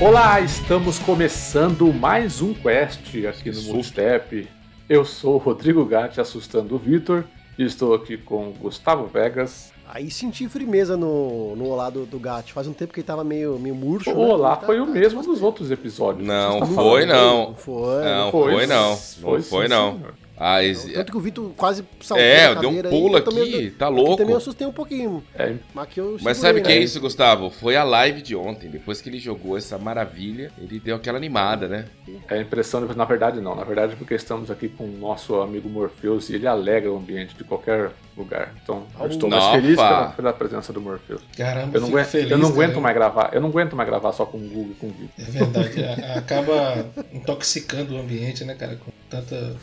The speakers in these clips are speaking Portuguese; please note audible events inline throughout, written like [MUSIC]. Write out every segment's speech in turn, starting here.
Olá, estamos começando mais um quest aqui no Multistep. Eu sou o Rodrigo Gatti, assustando o Vitor, e estou aqui com o Gustavo Vegas. Aí senti firmeza no, no olá do, do Gatti. Faz um tempo que ele tava meio, meio murcho. O né? olá Ele tá- foi o tá- mesmo tá- nos outros episódios. Não, está foi não. Foi. Não, Foi, foi não. foi Não foi sim, não. Senhor. Ah, esse- Tanto que o Vitor quase saltou É, deu um pulo aí, também- aqui, tá aqui louco. também eu assustei um pouquinho. É, Mas que eu Mas sabe o que é né? isso, Gustavo? Foi a live de ontem. Depois que ele jogou essa maravilha, ele deu aquela animada, né? é a impressão, de, na verdade não, na verdade porque estamos aqui com o nosso amigo Morpheus e ele alegra o ambiente de qualquer lugar. Então, eu estou mais feliz pela, pela presença do Morpheus. Caramba, Eu não, aguento, feliz, eu não cara. aguento mais gravar, eu não aguento mais gravar só com o Google e com o Vitor. É verdade, a- acaba intoxicando o ambiente, né, cara? Com tanta.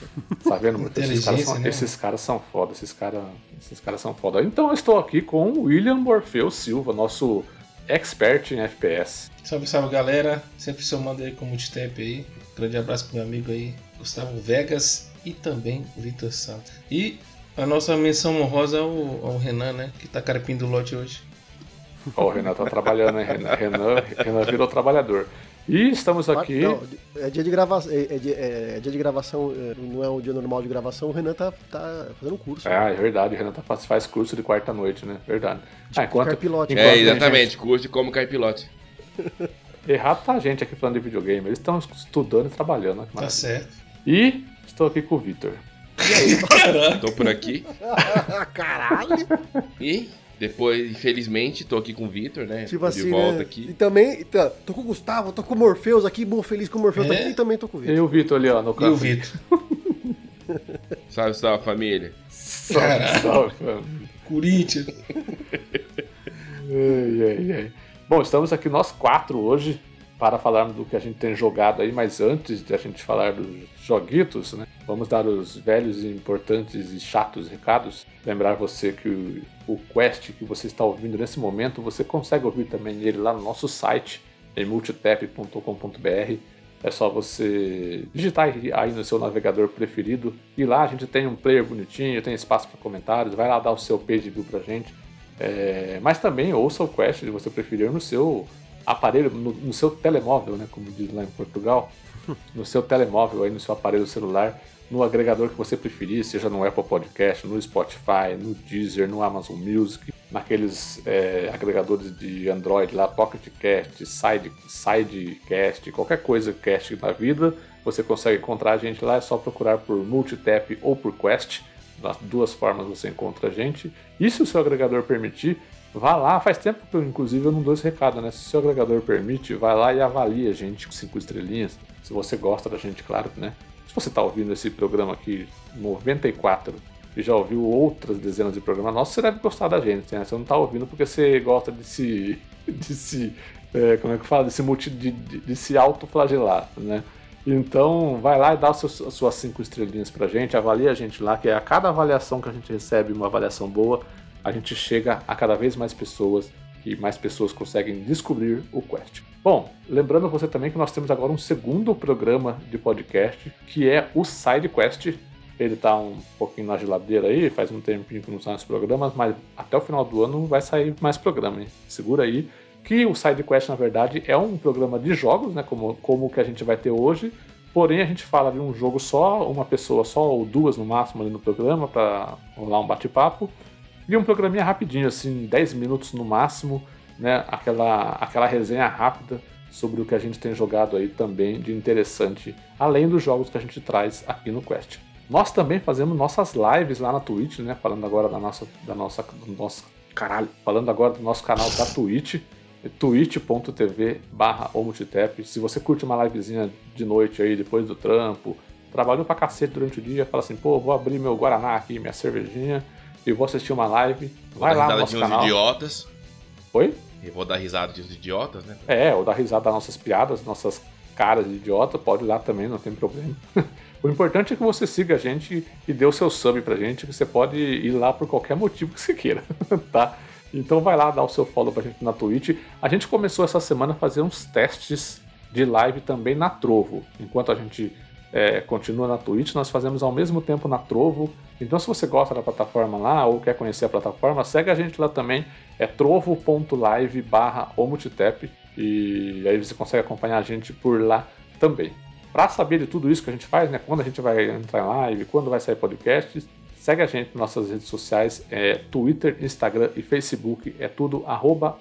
Tá vendo, Morpheus? Esses caras, são, né? esses caras são foda, esses caras, esses caras são foda. Então eu estou aqui com o William Morpheus Silva, nosso expert em FPS. Salve, salve, galera. Sempre somando aí com o Multitap aí. Grande abraço pro meu amigo aí, Gustavo Vegas e também o Vitor Santos. E a nossa menção honrosa ao, ao Renan, né? Que tá carpindo o lote hoje. Ó, o Renan tá trabalhando, hein? Renan, Renan, Renan virou trabalhador. E estamos aqui. Não, é dia de gravação. É, é dia, é dia de gravação, é, não é um dia normal de gravação. O Renan tá, tá fazendo um curso. Ah, é verdade, o Renan tá, faz, faz curso de quarta-noite, né? Verdade. Ah, enquanto, carpilote. enquanto É, exatamente. Curte como caipilote. gente- [LAUGHS] errado tá a gente aqui falando de videogame. Eles estão estudando e trabalhando. né? Tá certo. E estou aqui com o Vitor. Tô por aqui. [LAUGHS] Caralho! E depois, infelizmente, tô aqui com o Vitor, né? Tipo Tô assim, de volta né? E aqui. também, tá, tô com o Gustavo, tô com o Morpheus aqui, bom, feliz com o Morpheus É? aqui e também tô com o Vitor. E o Vitor ali, ó, no E o. Vitor? [LAUGHS] Salve, salve, família. Salve, salve, mano. Corinthians. Ai, ai, ai. Bom, estamos aqui nós quatro hoje para falarmos do que a gente tem jogado aí, mas antes de a gente falar dos joguitos, né? Vamos dar os velhos importantes e chatos recados. Lembrar você que o, o Quest que você está ouvindo nesse momento, você consegue ouvir também ele lá no nosso site, em multitap.com.br. É só você digitar aí- aí no seu navegador preferido e lá a gente tem um player bonitinho, tem espaço para comentários, vai lá dar o seu page view pra gente. É, mas também ouça o Quest, se você preferir, no seu aparelho, no, no seu telemóvel, né, como diz lá em Portugal, no seu telemóvel, aí no seu aparelho celular, no agregador que você preferir, seja no Apple Podcast, no Spotify, no Deezer, no Amazon Music, naqueles é, agregadores de Android lá, Pocket Cast, Side, Sidecast, qualquer coisa cast da vida, você consegue encontrar a gente lá, é só procurar por Multitap ou por Quest. Das duas formas você encontra a gente. E se o seu agregador permitir, vá lá. Faz tempo que eu, inclusive, eu não dou esse recado, né? Se o seu agregador permite, vai lá e avalie a gente com cinco estrelinhas. Se você gosta da gente, claro, né? Se você está ouvindo esse programa aqui, 94, e já ouviu outras dezenas de programas nossos, você deve gostar da gente, né? Você não está ouvindo porque você gosta de se. [LAUGHS] de se. é, como é que fala? De se, multi, de, de, de se autoflagelar, né? Então, vai lá e dá as suas cinco estrelinhas pra gente, avalia a gente lá, que a cada avaliação que a gente recebe, uma avaliação boa, a gente chega a cada vez mais pessoas e mais pessoas conseguem descobrir o Quest. Bom, lembrando você também que nós temos agora um segundo programa de podcast, que é o Side Quest. Ele tá um pouquinho na geladeira aí, faz um tempinho que não sai os programas, mas até o final do ano vai sair mais programa, hein? Segura aí que o SideQuest, na verdade, é um programa de jogos, né, como, como o que a gente vai ter hoje, porém a gente fala de um jogo só, uma pessoa só, ou duas no máximo ali no programa, para rolar um bate-papo, e um programinha rapidinho, assim, 10 minutos no máximo, né, aquela, aquela resenha rápida sobre o que a gente tem jogado aí também de interessante, além dos jogos que a gente traz aqui no Quest. Nós também fazemos nossas lives lá na Twitch, né, falando agora da nossa, da nossa, do nosso, caralho, falando agora do nosso canal da Twitch, twitch.tv barra. Se você curte uma livezinha de noite aí, depois do trampo, trabalhou pra cacete durante o dia, fala assim, pô, vou abrir meu Guaraná aqui, minha cervejinha, e vou assistir uma live, vai lá no nosso canal. idiotas. Oi? Vou dar risada de idiotas, né? É, ou dar risada das nossas piadas, nossas caras de idiota, pode ir lá também, não tem problema. [LAUGHS] o importante é que você siga a gente e dê o seu sub pra gente, que você pode ir lá por qualquer motivo que você queira, [LAUGHS] tá? Então vai lá dar o seu follow pra gente na Twitch. A gente começou essa semana a fazer uns testes de live também na Trovo. Enquanto a gente é, continua na Twitch, nós fazemos ao mesmo tempo na Trovo. Então, se você gosta da plataforma lá ou quer conhecer a plataforma, segue a gente lá também. É trovo.live barra. E aí você consegue acompanhar a gente por lá também. Para saber de tudo isso que a gente faz, né, quando a gente vai entrar em live, quando vai sair podcast, segue a gente nas nossas redes sociais, é Twitter, Instagram e Facebook, é tudo arroba.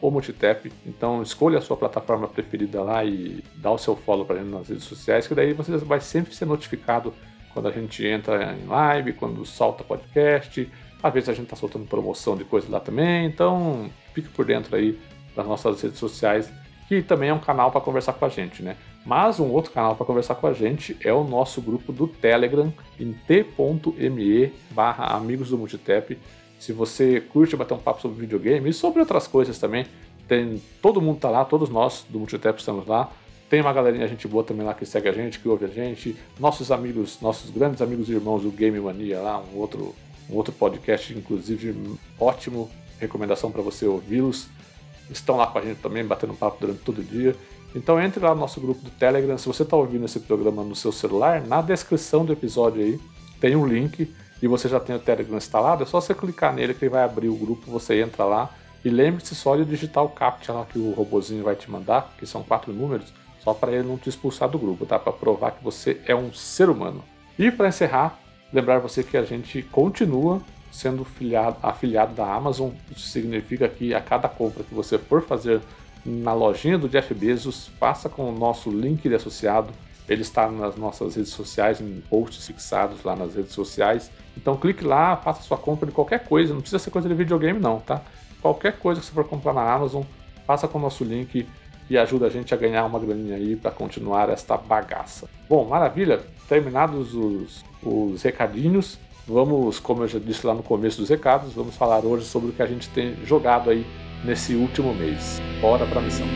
Então escolha a sua plataforma preferida lá e dá o seu follow para gente nas redes sociais, que daí você vai sempre ser notificado quando a gente entra em live, quando solta podcast. Às vezes a gente está soltando promoção de coisas lá também, então fique por dentro aí das nossas redes sociais, que também é um canal para conversar com a gente, né? Mas um outro canal para conversar com a gente é o nosso grupo do Telegram em t.me barra amigos do Multitep. Se você curte bater um papo sobre videogame e sobre outras coisas também, tem, todo mundo tá lá, todos nós do Multitep estamos lá. Tem uma galerinha gente boa também lá que segue a gente, que ouve a gente. Nossos amigos, nossos grandes amigos e irmãos do Game Mania lá, um outro, um outro podcast, inclusive ótimo, recomendação para você ouvi-los. Estão lá com a gente também, batendo papo durante todo o dia. Então entre lá no nosso grupo do Telegram. Se você está ouvindo esse programa no seu celular, na descrição do episódio aí tem um link e você já tem o Telegram instalado. É só você clicar nele que ele vai abrir o grupo, você entra lá. E lembre-se só de digitar o CAPTCHA lá que o robozinho vai te mandar, que são quatro números só para ele não te expulsar do grupo, tá? Para provar que você é um ser humano. E para encerrar, lembrar você que a gente continua sendo filiado, afiliado da Amazon. Isso significa que a cada compra que você for fazer na lojinha do Jeff Bezos, faça com o nosso link de associado. Ele está nas nossas redes sociais, em posts fixados lá nas redes sociais. Então clique lá, faça sua compra de qualquer coisa, não precisa ser coisa de videogame não, tá? Qualquer coisa que você for comprar na Amazon, faça com o nosso link e ajuda a gente a ganhar uma graninha aí para continuar esta bagaça. Bom, maravilha, terminados os, os recadinhos, vamos, como eu já disse lá no começo dos recados, vamos falar hoje sobre o que a gente tem jogado aí nesse último mês. Bora para a missão.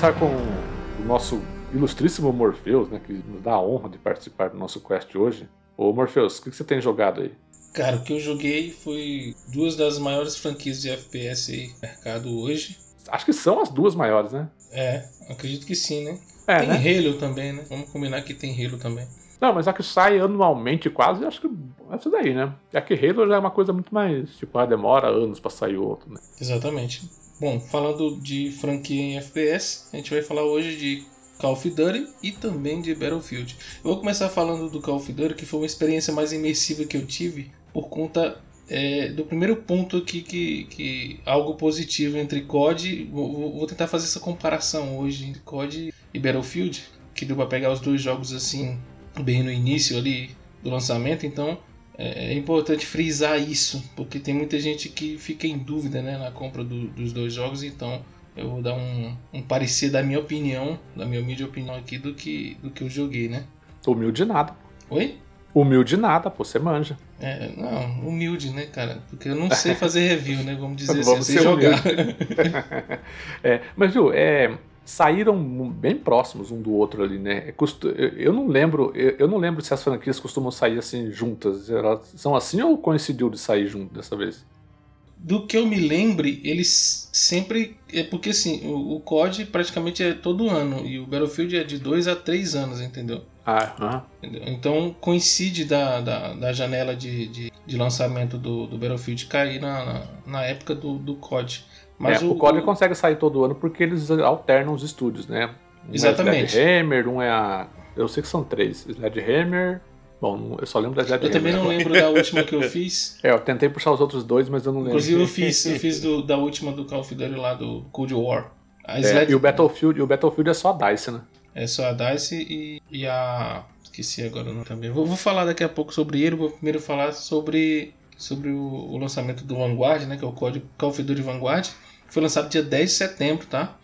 Começar com o nosso ilustríssimo Morpheus, né, que nos dá a honra de participar do nosso quest hoje. Ô Morpheus, o que você tem jogado aí? Cara, o que eu joguei foi duas das maiores franquias de FPS aí no mercado hoje. Acho que são as duas maiores, né? É, acredito que sim, né? É, tem né? Halo também, né? Vamos combinar que tem Halo também. Não, mas a que sai anualmente quase, acho que é essa daí, né? E a que Halo já é uma coisa muito mais, tipo, ah, demora anos pra sair outro, né? Exatamente. Bom, falando de franquia em FPS, a gente vai falar hoje de Call of Duty e também de Battlefield. Eu vou começar falando do Call of Duty, que foi uma experiência mais imersiva que eu tive por conta é, do primeiro ponto aqui que, que algo positivo entre COD. Vou, vou tentar fazer essa comparação hoje entre COD e Battlefield, que deu para pegar os dois jogos assim bem no início ali do lançamento, então é, é importante frisar isso, porque tem muita gente que fica em dúvida né, na compra do, dos dois jogos, então eu vou dar um, um parecer da minha opinião, da minha humilde opinião aqui do que, do que eu joguei, né? Humilde nada. Oi? Humilde nada, pô, você manja. É, não, humilde, né, cara? Porque eu não sei fazer review, né? Vamos dizer [LAUGHS] Vamos assim, eu sei jogar. [LAUGHS] É, mas viu, é, saíram bem próximos um do outro ali, né? É Eu não lembro, eu não lembro se as franquias costumam sair assim juntas. Elas são assim ou coincidiu de sair junto dessa vez? Do que eu me lembre, eles sempre. É porque assim, o, o COD praticamente é todo ano e o Battlefield é de 2 a 3 anos, entendeu? Ah, aham. Entendeu? Então coincide da, da, da janela de, de, de lançamento do, do Battlefield cair na, na, na época do, do COD. Mas É, o, COD consegue sair todo ano porque eles alternam os estúdios, né? Um Exatamente. é Sledgehammer, um é a. Eu sei que são três. Sledgehammer. Bom, não- eu só lembro da Eu Sledgehammer. também não lembro da [LAUGHS] última que eu fiz. É, eu tentei puxar os outros dois, mas eu não lembro. Inclusive eu fiz, eu [LAUGHS] fiz do, da última do Call of Duty lá do Cold War. A É, Sled e o Battlefield, e o Battlefield é só a DICE, né? é só a DICE e, e a. Esqueci agora o nome também. Vou, vou falar daqui a pouco sobre ele. Vou primeiro falar sobre, sobre o, o lançamento do Vanguard, né? Que é o código Call of Duty Vanguard. Foi lançado dia 10 de setembro, tá?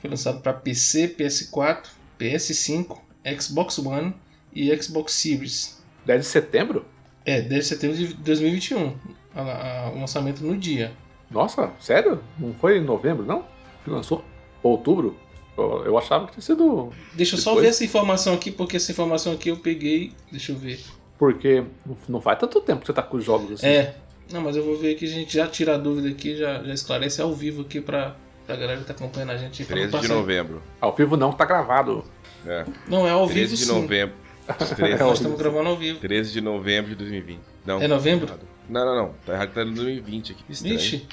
Foi lançado para PC, PS4, PS5, Xbox One e Xbox Series. 10 de setembro? É, 10 de setembro de 2021. A- a- O lançamento no dia. Nossa, sério? Não foi em novembro, não? Que lançou? Outubro? Eu achava que tinha sido. Deixa eu só ver essa informação aqui, porque essa informação aqui eu peguei. Deixa eu ver. Porque não- não faz tanto tempo que você tá com os jogos assim. É, Não, mas eu vou ver aqui, a gente já tira a dúvida aqui, já, já esclarece ao vivo aqui pra, pra galera que tá acompanhando a gente. pra não 13 de novembro. Ao vivo não, tá gravado. É. Não, é ao 13 vivo de sim. novembro. [LAUGHS] 13, Nós estamos gravando ao vivo. 13 de novembro de 2020. Não. É novembro? tá. Não, não, não. Tá errado, tá no 2020 aqui. Estranho. Vixe.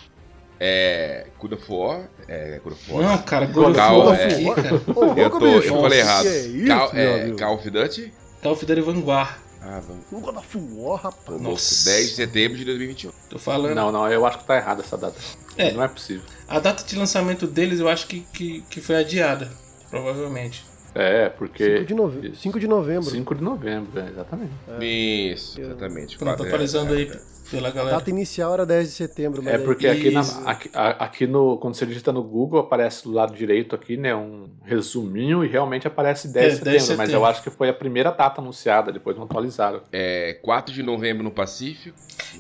É. God of War. É. God of War. Não, cara, God of Cal- War é. Eu, tô, eu falei errado. Que é isso, Call, meu é? Call of Duty? Call of Duty Vanguard. Ah, vamos. Um God of War, rapaz. Nossa. 10 de setembro de 2021. Tô falando. Não, não, eu acho que tá errada essa data. É. Não é possível. A data de lançamento deles eu acho que, que, que foi adiada. Provavelmente. É, porque. 5 de, nove... Isso. 5 de novembro. 5 de novembro, é, exatamente. Isso, exatamente. Pronto, é, atualizando é, aí pela A galera. data inicial era 10 de setembro, mas É aí- porque aqui, na- aqui, a- aqui no. Quando você digita no Google, aparece do lado direito aqui, né? Um resuminho e realmente aparece 10 É, de setembro. 10 de Mas setembro. eu acho que foi a primeira data anunciada, depois não atualizaram. É 4 de novembro no Pacífico.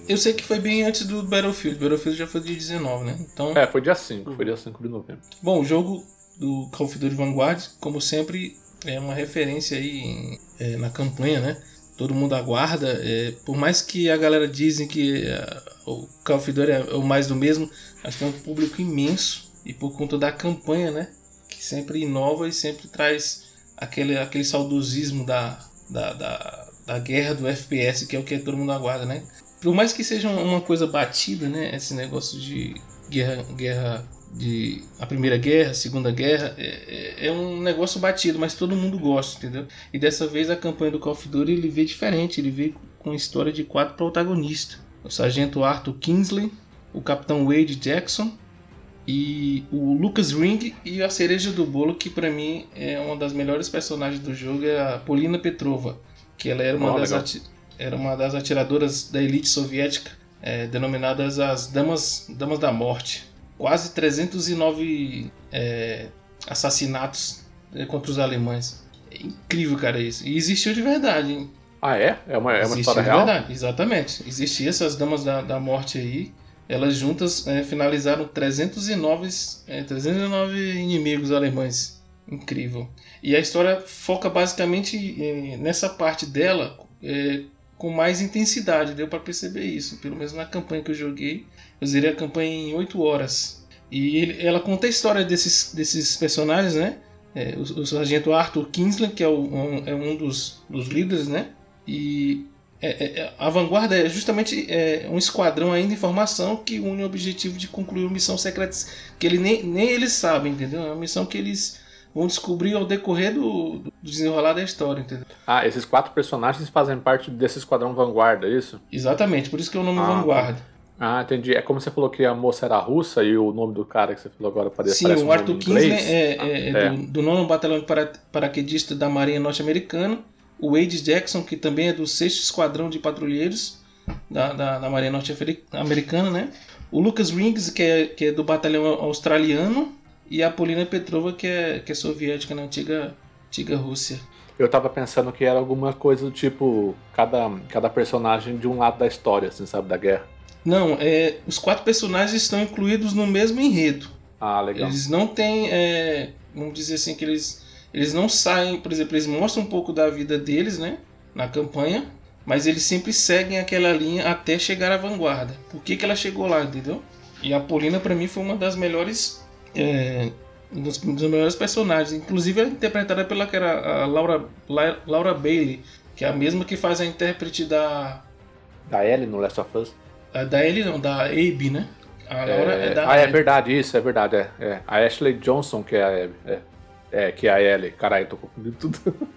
Eu sei que foi bem antes do Battlefield. Battlefield já foi de 19, né? Então, É, foi dia 5, foi dia 5 de novembro. bom, o jogo do Call of Duty Vanguard, como sempre, é uma referência aí em- é, na campanha, né? Todo mundo aguarda. é, por mais que a galera dizem que é, o Call of Duty é o mais do mesmo, mas tem um público imenso e por conta da campanha, né? Que sempre inova e sempre traz aquele, aquele saudosismo da, da, da, da guerra do FPS, que é o que todo mundo aguarda, né? Por mais que seja uma coisa batida, né? Esse negócio de guerra, guerra de a primeira guerra, a segunda guerra, é, é- é um negócio batido, mas todo mundo gosta, entendeu? E dessa vez a campanha do Call of Duty ele veio diferente, ele veio com história de quatro protagonistas: o sargento Arthur Kingsley, o capitão Wade Jackson e o Lucas Ring e a cereja do bolo que pra mim é uma das melhores personagens do jogo é a Polina Petrova, que ela era uma Oh, das era uma das atiradoras da elite soviética, é, denominadas as Damas, Damas da Morte. Quase 309 é, assassinatos é, contra os alemães. É incrível, cara, isso. E existiu de verdade, hein? Ah, é? É uma, é uma história real? verdade, exatamente. Existiam essas Damas da, da Morte aí. Elas juntas é, finalizaram 309, é, 309 inimigos alemães. Incrível. E a história foca basicamente é, nessa parte dela é, com mais intensidade. Deu para perceber isso. Pelo menos na campanha que eu joguei. Eu zerei a campanha em 8 horas. E ele- ela conta a história desses, desses personagens, né? É, o, o sargento Arthur Kingsley, que é, o- um, é um dos, dos líderes, né? E é- é- é- a vanguarda é justamente é, um esquadrão ainda em formação que une o objetivo de concluir uma missão secreta que ele nem, nem eles sabem, entendeu? É uma missão que eles vão descobrir ao decorrer do, do desenrolar da história, entendeu? Ah, esses quatro personagens fazem parte desse esquadrão vanguarda, é isso? Exatamente, por isso que é o nome Ah, vanguarda. Ah, entendi. É como você falou que a moça era russa e o nome do cara que você falou agora parece, Sim, parece o um Arthur nome em Kingsley inglês. é, é- é É. Do, do nono batalhão para, paraquedista da Marinha Norte-Americana. O Wade Jackson, que também é do sexto esquadrão de patrulheiros da, da, da Marinha Norte-Americana, né? O Lucas Rings, que é, que é do batalhão australiano. E a Polina Petrova, que é, que é soviética, na antiga, antiga Rússia. Eu tava pensando que era alguma coisa do tipo cada, cada personagem de um lado da história, assim, sabe, da guerra. Não, é, os quatro personagens estão incluídos no mesmo enredo. Ah, legal. Eles não têm, é, vamos dizer assim, que eles, eles não saem, por exemplo, eles mostram um pouco da vida deles, né, na campanha, mas eles sempre seguem aquela linha até chegar à vanguarda. Por que, que ela chegou lá, entendeu? E a Polina, pra mim, foi uma das melhores, é, um dos, um dos melhores personagens. Inclusive, ela é interpretada pela que era a Laura, La- Laura Bailey, que é a mesma que faz a intérprete da, Da Ellie no Last of Us. A da Ellie, não, da Abe, né? A Laura é, É, da ah, é Abby. verdade, isso, é verdade. É, é. A Ashley Johnson, que é a Abby. É, é, que é a Ellie. Caralho, eu tô confundindo tudo.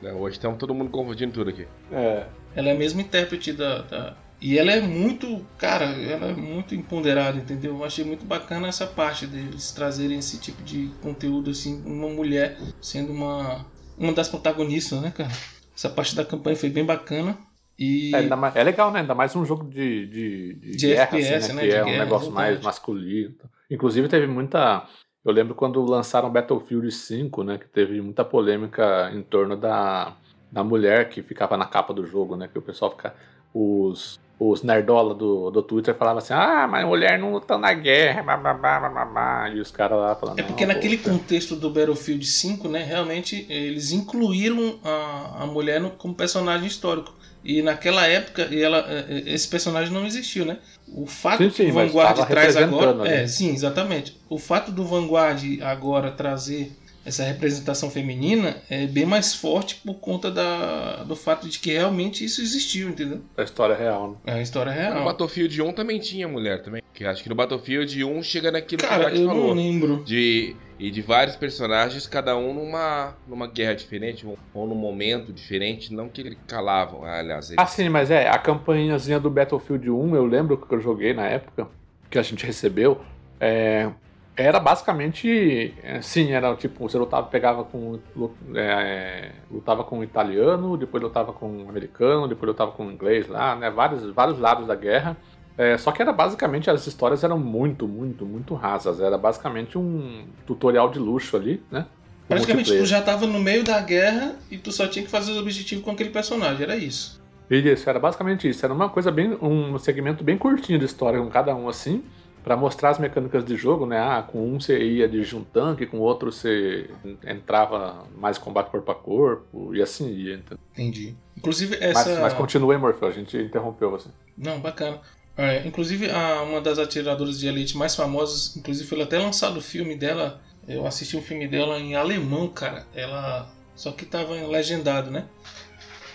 Né, [LAUGHS] Hoje estamos todo mundo confundindo tudo aqui. É. Ela é a mesma intérprete da, da- E ela é muito. Cara, ela é muito empoderada, entendeu? Eu achei muito bacana essa parte deles trazerem esse tipo de conteúdo, assim, uma mulher sendo uma. Uma das protagonistas, né, cara? Essa parte da campanha foi bem bacana. E. É, mais- é legal, né? Ainda mais um jogo de, de, de, De guerra, FPS, assim, né? Que De é um guerra, negócio mais exatamente. masculino. Inclusive teve muita. Eu lembro quando lançaram Battlefield 5, né? Que teve muita polêmica em torno da, da mulher que ficava na capa do jogo, né? Que o pessoal fica. Os, os nerdola do, do Twitter falavam assim, ah, mas mulher não luta na guerra, bababá, bababá, e os caras lá falando... É porque naquele pô, contexto do Battlefield 5, né, realmente eles incluíram a, a mulher como personagem histórico. E naquela época, e ela, é, é, esse personagem não existiu, né? O fato sim, sim, que o Vanguard traz agora. Ali. É, sim, exatamente. O fato do Vanguard agora trazer essa representação feminina é bem mais forte por conta da, do fato de que realmente isso existiu, entendeu? A história real, né? É a história real. No Battlefield 1 também tinha mulher também. Que acho que no Battlefield 1 chega naquilo Cara, que o eu falou. não lembro. De, e de vários personagens, cada um numa, numa guerra diferente, ou num momento diferente, não que eles calavam, aliás. Eles... Ah, sim, mas é, a campanhazinha do Battlefield 1, eu lembro que eu joguei na época, que a gente recebeu, é, era basicamente, é, sim, era tipo, você lutava, pegava com, é, lutava com italiano, depois lutava com americano, depois lutava com inglês lá, né, vários, vários lados da guerra, é, só que era basicamente, as histórias eram muito, muito, muito rasas, era basicamente um tutorial de luxo ali, né, Praticamente tu já tava no meio da guerra e tu só tinha que fazer os objetivos com aquele personagem, era isso. Isso, era basicamente isso. Era uma coisa bem. um segmento bem curtinho de história com cada um assim para mostrar as mecânicas de jogo, né? Ah, com um você ia de um tanque, com o outro você entrava mais combate corpo a corpo e assim ia. Entendeu? Entendi. Inclusive essa. Mas, mas continue, Morfeu, a gente interrompeu você. Não, bacana. É, inclusive a, uma das atiradoras de elite mais famosas, inclusive foi até lançado o filme dela. Eu assisti um filme dela em alemão, cara. Ela só que tava legendado, né?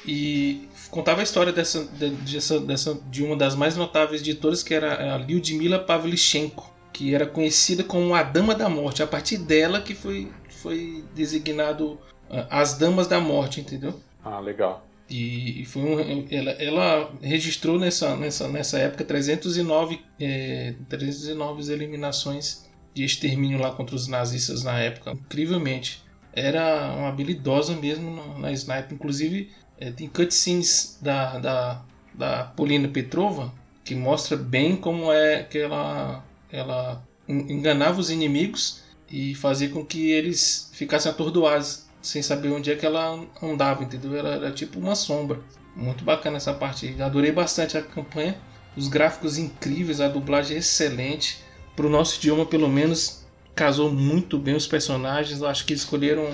E contava a história dessa, dessa, dessa, de uma das mais notáveis de todas, que era a Lyudmila Pavlichenko, que era conhecida como a Dama da Morte. A partir dela que foi, foi designado uh, as Damas da Morte, entendeu? Ah, legal. E foi um, ela, ela registrou nessa, nessa, nessa época 309, é, 309 eliminações de extermínio lá contra os nazistas na época. Incrivelmente. Era uma habilidosa mesmo na, na sniper. Inclusive, é, tem cutscenes da, da, da Polina Petrova que mostra bem como é que ela, ela enganava os inimigos e fazia com que eles ficassem atordoados, sem saber onde é que ela andava, entendeu? Ela era tipo uma sombra. Muito bacana essa parte. Adorei bastante a campanha. Os gráficos incríveis, a dublagem excelente. Para o nosso idioma, pelo menos, casou muito bem os personagens. Eu acho que escolheram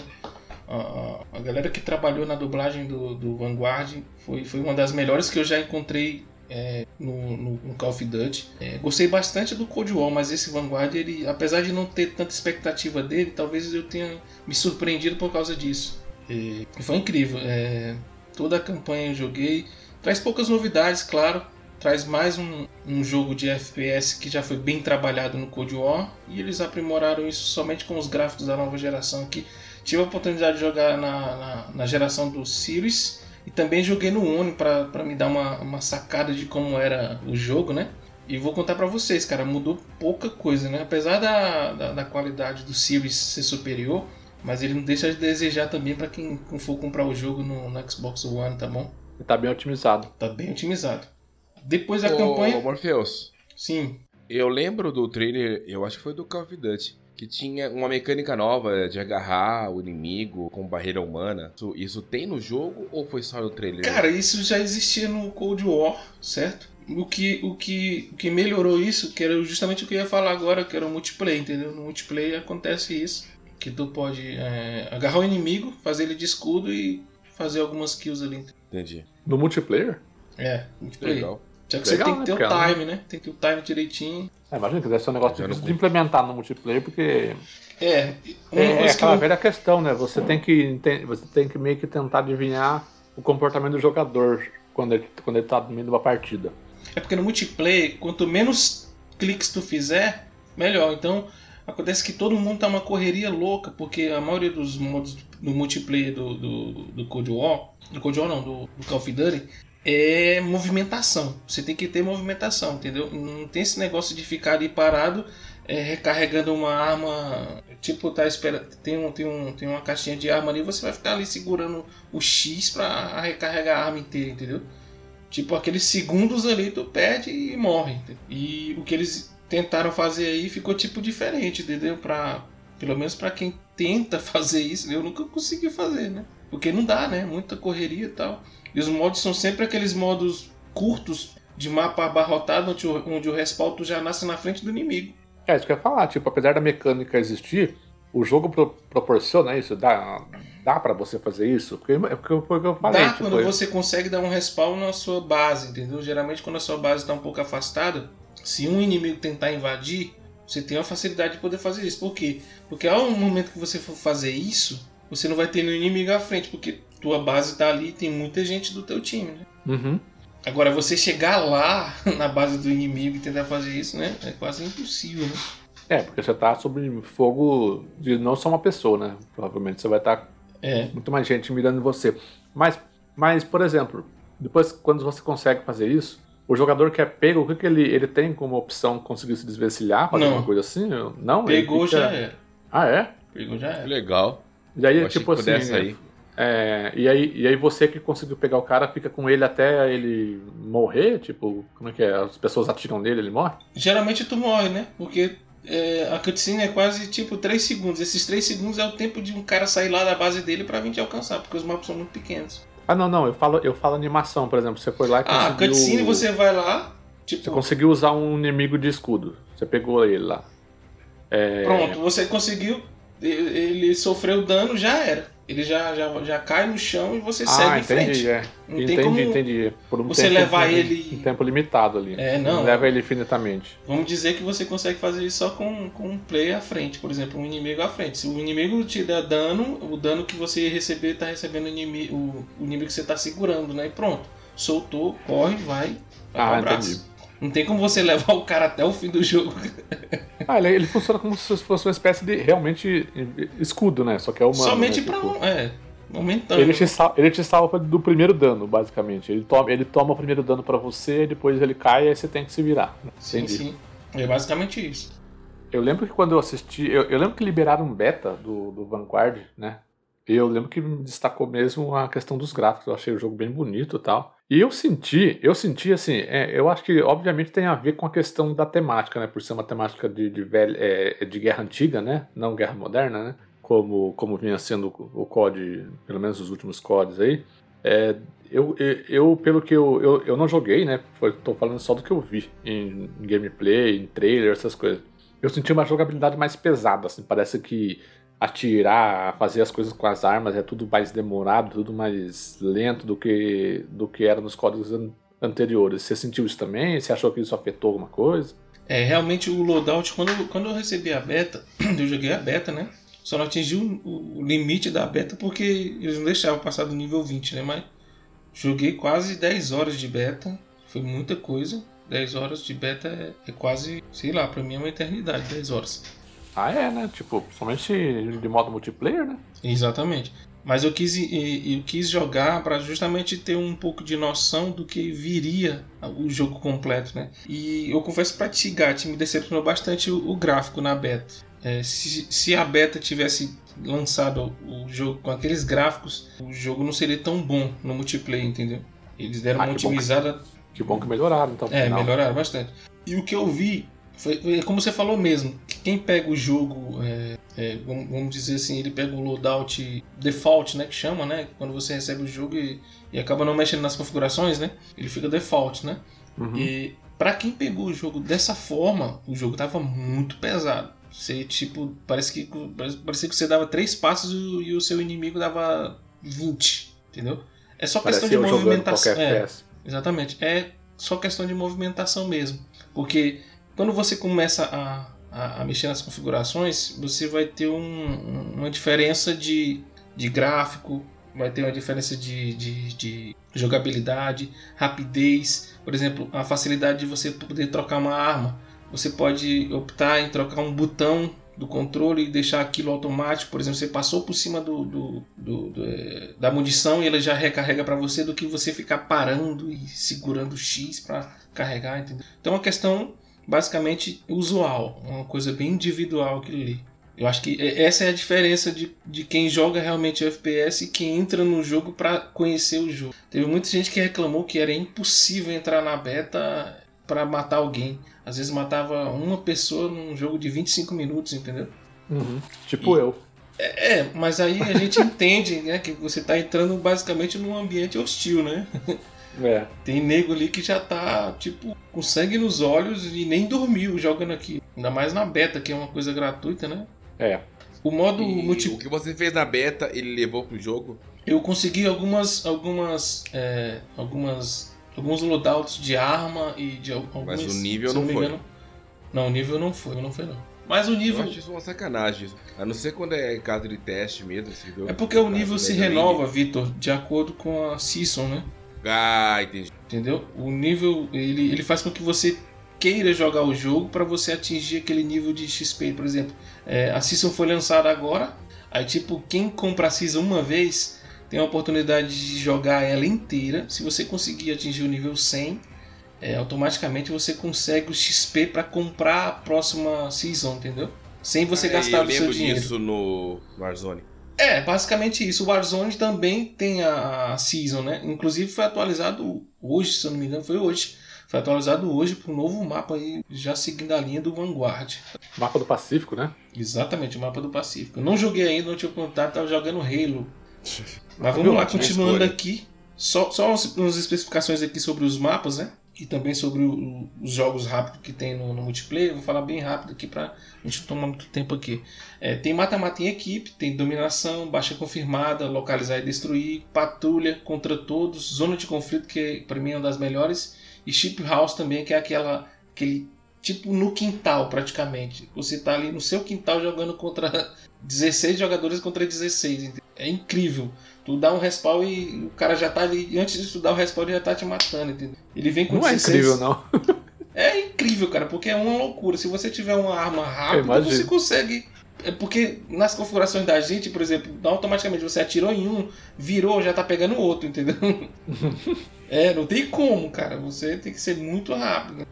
a, a galera que trabalhou na dublagem do, do Vanguard foi, foi uma das melhores que eu já encontrei é, no, no, no, Call of Duty. É, gostei bastante do Cold War, mas esse Vanguard, ele, apesar de não ter tanta expectativa dele, talvez eu tenha me surpreendido por causa disso. E foi incrível. É, toda a campanha eu joguei. Traz poucas novidades, claro. Traz mais um, um jogo de FPS que já foi bem trabalhado no Cold War. E eles aprimoraram isso somente com os gráficos da nova geração que Tive a oportunidade de jogar na, na, na geração do Series e também joguei no One para me dar uma, uma sacada de como era o jogo, né? E vou contar para vocês, cara, mudou pouca coisa, né? Apesar da, da, da, qualidade do Series ser superior, mas ele não deixa de desejar também para quem for comprar o jogo no, no, Xbox One, tá bom? Tá bem otimizado. Tá bem otimizado. Depois da Ô, campanha. Morpheus. Sim. Eu lembro do trailer, eu acho que foi do Call of Duty que tinha uma mecânica nova de agarrar o inimigo com barreira humana. Isso, isso tem no jogo ou foi só no trailer? Cara, isso já existia no Cold War, certo? O que, o que, o que melhorou isso, que era justamente o que eu ia falar agora, que era o multiplayer, entendeu? No multiplayer acontece isso. Que tu pode é, agarrar o inimigo, fazer ele de escudo e fazer algumas kills ali. Entendi. No multiplayer? É, multiplayer. Legal. Só que Legal, você tem que ter né? o time, né? Tem que ter o time direitinho. É, imagina que deve ser um negócio Já difícil de implementar no multiplayer, porque É, uma é, é que aquela eu, velha questão, né? Você tem, que, você tem que meio que tentar adivinhar o comportamento do jogador quando ele, quando ele tá no meio de uma partida. É porque no multiplayer, quanto menos cliques tu fizer, melhor. Então, acontece que todo mundo tá uma correria louca, porque a maioria dos modos do multiplayer do, do, do Cold War, do Cold War não, do, do Call of Duty, é movimentação. Você tem que ter movimentação, entendeu? Não tem esse negócio de ficar ali parado é, recarregando uma arma. Tipo, tá esperando. Tem, um, tem, um, tem uma caixinha de arma ali, você vai ficar ali segurando o X pra recarregar a arma inteira, entendeu? Tipo, aqueles segundos ali tu perde e morre. entendeu? E o que eles tentaram fazer aí ficou tipo diferente, entendeu? Pra, pelo menos pra quem tenta [LAUGHS] fazer isso, eu nunca consegui fazer, né? Porque não dá, né? Muita correria e tal. E os modos são sempre aqueles modos curtos de mapa abarrotado, onde o, onde o respawn tu já nasce na frente do inimigo. É, isso que eu ia falar, tipo, apesar da mecânica existir, o jogo pro- proporciona isso, dá, dá pra você fazer isso? Porque, é porque foi o que eu falei. Dá tipo, quando eu- você consegue dar um respawn na sua base, entendeu? Geralmente quando a sua base está um pouco afastada, se um inimigo tentar invadir, você tem a facilidade de poder fazer isso. Por quê? Porque ao momento que você for fazer isso, você não vai ter nenhum inimigo à frente, porque tua base tá ali e tem muita gente do teu time, né? Uhum. Agora você chegar lá [LAUGHS] na base do inimigo e tentar fazer isso, né? É quase impossível, né? É, porque você tá sob fogo de não só uma pessoa, né? Provavelmente você vai estar É. muito mais gente mirando em você. Mas, mas, por exemplo, depois quando você consegue fazer isso, o jogador que é pego, o que, que ele, ele tem como opção conseguir se desvencilhar, fazer Não. alguma coisa assim? Não? Ele Pegou fica- já era. Ah, é? Pegou já era. Legal. E aí, Eu tipo assim. É, e, aí, e aí você que conseguiu pegar o cara fica com ele até ele morrer? Tipo, como é que é? As pessoas atiram nele ele morre? Geralmente tu morre, né? Porque é, a cutscene é quase tipo 3 segundos. Esses 3 segundos é o tempo de um cara sair lá da base dele pra vir te alcançar, porque os mapas são muito pequenos. Ah, não, não. Eu falo, eu falo animação, por exemplo. Você foi lá e Ah, a conseguiu. cutscene você vai lá, tipo, Você conseguiu usar um inimigo de escudo. Você pegou ele lá. É, pronto, você conseguiu, ele sofreu dano, já era. Ele já, já, já cai no chão e você segue Ah, em frente. entendi, é. Não tem entendi, como entendi. Por um você tempo, levar um- ele- Um tempo limitado ali. É, não. leva ele infinitamente. Vamos dizer que você consegue fazer isso só com, com um player à frente, por exemplo, um inimigo à frente. Se o inimigo te der dano, o dano que você receber tá recebendo o inimigo, o, o inimigo que você tá segurando, né? E pronto. Soltou, corre, vai. vai Ah, entendi. Não tem como você levar [LAUGHS] o cara até o fim do jogo. Ah, ele, ele funciona como se fosse uma espécie de realmente escudo, né? Só que é humano. Somente né? pra Tipo, um. É, momentâneo. Ele te, sal- ele te salva do primeiro dano, basicamente. Ele toma, ele toma o primeiro dano pra você, depois ele cai e aí você tem que se virar. Sim, Entendi. sim. É basicamente isso. Eu lembro que quando eu assisti. Eu, eu lembro que liberaram um beta do, do Vanguard, né? Eu lembro que me destacou mesmo a questão dos gráficos. Eu achei o jogo bem bonito e tal. E eu senti, eu senti assim, é, eu acho que obviamente tem a ver com a questão da temática, né? Por ser uma temática de, de, velha, é, de guerra antiga, né? Não guerra moderna, né? Como, como vinha sendo o COD, pelo menos os últimos CODs aí. É, eu, eu, pelo que eu, eu, eu não joguei, né? Tô falando só do que eu vi em, em gameplay, em trailer, essas coisas. Eu senti uma jogabilidade mais pesada, assim, parece que atirar, fazer as coisas com as armas é tudo mais demorado, tudo mais lento do que do que era nos códigos an- anteriores. Você sentiu isso também? Você achou que isso afetou alguma coisa? É, realmente o loadout, quando, quando eu recebi a beta, [CLEARS THROAT] eu joguei a beta, né? Só não atingi o, o limite da beta porque eles não deixavam passar do nível 20, né? Mas joguei quase 10 horas de beta, foi muita coisa. 10 horas de beta é, é quase, sei lá, pra mim é uma eternidade, 10 horas. Ah, é, né? Tipo, somente de modo multiplayer, né? Exatamente. Mas eu quis, eu quis jogar para justamente ter um pouco de noção do que viria o jogo completo, né? E eu confesso pra ti, Gat, me decepcionou bastante o, o gráfico na beta. É, se, se a beta tivesse lançado o jogo com aqueles gráficos, o jogo não seria tão bom no multiplayer, entendeu? Eles deram Ah, uma que bom que- otimizada Que bom que melhoraram, então. é, final. melhoraram bastante. E o que eu vi foi, como você falou mesmo. Quem pega o jogo, é, é, vamos, dizer assim, ele pega o loadout default, né, que chama, né, quando você recebe o jogo e, e acaba não mexendo nas configurações, né, ele fica default, né. Uhum. E para quem pegou o jogo dessa forma, o jogo tava muito pesado. Você tipo, parece que parecia que você dava três passos e, o- e o seu inimigo dava 20, entendeu? É só questão Parecia de movimentação. É. Exatamente. É só questão de movimentação mesmo. Porque quando você começa a, a, a mexer nas configurações, você vai ter um- uma diferença de, de gráfico, vai ter uma diferença de, de, de jogabilidade, rapidez. Por exemplo, a facilidade de você poder trocar uma arma. Você pode optar em trocar um botão do controle e deixar aquilo automático. Por exemplo, você passou por cima do, do- do- do, eh, da munição e ele já recarrega para você do que você ficar parando e segurando X para carregar, entendeu? Então é uma questão basicamente usual, uma coisa bem individual aquilo ali. Eu acho que essa é a diferença de, de quem joga realmente FPS e quem entra no jogo para conhecer o jogo. Teve muita gente que reclamou que era impossível entrar na beta para matar alguém. Às vezes matava uma pessoa num jogo de 25 minutos, entendeu? Uhum. Tipo E- eu. É, mas aí a gente [LAUGHS] entende né, que você está entrando basicamente num ambiente hostil, né? [LAUGHS] É. Tem nego ali que já tá, tipo, com sangue nos olhos e nem dormiu jogando aqui. Ainda mais na beta, que é uma coisa gratuita, né? É. O modo E multi... O que você fez na beta, ele levou pro jogo? Eu consegui algumas. algumas. é, algumas. alguns loadouts de arma e de al- alguns. Mas o nível não me foi. engano- Não, o nível não foi, não foi não. Mas o Eu nível. acho isso uma sacanagem. A não ser quando é caso de teste mesmo. É porque o Caso nível se renova, Vitor, de acordo com a season, né? Ah, entendi. Entendeu? O nível ele, ele faz com que você queira jogar o jogo para você atingir aquele nível de XP, por exemplo. É, a season foi lançada agora, aí tipo quem compra a season uma vez tem a oportunidade de jogar ela inteira. Se você conseguir atingir o nível 100, é, automaticamente você consegue o XP para comprar a próxima season, entendeu? Sem você Ah, gastar eu o seu lembro dinheiro. disso no Warzone. É, basicamente isso. O Warzone também tem a, a Season, né? Inclusive foi atualizado hoje, se eu não me engano, foi hoje. Foi atualizado hoje para um novo mapa aí, já seguindo a linha do Vanguard. Mapa do Pacífico, né? Exatamente, o mapa do Pacífico. Eu não joguei ainda, não tive contato, tava jogando Halo. [LAUGHS] Mas vamos lá, continuando aqui. Só, só umas, umas especificações aqui sobre os mapas, né? E também sobre o- os jogos rápidos que tem no, no multiplayer. Vou falar bem rápido aqui pra gente não tomar muito tempo aqui. É, tem mata-mata em equipe, tem dominação, baixa confirmada, localizar e destruir, patrulha contra todos, zona de conflito, que pra mim é uma das melhores, e chip house também, que é aquela aquele tipo no quintal praticamente. Você tá ali no seu quintal jogando contra [LAUGHS] 16 jogadores contra 16. entendeu? É incrível. Tu dá um respawn e o cara já tá ali. Antes de tu dar o respawn, ele já tá te matando, entendeu? Ele vem com Não é 16. incrível, não. É incrível, cara, porque é uma loucura. Se você tiver uma arma rápida, você consegue. É porque nas configurações da gente, por exemplo, automaticamente você atirou em um, virou, já tá pegando o outro, entendeu? [LAUGHS] é, não tem como, cara. Você tem que ser muito rápido.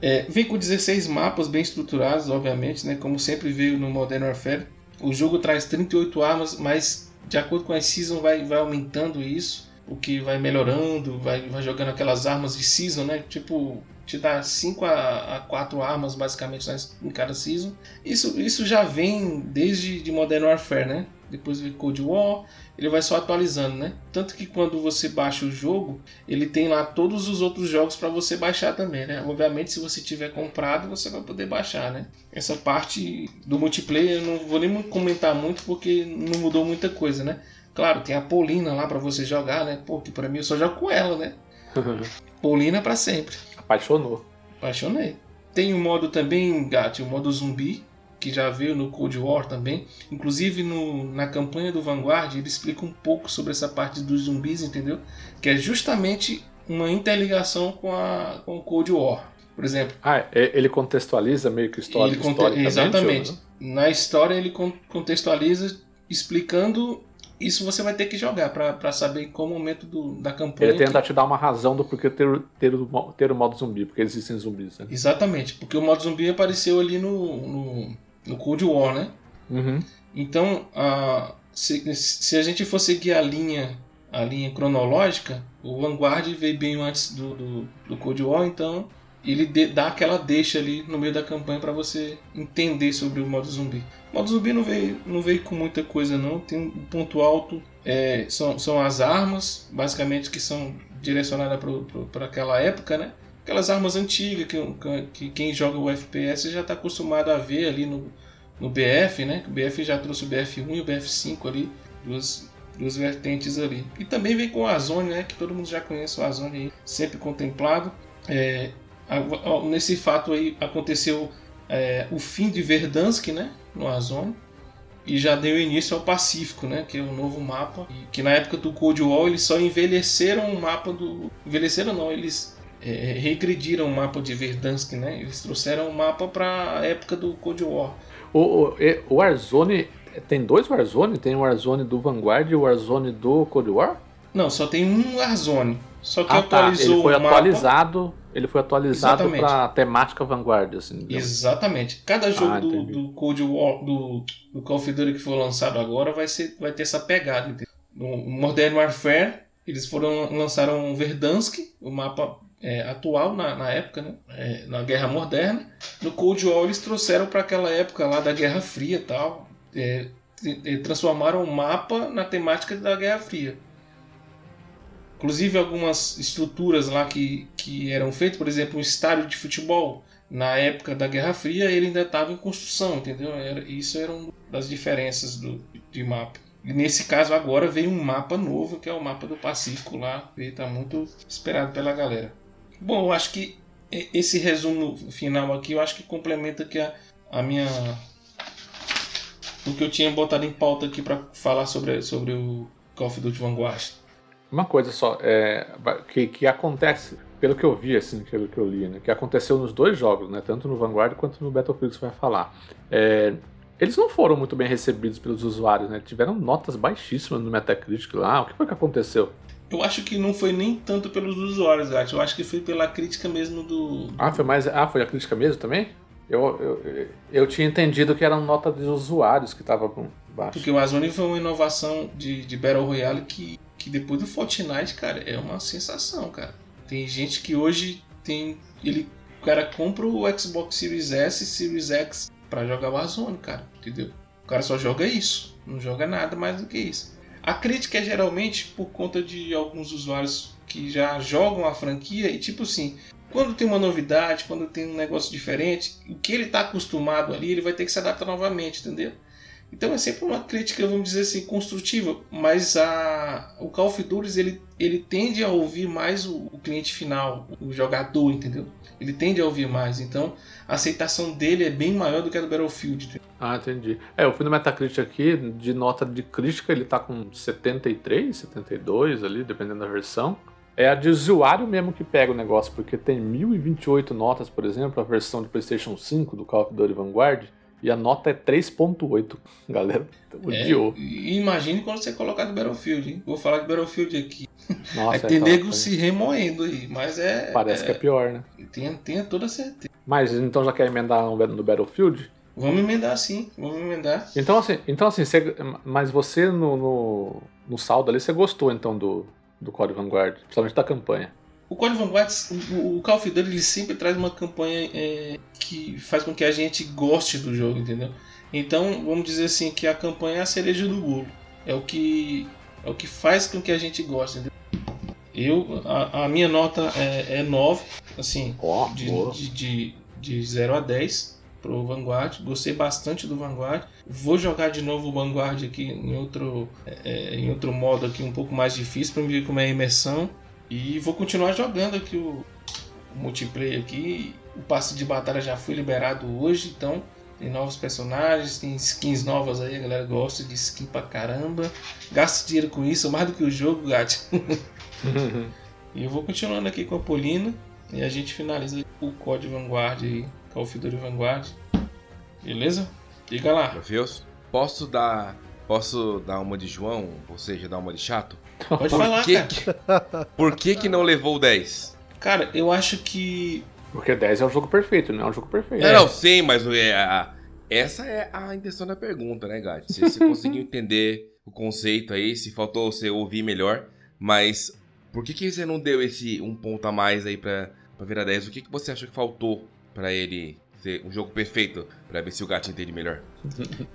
É, vem com 16 mapas bem estruturados, obviamente, né? Como sempre veio no Modern Warfare. O jogo traz 38 armas, mas de acordo com a season vai, vai aumentando isso. O que vai melhorando, vai, vai jogando aquelas armas de season, né? Tipo, te dá 5 a, a 4 armas basicamente em cada season. Isso, isso já vem desde de Modern Warfare, né? Depois vem Cold War, ele vai só atualizando, né? Tanto que quando você baixa o jogo, ele tem lá todos os outros jogos para você baixar também, né? Obviamente, se você tiver comprado, você vai poder baixar, né? Essa parte do multiplayer eu não vou nem comentar muito porque não mudou muita coisa, né? Claro, tem a Paulina lá para você jogar, né? Pô, que pra mim eu só jogo com ela, né? [LAUGHS] Paulina para sempre. Apaixonou. Apaixonei. Tem o modo também, Gat, o modo zumbi, que já veio no Cold War também. Inclusive no, na campanha do Vanguard, ele explica um pouco sobre essa parte dos zumbis, entendeu? Que é justamente uma interligação com, a, com o Cold War. Por exemplo, Ah, é- ele contextualiza meio que história, ele conte- exatamente. ou Na história ele con- contextualiza explicando isso você vai ter que jogar para saber qual momento do, da campanha. Ele tenta te dar uma razão do porquê ter, ter, o, ter o modo zumbi, porque existem zumbis, né? Exatamente, porque o modo zumbi apareceu ali no, no, no Cold War, né? Uhum. Então, a- se, se a gente for seguir a linha, a linha cronológica, o Vanguard veio bem antes do, do, do Cold War, então ele de- dá aquela deixa ali no meio da campanha para você entender sobre o modo zumbi. O modo zumbi não veio, não veio com muita coisa não, tem um ponto alto, é, são, são as armas, basicamente que são direcionadas para aquela época, né? Aquelas armas antigas que, que quem joga o FPS já está acostumado a ver ali no, no BF, né? O BF já trouxe o BF1 e o BF5 ali, duas, duas vertentes ali. E também vem com o Azone, né? Que todo mundo já conhece o Azone aí, sempre contemplado. É, nesse fato aí aconteceu é, o fim de Verdansk, né? No Azone. E já deu início ao Pacífico, né? Que é o novo mapa. Que na época do Cold War eles só envelheceram o mapa do. Envelheceram não, eles é, regrediram o mapa de Verdansk, né? Eles trouxeram o mapa para a época do Cold War. O, o, e- o Warzone. Tem dois Warzone? Tem o Warzone do Vanguard e o Warzone do Cold War? Não, só tem um Warzone. Só que Ah, tá. atualizou Ele foi o mapa. atualizado. Ele foi atualizado Exatamente. pra temática Vanguard, assim. Exatamente. Cada jogo Ah, do, do Cold War, do, do Call of Duty que for lançado agora vai, ser, vai ter essa pegada. entendeu? No Modern Warfare, eles foram lançaram Verdansk, o mapa é, atual na, na época, né? É, na Guerra Moderna. No Cold War eles trouxeram para aquela época lá da Guerra Fria e tal. É, e- e transformaram o mapa na temática da Guerra Fria. Inclusive algumas estruturas lá que, que eram feitas, por exemplo, um estádio de futebol, na época da Guerra Fria ele ainda estava em construção, entendeu? Era, isso era uma das diferenças do, de mapa. E nesse caso agora veio um mapa novo, que é o mapa do Pacífico lá, que está muito esperado pela galera. Bom, eu acho que esse resumo final aqui, eu acho que complementa que a, a minha o que eu tinha botado em pauta aqui para falar sobre, sobre o Call of Duty Vanguard. Uma coisa só, é, que, que acontece, pelo que eu vi, assim, pelo que eu li, né, que aconteceu nos dois jogos, né, tanto no Vanguard quanto no Battlefield que você vai falar. É, eles não foram muito bem recebidos pelos usuários, né? Tiveram notas baixíssimas no Metacritic lá. O que foi que aconteceu? Eu acho que não foi nem tanto pelos usuários, Gato. Eu acho que foi pela crítica mesmo do. Ah, foi mais. Ah, foi a crítica mesmo também? Eu, eu, eu tinha entendido que eram nota de usuários que tava baixo. Porque o Warzone foi uma inovação de, de Battle Royale que, que depois do Fortnite, cara, é uma sensação, cara. Tem gente que hoje tem. Ele, o cara compra o Xbox Series S e Series X para jogar Warzone, cara, entendeu? O cara só joga isso, não joga nada mais do que isso. A crítica é geralmente por conta de alguns usuários que já jogam a franquia e tipo assim, quando tem uma novidade, quando tem um negócio diferente, o que ele está acostumado ali, ele vai ter que se adaptar novamente, entendeu? Então é sempre uma crítica, vamos dizer assim, construtiva, mas a, o Call of Duty ele, ele tende a ouvir mais o, o cliente final, o jogador, entendeu? Ele tende a ouvir mais, então a aceitação dele é bem maior do que a do Battlefield. Ah, entendi. É, eu fui no Metacritic aqui, de nota de crítica ele tá com 73, 72 ali, dependendo da versão. É a de usuário mesmo que pega o negócio, porque tem 1028 notas, por exemplo, a versão de PlayStation 5 do Call of Duty Vanguard, e a nota é 3.8. Galera, odiou. É, imagine quando você colocar do Battlefield, hein? Vou falar de Battlefield aqui. Nossa, é, tem nego se remoendo aí, mas é... Parece é, que é pior, né? Tenha, tenha toda certeza. Mas então já quer emendar no Battlefield? Vamos emendar sim, vamos emendar. Então assim, então, assim você, mas você no, no, no saldo ali, você gostou então do, do Código Vanguard, principalmente da campanha. O Código Vanguard, o, o Call of Duty, ele sempre traz uma campanha é, que faz com que a gente goste do jogo, entendeu? Então, vamos dizer assim que a campanha é a cereja do bolo. É o que é o que faz com que a gente goste, entendeu? Eu, a, a minha nota é, é 9, assim, oh, de, de, de, de 0 a 10 pro Vanguard. Gostei bastante do Vanguard. Vou jogar de novo o Vanguard aqui em outro, é, em outro modo aqui um pouco mais difícil para ver como é a imersão. E vou continuar jogando aqui o, o multiplayer aqui. O passe de batalha já foi liberado hoje, então tem novos personagens, tem skins novas aí, a galera gosta de skin pra caramba. Gasta dinheiro com isso, mais do que o jogo, gato. [LAUGHS] e eu vou continuando aqui com a Polina e a gente finaliza o código Vanguard aí. Call of Duty Vanguard. Beleza? Diga lá. Matheus, posso dar. Posso dar uma de João, ou seja, dar uma de chato? Pode Por falar, que cara. Que... Por que que não levou o 10? Cara, eu acho que. Porque 10 é um jogo perfeito, não é um jogo perfeito. É, não, sei, mas é, essa é a intenção da pergunta, né, Gatti? Se você [LAUGHS] conseguiu entender o conceito aí, se faltou você ouvir melhor, mas por que, que você não deu esse um ponto a mais aí pra, pra virar 10? O que, que você acha que faltou para ele ser um jogo perfeito, para ver se o gato entende melhor?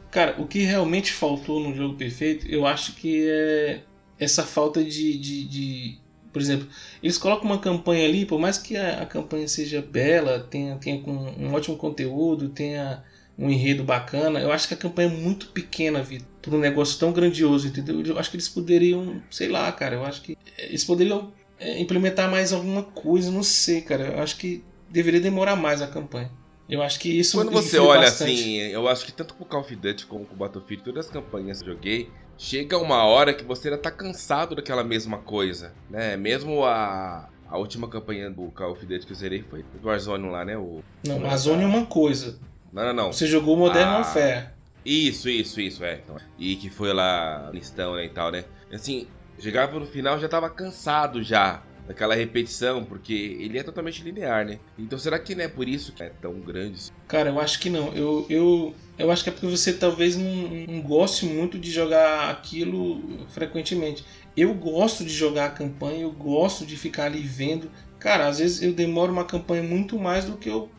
Cara, o que realmente faltou no jogo perfeito, eu acho que é essa falta de, de, de por exemplo, eles colocam uma campanha ali, por mais que a, a campanha seja bela, tenha, tenha um ótimo conteúdo, tenha um enredo bacana, eu acho que a campanha é muito pequena, Vitor, por um negócio tão grandioso, entendeu? Eu acho que eles poderiam, sei lá, cara, eu acho que eles poderiam é, implementar mais alguma coisa, não sei, cara. Eu acho que deveria demorar mais a campanha. Eu acho que isso Quando você olha bastante. assim, eu acho que tanto com o Call of Duty como com o Battlefield, todas as campanhas que eu joguei, chega uma hora que você já tá cansado daquela mesma coisa, né? Mesmo a, a última campanha do Call of Duty que eu zerei foi do Warzone lá, né? O, não, o Warzone é uma coisa. Não, não, não. Você jogou Modern ah, Warfare. Isso, isso, isso, é. Então, e que foi lá listão né, e tal, né? Assim, chegava no final já tava cansado já daquela repetição, porque ele é totalmente linear, né? Então será que não é por isso que é tão grande? Cara, eu acho que não. Eu, eu, eu acho que é porque você talvez não, não goste muito de jogar aquilo frequentemente. Eu gosto de jogar a campanha, eu gosto de ficar ali vendo. Cara, às vezes eu demoro uma campanha muito mais do que eu,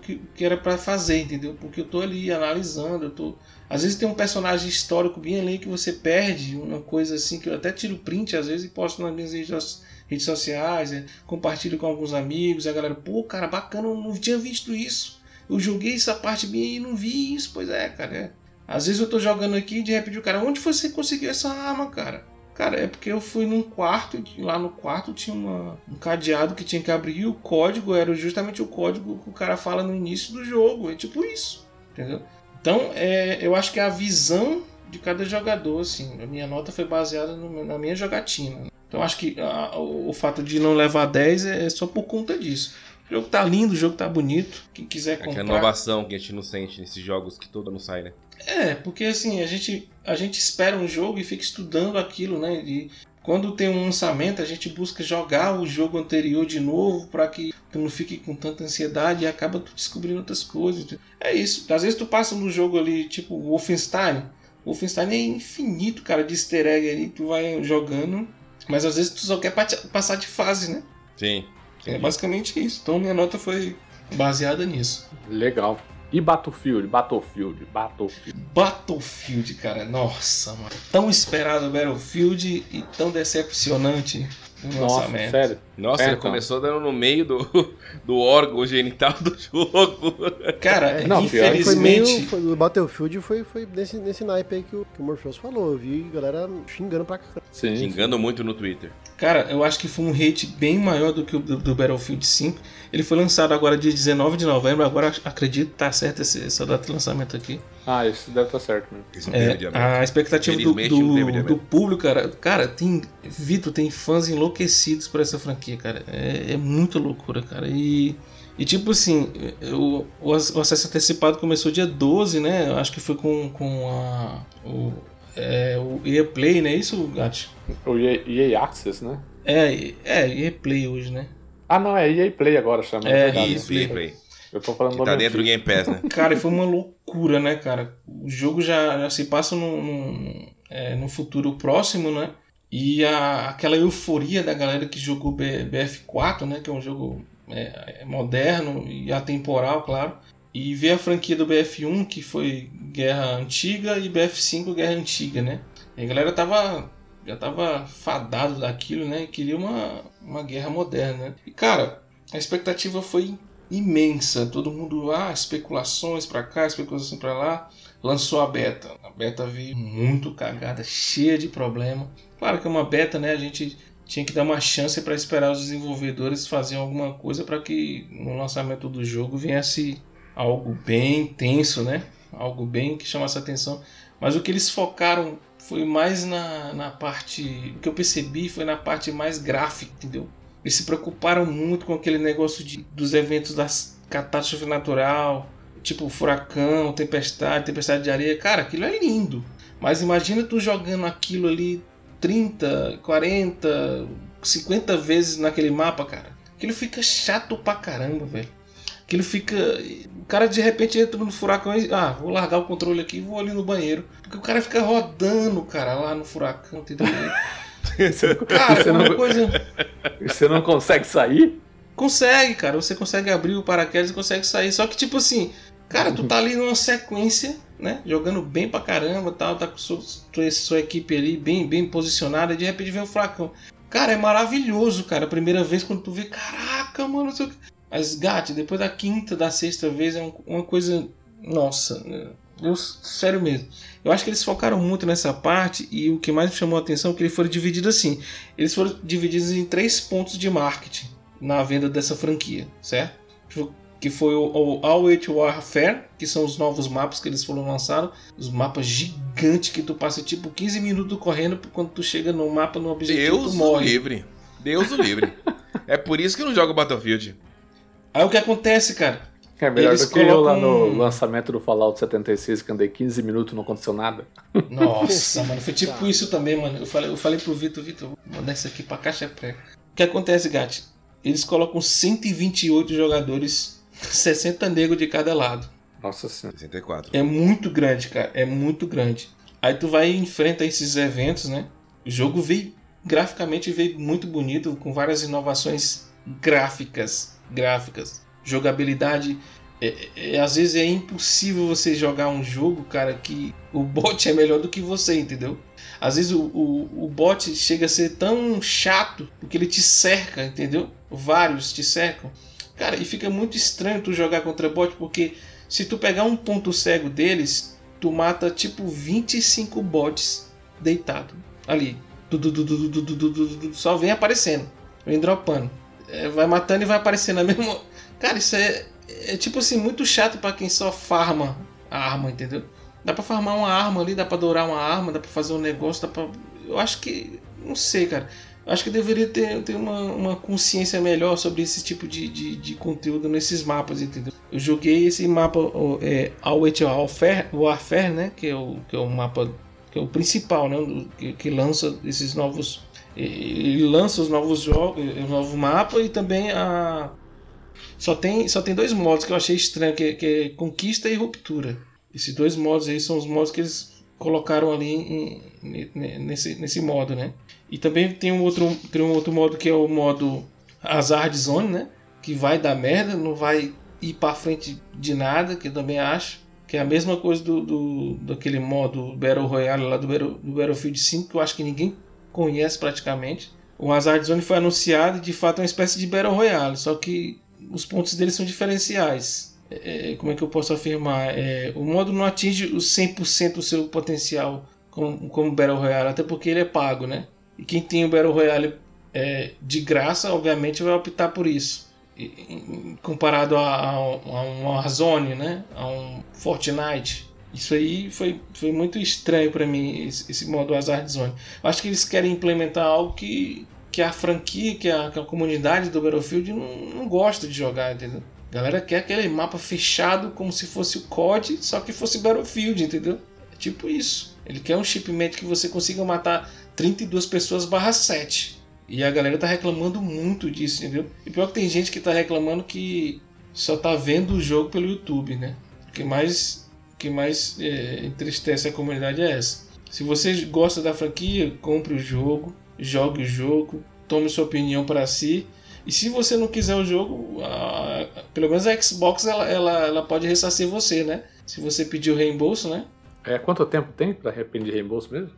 que, que era para fazer, entendeu? Porque eu tô ali analisando, eu tô. Às vezes tem um personagem histórico bem ali que você perde, uma coisa assim, que eu até tiro print às vezes e posto nas minhas redes, redes sociais, né? compartilho com alguns amigos, a galera, pô, cara, bacana, não tinha visto isso. Eu joguei essa parte bem e não vi isso, pois é, cara. É. Às vezes eu tô jogando aqui e de repente o cara, onde você conseguiu essa arma, cara? Cara, é porque eu fui num quarto, e lá no quarto tinha uma, um cadeado que tinha que abrir e o código era justamente o código que o cara fala no início do jogo. É tipo isso, entendeu? Então, é, eu acho que é a visão de cada jogador, assim. A minha nota foi baseada no, na minha jogatina. Então, acho que a, o, o, fato de não levar 10 é, é só por conta disso. O jogo tá lindo, o jogo tá bonito. Quem quiser comprar. É a inovação que a gente não sente nesses jogos que todo não sai, né? É, porque assim, a gente, a gente espera um jogo e fica estudando aquilo, né? E quando tem um lançamento, a gente busca jogar o jogo anterior de novo para que tu não fique com tanta ansiedade e acaba tu descobrindo outras coisas. É isso. Às vezes tu passa no jogo ali, tipo Wolfenstein. Wolfenstein é infinito, cara, de easter egg ali. Tu vai jogando, mas às vezes tu só quer passar de fase, né? Sim. sim. É basicamente isso. Então minha nota foi baseada nisso. Legal. E Battlefield, Battlefield, Battlefield. Battlefield, cara, nossa, mano. Tão esperado Battlefield e tão decepcionante no nossa, lançamento. Sério? Nossa, é, ele então. começou dando no meio do, [LAUGHS] do órgão genital do jogo. Cara, [LAUGHS] não, infelizmente. Foi meio, foi, o Battlefield foi, foi nesse, nesse naipe aí que o, que o Morpheus falou. Eu vi galera xingando pra caramba. Xingando sim. muito no Twitter. Cara, eu acho que foi um hate bem maior do que o do, do, Battlefield 5. Ele foi lançado agora dia 19 de novembro. Agora acredito que tá certo esse, essa data de lançamento aqui. Ah, isso deve estar tá certo mesmo. É, a expectativa do, do, do, público, cara. Cara, tem. Vitor, tem fãs enlouquecidos por essa franquia, cara. É, é muita loucura, cara. E. E tipo assim, o, o acesso antecipado começou dia 12, né? Eu acho que foi com, com a, o, é, o EA Play, né? Isso, Gatti? O EA, EA Access, né? É, é, EA Play hoje, né? Ah, não, é EA Play agora chama. É, é isso, EA Play. Eu tô falando que tá dentro do Game Pass, né? [LAUGHS] Cara, foi uma loucura, né, cara? O jogo já, já se passa no, no, é, no futuro próximo, né? E a, aquela euforia da galera que jogou BF4, né? Que é um jogo é, é moderno e atemporal, claro. E ver a franquia do BF1, que foi Guerra Antiga, e BF5, Guerra Antiga, né? A galera tava, já tava fadado daquilo, né? Queria uma, uma guerra moderna? E, cara, a expectativa foi imensa. Todo mundo, ah, especulações para cá, especulações para lá. Lançou a beta. A beta veio muito cagada, cheia de problema. Claro que é uma beta, né? A gente tinha que dar uma chance para esperar os desenvolvedores fazerem alguma coisa para que no lançamento do jogo viesse algo bem tenso, né? Algo bem que chamasse atenção. Mas o que eles focaram foi mais na, na parte. O que eu percebi foi na parte mais gráfica, entendeu? Eles se preocuparam muito com aquele negócio de, dos eventos das catástrofe natural, tipo furacão, tempestade, tempestade de areia. Cara, aquilo é lindo. Mas imagina tu jogando aquilo ali 30, 40, 50 vezes naquele mapa, cara. Aquilo fica chato pra caramba, velho. Aquilo fica. O cara de repente entra no furacão e. Ah, vou largar o controle aqui e vou ali no banheiro. Porque o cara fica rodando, cara, lá no furacão, entendeu? [LAUGHS] cara, você não, coisa. Você não consegue sair? Consegue, cara. Você consegue abrir o paraquedas e consegue sair. Só que, tipo assim, cara, tu tá ali numa sequência, né? Jogando bem pra caramba tal, tá com sua, sua equipe ali bem, bem posicionada, e de repente vem o furacão. Cara, é maravilhoso, cara. A primeira vez quando tu vê, caraca, mano. Mas, Gat, depois da quinta, da sexta vez, é uma coisa. Nossa, eu, sério mesmo. Eu acho que eles focaram muito nessa parte e o que mais me chamou a atenção é que eles foram divididos assim. Eles foram divididos em três pontos de marketing na venda dessa franquia, certo? Que foi o, o All Out Warfare, que são os novos mapas que eles foram lançados. Os mapas gigantes que tu passa tipo 15 minutos correndo quando tu chega no mapa no objetivo Deus tu morre. Deus o livre. Deus o livre. [LAUGHS] é por isso que eu não jogo Battlefield. Aí o que acontece, cara? É melhor Eles do que colocam... eu lá no lançamento do Fallout 76, que andei 15 minutos e não aconteceu nada. [LAUGHS] Nossa, mano, foi tipo isso também, mano. Eu falei, eu falei pro Vitor, Vitor, vou mandar isso aqui pra caixa pré. O que acontece, Gat? Eles colocam 128 jogadores, [LAUGHS] 60 negros de cada lado. Nossa senhora. 64. É muito grande, cara. É muito grande. Aí tu vai e enfrenta esses eventos, né? O jogo veio, graficamente veio muito bonito, com várias inovações gráficas. Gráficas jogabilidade é, é, às vezes é impossível você jogar um jogo, cara, que o bot é melhor do que você, entendeu? Às vezes o, o, o bot chega a ser tão chato porque ele te cerca, entendeu? Vários te cercam. Cara, e fica muito estranho tu jogar contra bot porque se tu pegar um ponto cego deles, tu mata tipo 25 bots deitado ali. Só vem aparecendo, vem dropando. É, vai matando e vai aparecendo a mesma. Cara, isso é, é tipo assim, muito chato para quem só farma a arma, entendeu? Dá pra farmar uma arma ali, dá pra dourar uma arma, dá pra fazer um negócio, dá pra. Eu acho que. Não sei, cara. Eu acho que deveria ter, ter uma, uma consciência melhor sobre esse tipo de, de, de conteúdo nesses mapas, entendeu? Eu joguei esse mapa é, Warfare, Warfare, né? Que é, o, que é o mapa. Que é o principal, né? Que, que lança esses novos. Ele lança os novos jogos, o novo mapa e também a, só tem, só tem dois modos que eu achei estranho, que, que é conquista e ruptura. Esses dois modos aí são os modos que eles colocaram ali em, em, nesse, nesse modo, né? E também tem um, outro, tem um outro modo que é o modo Hazard Zone, né? Que vai dar merda, não vai ir para frente de nada, que eu também acho. Que é a mesma coisa do, do daquele modo Battle Royale lá do, do Battlefield 5, que eu acho que ninguém conhece praticamente. O Hazard Zone foi anunciado e de fato é uma espécie de Battle Royale, só que os pontos dele são diferenciais. É, como é que eu posso afirmar? É, o modo não atinge o 100% do seu potencial como, como Battle Royale, até porque ele é pago, né? E quem tem o Battle Royale é, de graça, obviamente, vai optar por isso. E, comparado a, a, a um Warzone, né? A um Fortnite. Isso aí foi, foi muito estranho para mim, esse, esse modo Hazard Zone. Acho que eles querem implementar algo que que a franquia, que a, que a comunidade do Battlefield não, não gosta de jogar, entendeu? A galera quer aquele mapa fechado como se fosse o COD, só que fosse Battlefield, entendeu? É tipo isso. Ele quer um shipment que você consiga matar 32 pessoas barra 7. E a galera tá reclamando muito disso, entendeu? E pior que tem gente que tá reclamando que só tá vendo o jogo pelo YouTube, né? O que mais, que mais é, entristece a comunidade é essa. Se você gosta da franquia, compre o jogo, jogue o jogo, tome sua opinião para si. E se você não quiser o jogo, a, pelo menos a Xbox ela, ela, ela pode ressarcir você, né? Se você pedir o reembolso, né? É, quanto tempo tem para arrepender reembolso mesmo?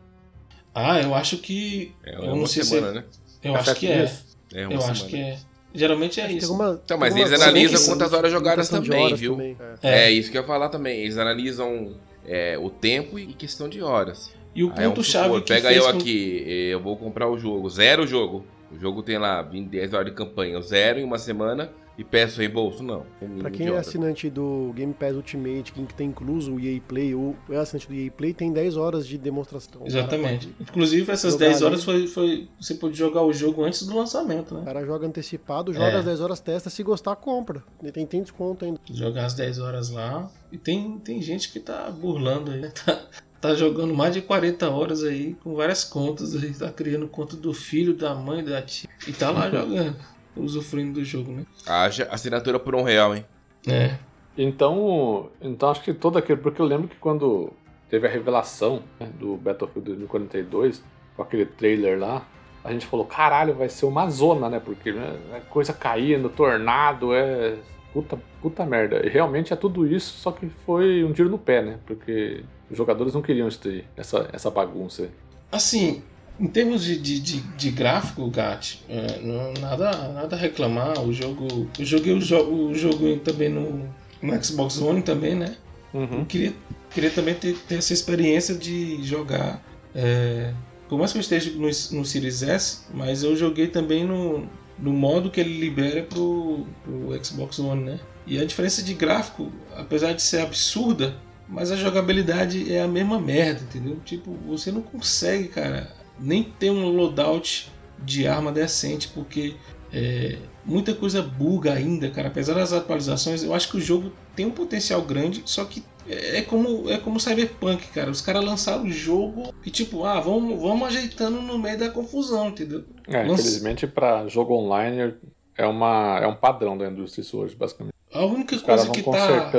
Ah, eu acho que. É eu uma semana, se... né? Eu é acho que é. é eu acho que é. Geralmente é isso. Uma, então, mas eles analisam quantas horas jogadas também, horas viu? Também. É. é. isso que eu ia falar também. Eles analisam é, o tempo e questão de horas. E o ponto-chave que Pega eu com... aqui, eu vou comprar o jogo, zero jogo. O jogo tem lá 20, 10 horas de campanha, zero em uma semana e peço reembolso, não. É pra quem é assinante do Game Pass Ultimate, quem tem incluso o EA Play, ou é assinante do EA Play, tem 10 horas de demonstração. Exatamente. Inclusive, essas 10 horas foi, foi, você pode jogar o jogo antes do lançamento, né? O cara joga antecipado, joga é. as 10 horas, testa, se gostar, compra. Tem, tem desconto ainda. Jogar as 10 horas lá. E tem, tem gente que tá burlando aí, né? [LAUGHS] Tá, tá jogando mais de 40 horas aí, com várias contas aí, tá criando conta do filho, da mãe, da tia, e tá lá [LAUGHS] jogando, usufruindo do jogo, né? Haja assinatura por um real, hein? É. Então, então acho que todo aquele, porque eu lembro que quando teve a revelação né, do Battlefield 2042, com aquele trailer lá, a gente falou, caralho, vai ser uma zona, né? Porque né, é coisa caindo, tornado, é puta, puta merda. E realmente é tudo isso, só que foi um tiro no pé, né? Porque os jogadores não queriam isso daí, essa, essa bagunça. Assim, em termos de, de, de, de gráfico, Gat, é, não, nada, nada a reclamar. O jogo. Eu joguei o, jo o jogo também no, no Xbox One também, né? Uhum. Queria, queria também ter, ter essa experiência de jogar. É, por mais que eu esteja no, no Series S, mas eu joguei também no, no modo que ele libera pro, pro Xbox One, né? E a diferença de gráfico, apesar de ser absurda, mas a jogabilidade é a mesma merda, entendeu? Tipo, você não consegue, cara, nem ter um loadout de arma decente, porque é, muita coisa buga ainda, cara. Apesar das atualizações, eu acho que o jogo tem um potencial grande, só que é, é como é como Cyberpunk, cara. Os caras lançaram o jogo e tipo, ah, vamos, vamos ajeitando no meio da confusão, entendeu? É, Lança... infelizmente para jogo online é uma é um padrão da indústria isso hoje, basicamente. A única os coisa que tá.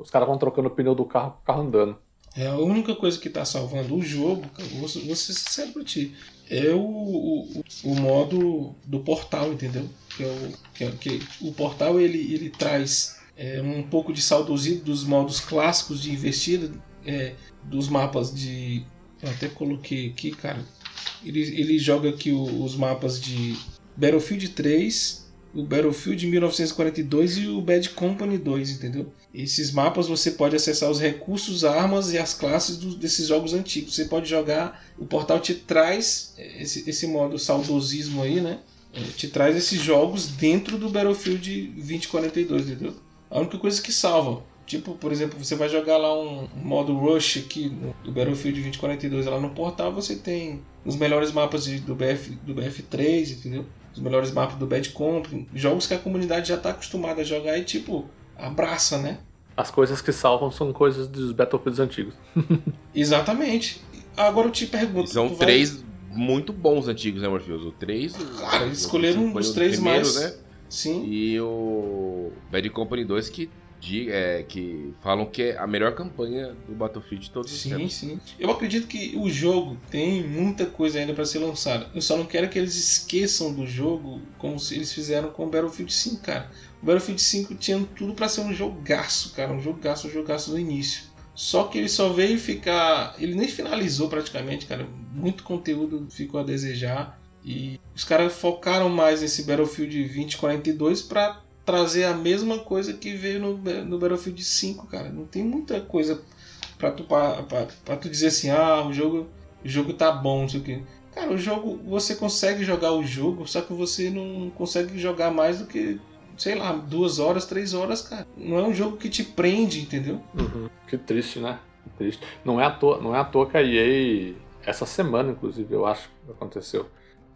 Os caras vão trocando o pneu do carro com o carro andando. É a única coisa que tá salvando o jogo, vou, vou ser sincero pra ti, é o, o, o modo do portal, entendeu? Que é o, que, é, que o portal ele, ele traz é, um pouco de saudosismo dos modos clássicos de investida, é, dos mapas de. Eu até coloquei aqui, cara. Ele, ele joga aqui o, os mapas de Battlefield 3, o Battlefield 1942 e o Bad Company 2, entendeu? Esses mapas você pode acessar os recursos, armas e as classes do, desses jogos antigos. Você pode jogar, o portal te traz esse, esse modo saudosismo aí, né? É, te traz esses jogos dentro do Battlefield 2042, entendeu? A única coisa que salva, tipo, por exemplo, você vai jogar lá um modo Rush aqui do Battlefield 2042 lá no portal, você tem os melhores mapas do, BF, do BF3, entendeu? Os melhores mapas do Bad Company, jogos que a comunidade já está acostumada a jogar e, tipo, abraça, né? As coisas que salvam são coisas dos Battlefields antigos. [LAUGHS] Exatamente. Agora eu te pergunto. São três vai... muito bons antigos, né, Morpheus? O três. Cara, eles escolheram um dos três mais. Né? Sim. E o Bad Company 2 que de, é, que falam que é a melhor campanha do Battlefield de todos sim, os tempos. Sim, sim. Eu acredito que o jogo tem muita coisa ainda para ser lançada. Eu só não quero que eles esqueçam do jogo como se eles fizeram com o Battlefield 5, cara. O Battlefield 5 tinha tudo para ser um jogaço, cara, um jogaço, um jogaço do início. Só que ele só veio ficar, ele nem finalizou praticamente, cara. Muito conteúdo ficou a desejar e os caras focaram mais nesse Battlefield 2042 para trazer a mesma coisa que veio no, no Battlefield 5, cara. Não tem muita coisa pra tu, pra tu dizer assim, ah, o jogo, o jogo tá bom, não sei o que. Cara, o jogo, você consegue jogar o jogo, só que você não consegue jogar mais do que, sei lá, duas horas, três horas, cara. Não é um jogo que te prende, entendeu? Uhum. Que triste, né? Triste. Não é à toa, não é à toa que a EA, essa semana, inclusive, eu acho que aconteceu.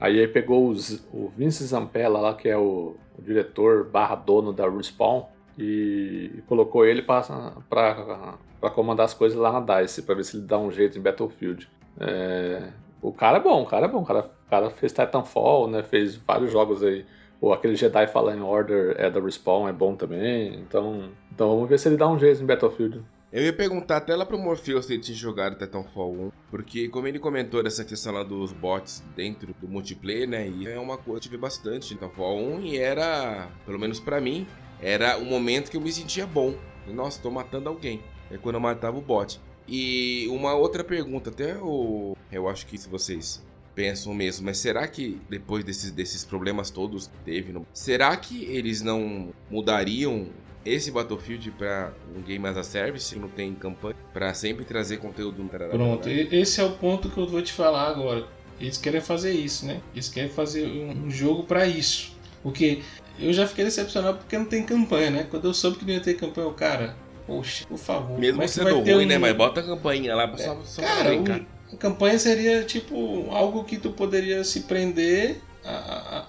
A EA pegou os, o Vince Zampella lá, que é o o diretor barra dono da Respawn, e colocou ele para comandar as coisas lá na DICE, para ver se ele dá um jeito em Battlefield. É, o cara é bom, o cara é bom, o cara, o cara fez Titanfall, né, fez vários jogos aí. Ou aquele Jedi Fallen Order é da Respawn, é bom também. Então, então vamos ver se ele dá um jeito em Battlefield. Eu ia perguntar até lá pro Morpheus se ele tinha jogado Titanfall 1, porque como ele comentou dessa questão lá dos bots dentro do multiplayer, né, e é uma coisa que eu tive bastante Titanfall 1 e era, pelo menos para mim, era o momento que eu me sentia bom. Nossa, tô matando alguém. É quando eu matava o bot. E uma outra pergunta, até o, eu acho que se vocês pensam mesmo, mas será que depois desses, desses problemas todos que teve, será que eles não mudariam esse Battlefield para um game as a service, não tem campanha, para sempre trazer conteúdo no Pronto, esse é o ponto que eu vou te falar agora. Eles querem fazer isso, né? Eles querem fazer um jogo para isso. Porque eu já fiquei decepcionado porque não tem campanha, né? Quando eu soube que não ia ter campanha, o cara, poxa, por favor. Mesmo mas sendo ruim, um... né? Mas bota a campanha lá pra é, só, só cara, brincar. a campanha seria tipo algo que tu poderia se prender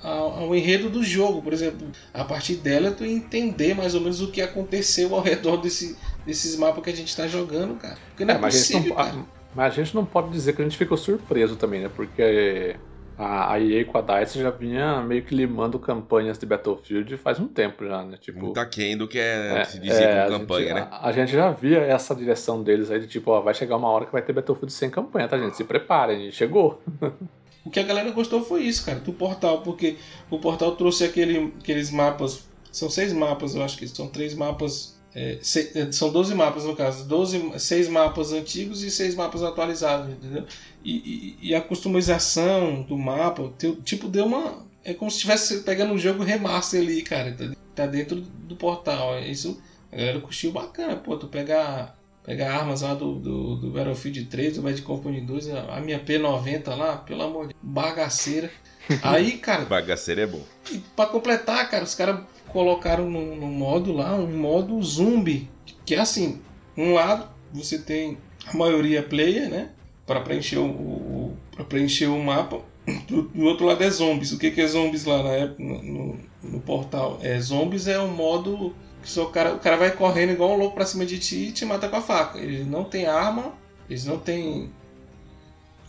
ao enredo do jogo, por exemplo. A partir dela, tu entender mais ou menos o que aconteceu ao redor desse, desses mapas que a gente está jogando, cara. Porque não é, é mas possível, a não, Mas a gente não pode dizer que a gente ficou surpreso também, né? Porque a, a EA com a DICE já vinha meio que limando campanhas de Battlefield faz um tempo já, né? Tipo, Muito aquém do que é, é se dizer é, campanha, gente, né? A, a, gente já via essa direção deles aí de tipo, ó, vai chegar uma hora que vai ter Battlefield sem campanha, tá, gente? Se preparem, e chegou. [LAUGHS] O que a galera gostou foi isso, cara, do portal, porque o portal trouxe aquele, aqueles mapas. São seis mapas, eu acho que são três mapas. É, seis, é, são 12 mapas no caso, 12, seis mapas antigos e seis mapas atualizados, entendeu? E, e, e a customização do mapa, tipo, deu uma. É como se estivesse pegando um jogo remaster ali, cara. Tá, tá dentro do portal. Isso a galera curtiu bacana, pô, tu pegar pegar armas lá do, do, do Battlefield 3, do Bad Company 2, a minha P90 lá, pelo amor de bagaceira. [LAUGHS] Aí, cara. bagaceira é bom. E pra completar, cara, os caras colocaram no, no, modo lá um modo zumbi. Que é assim: um lado você tem a maioria player, né? Para preencher o, o para preencher o mapa. [CLEARS THROAT] Do, do, outro lado é zombies. O que, que é zombies lá na época, no, no, no portal? É zombies é o modo que o cara, o cara vai correndo igual um louco pra cima de ti e te mata com a faca. Eles não tem arma, eles não tem.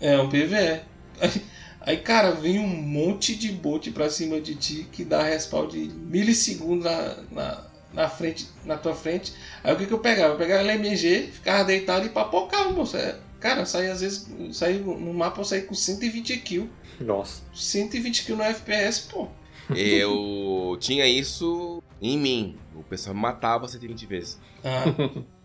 É um PVE. Aí, aí, cara, vem um monte de bot pra cima de ti que dá respawn de milissegundos na, na, na, frente, na tua frente. Aí o que, que eu pegava? Eu pegava LMG, ficava deitado e papocava, moço. É, cara, saí às vezes. Saí, no mapa eu saí com 120 kills. Nossa. 120 kills no FPS, pô. Eu tinha isso em mim. pessoa me matava 120 vezes. Ah.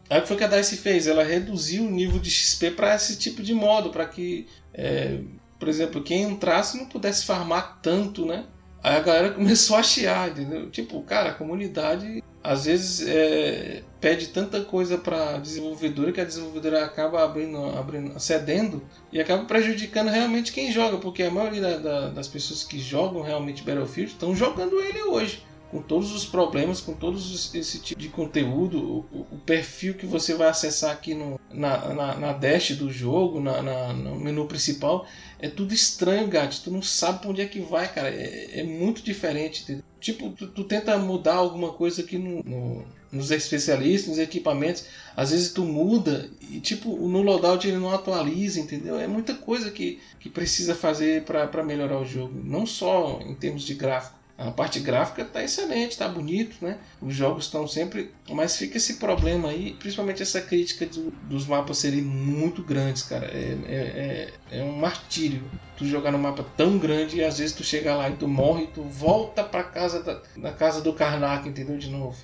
Aí o foi que a DICE fez? Ela reduziu o nível de XP para esse tipo de modo, para que, é, por exemplo, quem entrasse não pudesse farmar tanto, né? Aí a galera [LAUGHS] começou a chiar, entendeu? Tipo, cara, a comunidade às vezes é, pede tanta coisa para desenvolvedora que a desenvolvedora acaba abrindo, abrindo, cedendo e acaba prejudicando realmente quem joga, porque a maioria da, da, das pessoas que jogam realmente Battlefield estão jogando ele hoje com todos os problemas, com todos esse tipo de conteúdo, o, o perfil que você vai acessar aqui no, na, na, na dash do jogo, na, na, no menu principal, é tudo estranho, gato. Tu não sabe pra onde é que vai, cara. É, é muito diferente. Tipo, tu, tu, tenta mudar alguma coisa aqui no, no, nos especialistas, nos equipamentos. Às vezes tu muda e, tipo, no loadout ele não atualiza, entendeu? É muita coisa que, que precisa fazer para melhorar o jogo. Não só em termos de gráfico a parte gráfica está excelente, está bonito, né? Os jogos estão sempre. Mas fica esse problema aí, principalmente essa crítica do, dos mapas serem muito grandes, cara. É, é, é, é, um martírio. Tu jogar num mapa tão grande e às vezes tu chega lá e tu morre e tu volta pra casa da, casa do Karnak, entendeu? De novo.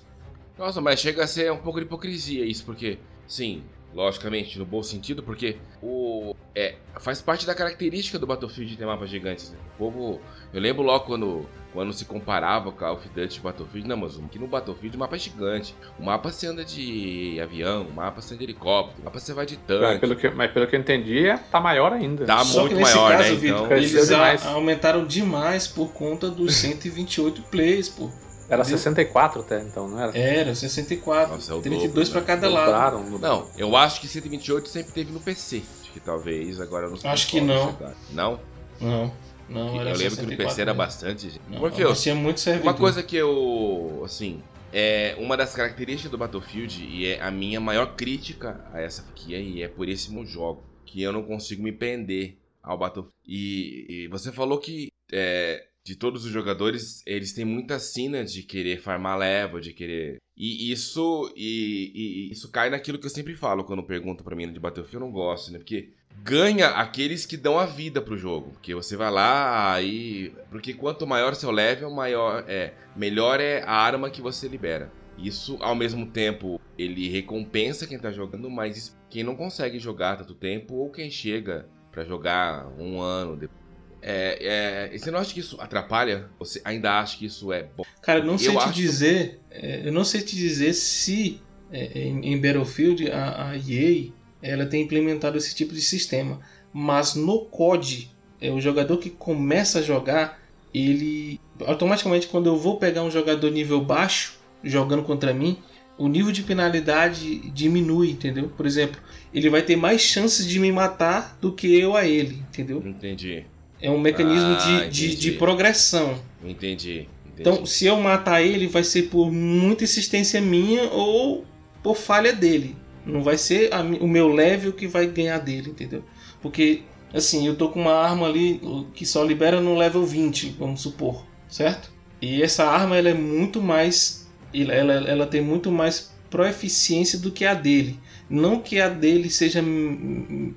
Nossa, mas chega a ser um pouco de hipocrisia isso, porque, sim, logicamente, no bom sentido, porque o é faz parte da característica do Battlefield ter mapas gigantes. Né? O povo, eu lembro logo quando quando se comparava com Call of Duty e Battlefield, não, mas aqui no Battlefield o mapa é gigante. O mapa você anda de avião, o mapa você anda de helicóptero, o mapa você vai de tanque. Mas pelo que, mas pelo que eu entendi, é, tá maior ainda. Tá Só muito que nesse maior, caso, né? Vitor, Então, eles demais. aumentaram demais por conta dos 128 plays, pô. Era Entendeu? 64 até, então, não era? Era 64, Nossa, é o 32 dobro, para né? cada lado. Dobraram, no- Não, eu acho que 128 sempre teve no PC. Acho que talvez agora nos Acho que não. chegaram. Não? Não, não, era eu lembro que no 64 PC era mesmo. bastante, gente. Não, Porque eu eu, tinha muito servidor. Uma coisa que eu, assim, é uma das características do Battlefield e é a minha maior crítica a essa franquia e é por esse meu jogo que eu não consigo me prender ao Battlefield. E, e você falou que é, de todos os jogadores eles têm muita sina de querer farmar level, de querer e isso e, e- isso cai naquilo que eu sempre falo quando perguntam pra mim de Battlefield, eu não gosto, né? Porque ganha aqueles que dão a vida pro jogo. Porque você vai lá e. Porque quanto maior seu level, maior é. Melhor é a arma que você libera. Isso, ao mesmo tempo, ele recompensa quem tá jogando, mas quem não consegue jogar tanto tempo, ou quem chega pra jogar um ano depois. É, é, e você não acha que isso atrapalha? Você ainda acha que isso é bom? Cara, eu não sei Eu te dizer, é, eu não sei te dizer se é, em, em Battlefield a, a EA ela tem implementado esse tipo de sistema, mas no COD, é, o jogador que começa a jogar, ele automaticamente quando eu vou pegar um jogador nível baixo jogando contra mim, o nível de penalidade diminui, entendeu? Por exemplo, ele vai ter mais chances de me matar do que eu a ele, entendeu? Entendi. É um mecanismo Ah, de, de, de progressão. Entendi. entendi. Então, se eu matar ele, vai ser por muita insistência minha ou por falha dele. Não vai ser a o meu level que vai ganhar dele, entendeu? Porque, assim, eu tô com uma arma ali que só libera no level 20, vamos supor, certo? E essa arma ela é muito mais. Ela, ela, ela tem muito mais proeficiência do que a dele. Não que a dele seja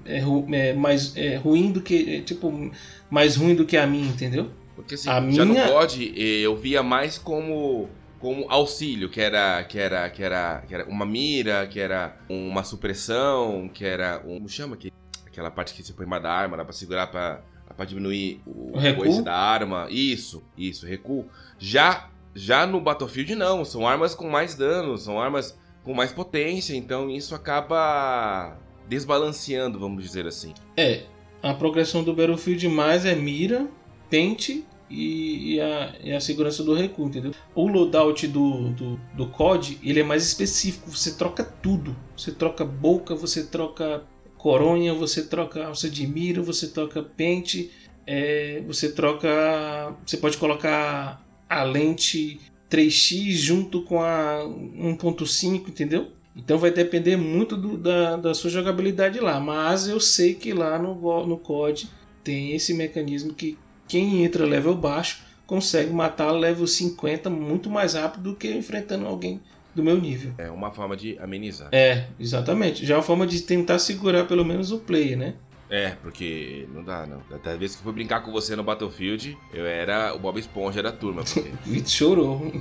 é, é, mais é, ruim do que. é, tipo, mais ruim do que a minha, entendeu? Porque assim, A já minha- no COD eh, eu via mais como como auxílio, que era que era que era que era uma mira, que era uma supressão, que era um, como chama que aquela parte que você põe embaixo da arma, dá para segurar para para diminuir o, O recuo? da arma. Isso, isso, recuo. Já já no Battlefield não, são armas com mais dano, são armas com mais potência, então isso acaba desbalanceando, vamos dizer assim. É, a progressão do Battlefield mais é mira, pente e, e a, e a segurança do recuo, entendeu? O loadout do, do, do COD, ele é mais específico, você troca tudo. Você troca boca, você troca coronha, você troca alça de mira, você troca pente, é, você troca... Você pode colocar a lente 3x junto com a 1.5, entendeu? Então vai depender muito do- da, da sua jogabilidade lá. Mas eu sei que lá no, no COD tem esse mecanismo que quem entra level baixo consegue matar level 50 muito mais rápido do que enfrentando alguém do meu nível. É uma forma de amenizar. É, exatamente. Já é uma forma de tentar segurar pelo menos o player, né? É, porque não dá, não. Da vez que eu fui brincar com você no Battlefield, eu era o Bob Esponja da turma. Porque [LAUGHS] O Vitor chorou.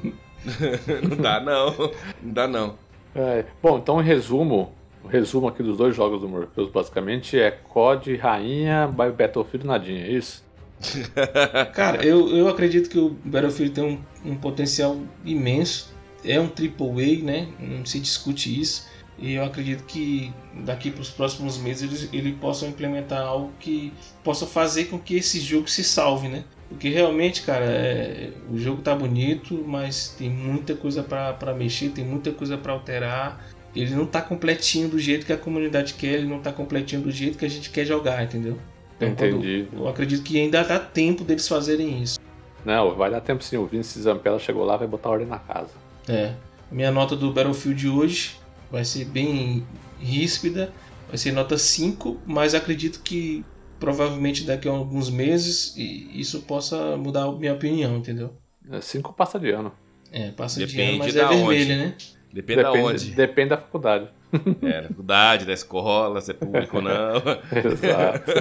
[LAUGHS] não dá não, não dá não. É, bom, então em resumo, o resumo aqui dos dois jogos do Morpheus basicamente é COD, Rainha, Battlefield Nadinha, é isso? Cara, eu, eu acredito que o Battlefield tem um, um potencial imenso. É um AAA, né? Não se discute isso. E eu acredito que daqui para os próximos meses eles, eles possam implementar algo que possa fazer com que esse jogo se salve, né? Porque realmente, cara, é, o jogo tá bonito, mas tem muita coisa para mexer, tem muita coisa para alterar. Ele não tá completinho do jeito que a comunidade quer, ele não tá completinho do jeito que a gente quer jogar, entendeu? Então, Entendi. Eu acredito que ainda dá tempo deles fazerem isso. Não, vai dar tempo sim. O Vince Zampella chegou lá vai botar ordem na casa. É. Minha nota do Battlefield hoje vai ser bem ríspida. Vai ser nota 5, mas acredito que provavelmente daqui a alguns meses isso possa mudar a minha opinião, entendeu? 5 é, passa de ano. É, passa Depende de ano, mas é vermelho, onde. né? Depende, Depende da onde. Depende da faculdade. É, da faculdade, da escola, se é público ou não. [LAUGHS] Exato.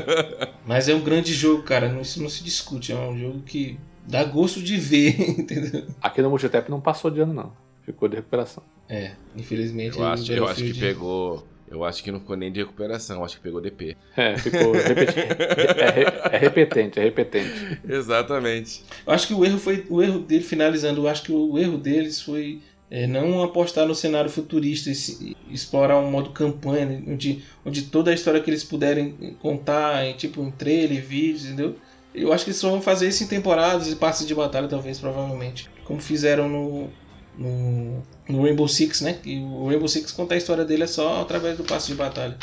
Mas é um grande jogo, cara. Isso não se discute. É um jogo que dá gosto de ver, [LAUGHS] entendeu? Aqui no Multitap não passou de ano, não. Ficou de recuperação. É, infelizmente. Eu acho, eu acho que pegou. Eu acho que não ficou nem de recuperação, acho que pegou DP. É, ficou repeti... [LAUGHS] é, é, repetente, é repetente. Exatamente. Eu acho que o erro foi. O erro dele, finalizando, eu acho que o erro deles foi é, não apostar no cenário futurista e explorar um modo campanha, né, onde, onde toda a história que eles puderem contar, em, tipo em trailer, vídeos, entendeu? Eu acho que eles só vão fazer isso em temporadas e passes de batalha, talvez, provavelmente. Como fizeram no, no, no Rainbow Six, né? E o Rainbow Six conta a história dele é só através do passe de batalha.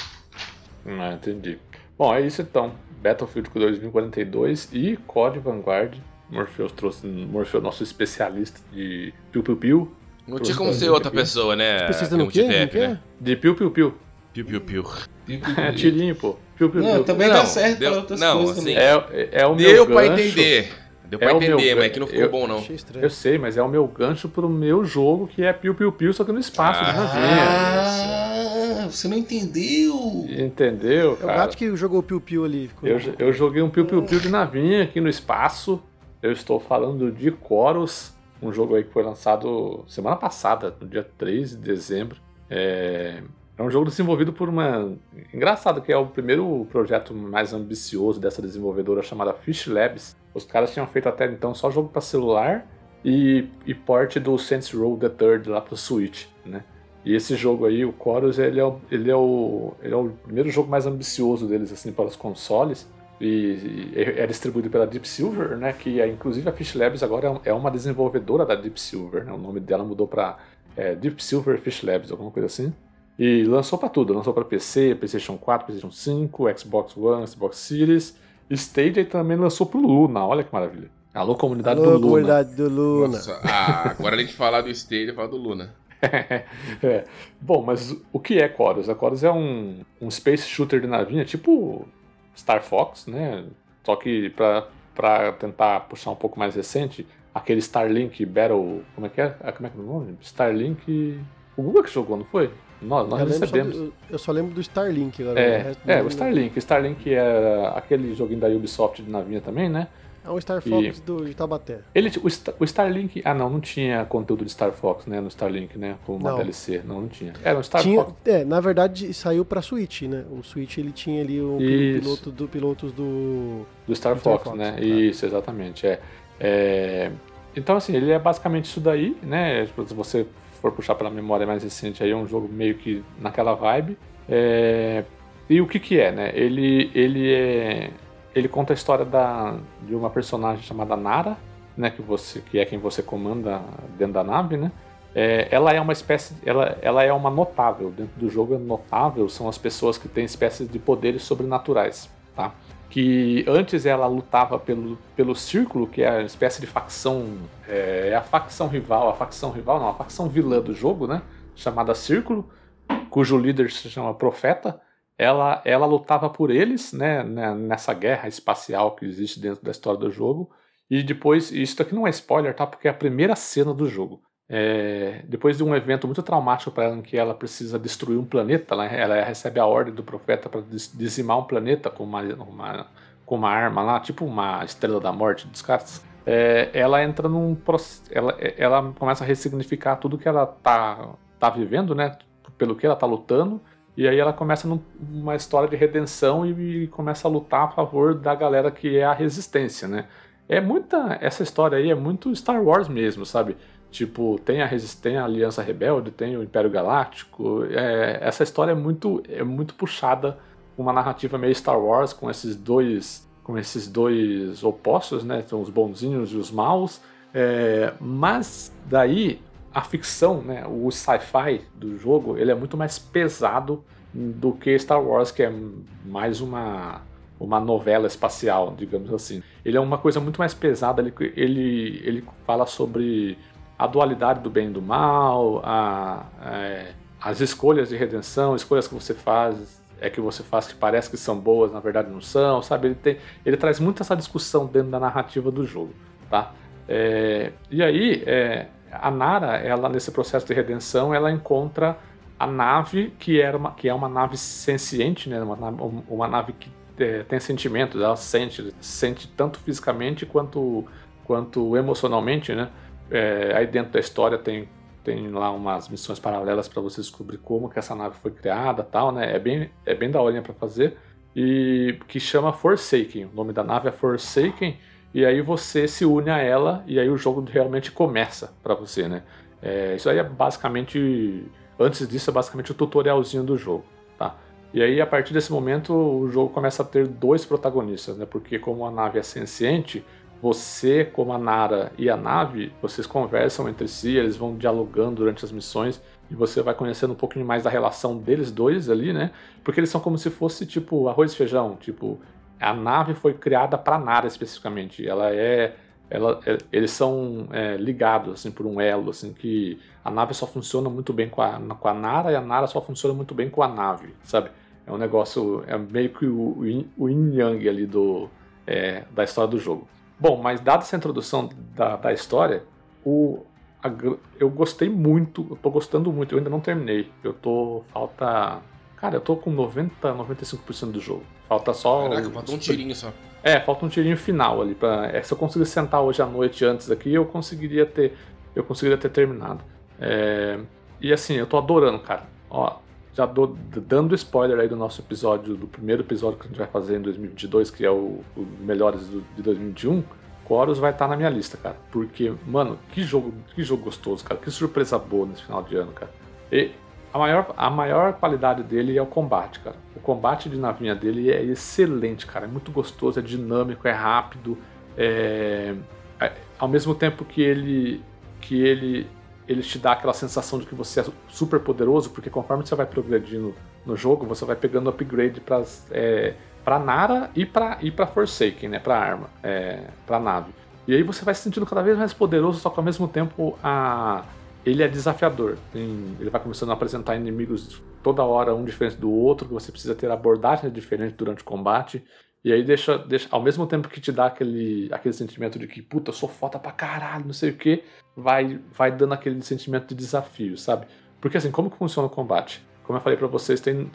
Ah, entendi. Bom, é isso então. Battlefield 2042 e COD Vanguard. Morpheus trouxe Morpheus, nosso especialista de Piu Piu Piu. Não tinha como ser outra pessoa, né? Especialista no quê? Tap, né? De Piu Piu Piu. Piu Piu Piu. É, [LAUGHS] tirinho, pô. Piu Piu Não, Piu. também Não, dá certo deu- pra outras não, coisas assim, também. É, é o meu Deu gancho. pra entender. Deu pra É entender, mas gan- que não ficou eu- bom, não. Eu sei, mas é o meu gancho pro meu jogo que é Piu Piu Piu, só que no espaço, Ah. de navinha. Ah, você não entendeu? Entendeu, É o cara? gato que jogou o Piu Piu ali. Eu, eu joguei um Piu Piu Piu de navinha aqui no espaço. Eu estou falando de Chorus, um jogo aí que foi lançado semana passada, no dia 3 de dezembro. É, é um jogo desenvolvido por uma. Engraçado que é o primeiro projeto mais ambicioso dessa desenvolvedora chamada Fish Labs. Os caras tinham feito até então só jogo para celular e, e porte do Saints Row the Third lá pro Switch, né? E esse jogo aí, o Chorus, ele é o, ele é o, ele é o primeiro jogo mais ambicioso deles assim para os consoles e, e é distribuído pela Deep Silver, né? Que é, inclusive a Fish Labs agora é uma desenvolvedora da Deep Silver, né? O nome dela mudou para é, Deep Silver Fish Labs, alguma coisa assim. E lançou para tudo, lançou para PC, PlayStation 4, PlayStation 5, Xbox One, Xbox Series. Stadia e também lançou pro Luna, olha que maravilha. Alô, comunidade Alô, do Luna. comunidade do Luna. Nossa, ah, agora a gente falar do Stadia, falar do Luna. [LAUGHS] é. Bom, mas o que é Chorus? A Chorus é um, um space shooter de navinha, tipo Star Fox, né? Só que pra tentar puxar um pouco mais recente, aquele Starlink Battle. Como é que é? Ah, Como é que é o nome? Starlink. O Google que jogou, não foi? Nós, nós eu, só recebemos. do- eu só lembro do Starlink agora. É, resto é, o Starlink. O Starlink era aquele joguinho da Ubisoft de navinha também, né? É um Star Fox do, de Tabaté. Ele, o, Star- o Starlink. Ah, não, não tinha conteúdo de Star Fox, né? No Starlink, né? Como uma Não. DLC. Não, não tinha. Era um Star Tinha, Fox. é, na verdade saiu pra Switch, né? O Switch ele tinha ali o Isso. piloto do pilotos do Do Star Do Star Fox, Fox, né? tá. Isso, exatamente. É. É, Então, assim, ele é basicamente isso daí, né? Você for puxar pela memória mais recente, aí é um jogo meio que naquela vibe. É, E o que que é, né? Ele, ele é... Ele conta a história da, de uma personagem chamada Nara, né? Que, você, que é quem você comanda dentro da nave, né? É, ela é uma espécie, ela, ela é uma notável dentro do jogo. Notável são as pessoas que têm espécies de poderes sobrenaturais, tá? Que antes ela lutava pelo, pelo Círculo, que é a espécie de facção, é, é a facção rival, a facção rival não, a facção vilã do jogo, né? Chamada Círculo, cujo líder se chama Profeta. Ela, ela lutava por eles, né? né, Nessa guerra espacial que existe dentro da história do jogo. E depois, isso aqui não é spoiler, tá? Porque é a primeira cena do jogo. É, depois de um evento muito traumático para ela, em que ela precisa destruir um planeta, ela, ela recebe a ordem do profeta para dizimar um planeta com uma, uma, com uma arma lá, tipo uma estrela da morte dos caras. é, ela entra num ela, ela começa a ressignificar tudo que ela tá, tá vivendo, né? Pelo que ela tá lutando. E aí ela começa numa história de redenção e, e começa a lutar a favor da galera que é a resistência, né? É muita. Essa história aí é muito Star Wars mesmo, sabe? Tipo, tem a, tem a Aliança Rebelde, tem o Império Galáctico. É, essa história é muito, é muito puxada, uma narrativa meio Star Wars, com esses dois com esses dois opostos, né? São os bonzinhos e os maus. É, mas daí a ficção, né? O sci-fi do jogo, ele é muito mais pesado do que Star Wars, que é mais uma uma novela espacial, digamos assim. Ele é uma coisa muito mais pesada. Ele, ele, ele fala sobre a dualidade do bem e do mal, a, é, as escolhas de redenção, escolhas que você faz é que você faz que parece que são boas, na verdade não são, sabe? Ele, tem, ele traz muito essa discussão dentro da narrativa do jogo, tá? É, e aí, é, a Nara, ela nesse processo de redenção, ela encontra a nave que, era uma, que é uma nave senciente, né? uma, uma nave que é, tem sentimentos, ela sente, sente tanto fisicamente quanto, quanto emocionalmente, né? É, aí dentro da história tem tem lá umas missões paralelas para você descobrir como que essa nave foi criada tal, né? É bem, é bem da hora para fazer. E que chama Forsaken. O nome da nave é Forsaken. E aí você se une a ela e aí o jogo realmente começa para você, né? É, isso aí é basicamente. Antes disso, é basicamente o tutorialzinho do jogo, tá? E aí, a partir desse momento, o jogo começa a ter dois protagonistas, né? Porque como a nave é senciente, você, como a Nara e a nave, vocês conversam entre si, eles vão dialogando durante as missões e você vai conhecendo um pouquinho mais da relação deles dois ali, né? Porque eles são como se fosse tipo arroz e feijão, tipo a nave foi criada para Nara especificamente. Ela é, ela, é, eles são é, ligados assim por um elo, assim que a nave só funciona muito bem com a, com a Nara e a Nara só funciona muito bem com a nave, sabe? É um negócio, é meio que o, o yin yang ali do, é, da história do jogo. Bom, mas dada essa introdução da, da história, o, a, eu gostei muito, eu tô gostando muito, eu ainda não terminei. Eu tô. Falta. Cara, eu tô com 90, 95% do jogo. Falta só. Caraca, falta um tirinho só. É, falta um tirinho final ali. Pra, é, se eu conseguisse sentar hoje à noite antes aqui, eu conseguiria ter. Eu conseguiria ter terminado. É, e assim, eu tô adorando, cara. Ó, já dou, dando spoiler aí do nosso episódio, do primeiro episódio que a gente vai fazer em 2022, que é o, o Melhores do, de 2021, Chorus vai estar tá na minha lista, cara. Porque, mano, que jogo, que jogo gostoso, cara. Que surpresa boa nesse final de ano, cara. E a maior, a maior qualidade dele é o combate, cara. O combate de navinha dele é excelente, cara. É muito gostoso, é dinâmico, é rápido. É, é, ao mesmo tempo que ele, que ele ele te dá aquela sensação de que você é super poderoso, porque conforme você vai progredindo no jogo, você vai pegando upgrade para é, para Nara e para e para Forsaken, né, para arma, é, para nave. E aí você vai se sentindo cada vez mais poderoso, só que ao mesmo tempo a ele é desafiador. Tem, ele vai começando a apresentar inimigos toda hora um diferente do outro, que você precisa ter abordagens diferentes durante o combate. E aí deixa, deixa, ao mesmo tempo que te dá aquele, aquele sentimento de que, puta, eu sou foda pra caralho, não sei o que, vai, vai dando aquele sentimento de desafio, sabe? Porque assim, como que funciona o combate? Como eu falei para vocês, tem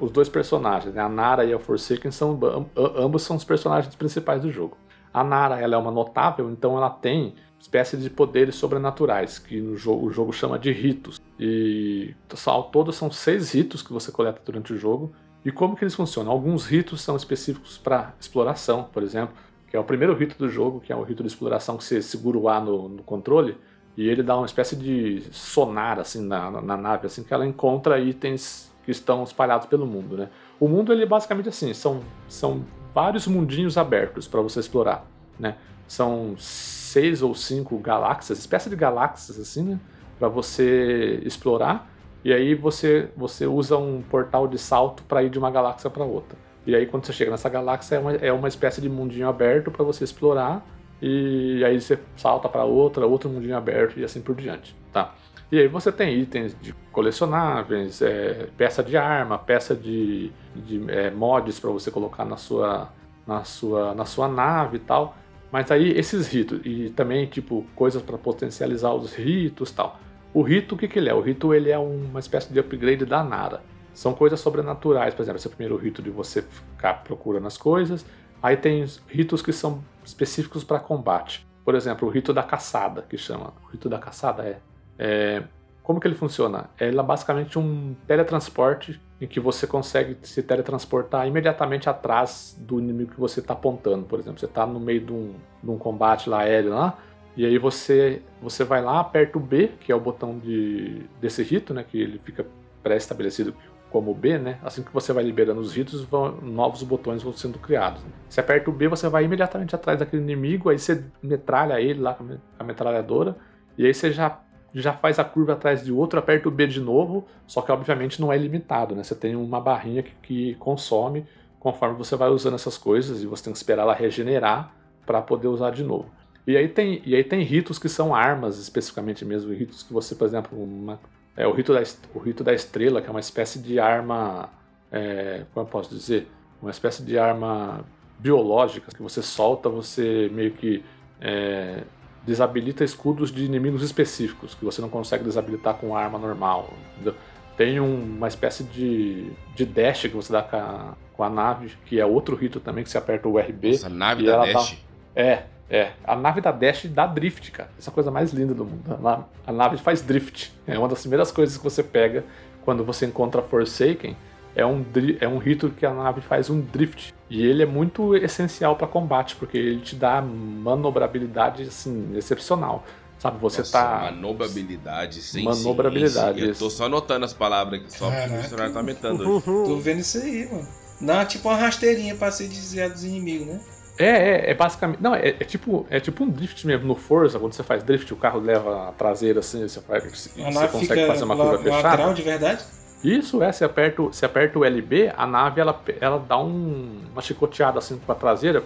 os dois personagens, né? A Nara e a Forsaken são ambos são os personagens principais do jogo. A Nara, ela é uma notável, então ela tem espécie de poderes sobrenaturais, que no jogo, o jogo chama de ritos. E ao todo são seis ritos que você coleta durante o jogo, e como que eles funcionam? Alguns ritos são específicos para exploração, por exemplo, que é o primeiro rito do jogo, que é o rito de exploração que você segura o A no, no controle e ele dá uma espécie de sonar assim na, na, nave, assim que ela encontra itens que estão espalhados pelo mundo, né? O mundo ele é basicamente assim, são, são vários mundinhos abertos para você explorar, né? São seis ou cinco galáxias, espécie de galáxias assim, né? Para você explorar e aí você, você usa um portal de salto para ir de uma galáxia para outra. E aí quando você chega nessa galáxia é uma, é uma espécie de mundinho aberto para você explorar e aí você salta para outra, outro mundinho aberto e assim por diante, tá? E aí você tem itens de colecionáveis, é, peça de arma, peça de, de é, mods para você colocar na sua, na, sua, na sua nave e tal. Mas aí esses ritos, e também tipo coisas para potencializar os ritos tal. O rito, o que, que ele é? O rito ele é uma espécie de upgrade da Nara. São coisas sobrenaturais, por exemplo, esse é o primeiro rito de você ficar procurando as coisas. Aí tem ritos que são específicos para combate. por exemplo, o rito da caçada, que chama. O rito da caçada é. é como que ele funciona? Ele é basicamente um teletransporte em que você consegue se teletransportar imediatamente atrás do inimigo que você está apontando. Por exemplo, você está no meio de um, de um combate lá aéreo lá, e aí você, você vai lá, aperta o B, que é o botão de, desse rito, né? Que ele fica pré-estabelecido como B, né? Assim que você vai liberando os ritos, vão, novos botões vão sendo criados. Você aperta o B, você vai imediatamente atrás daquele inimigo, aí você metralha ele lá com a metralhadora, e aí você já já faz a curva atrás de outro, aperta o B de novo, só que obviamente não é limitado, né? Você tem uma barrinha que, que consome conforme você vai usando essas coisas e você tem que esperar ela regenerar para poder usar de novo. E aí tem, e aí tem ritos que são armas especificamente mesmo, ritos que você, por exemplo, uma, é o rito, da, o rito da estrela, que é uma espécie de arma, é, como eu posso dizer, uma espécie de arma biológica que você solta, você meio que é, desabilita escudos de inimigos específicos, que você não consegue desabilitar com arma normal. Entendeu? Tem um, uma espécie de, de dash que você dá com a, com a nave, que é outro rito também, que você aperta o RB. Essa nave da Dash? Dá, é, é. A nave da Dash dá drift, cara. Essa é a coisa mais linda do mundo. A, nave faz drift. É uma das primeiras coisas que você pega quando você encontra Forsaken é um, é um rito que a nave faz um drift. E ele é muito essencial para combate, porque ele te dá manobrabilidade assim, excepcional. Sabe, você Nossa, tá. Manobrabilidade, sim. Manobrabilidade. Sim, sim. Eu tô só anotando as palavras aqui, só porque o missionário tá metendo. Tô vendo isso aí, mano. Dá tipo uma rasteirinha pra se desviar dos inimigos, né? É, é, é basicamente. Não, é, é, tipo, é tipo um drift mesmo no Forza, quando você faz drift, o carro leva a traseira assim, você, faz, você consegue fazer uma curva fechada. lateral de verdade? Isso é, você aperta, você aperta o LB, a nave ela, ela dá um, uma chicoteada assim com a traseira.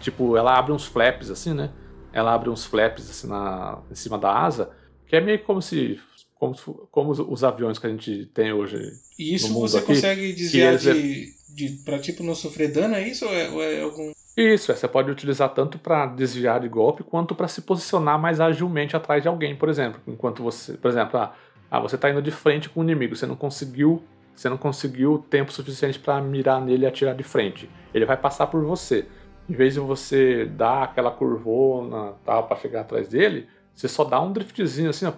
Tipo, ela abre uns flaps assim, né? Ela abre uns flaps assim na, em cima da asa, que é meio como se. Como, como os, aviões que a gente tem hoje. E isso no mundo você aqui, consegue desviar eles é- de, de. pra tipo não sofrer dano, é isso? Ou é, ou é algum. Isso, é, você pode utilizar tanto para desviar de golpe quanto para se posicionar mais agilmente atrás de alguém, por exemplo. Enquanto você, por exemplo, ah, ah, você está indo de frente com o inimigo, você não conseguiu, você não conseguiu tempo suficiente para mirar nele e atirar de frente. Ele vai passar por você. Em vez de você dar aquela curvona tal para chegar atrás dele, você só dá um driftzinho assim, ó,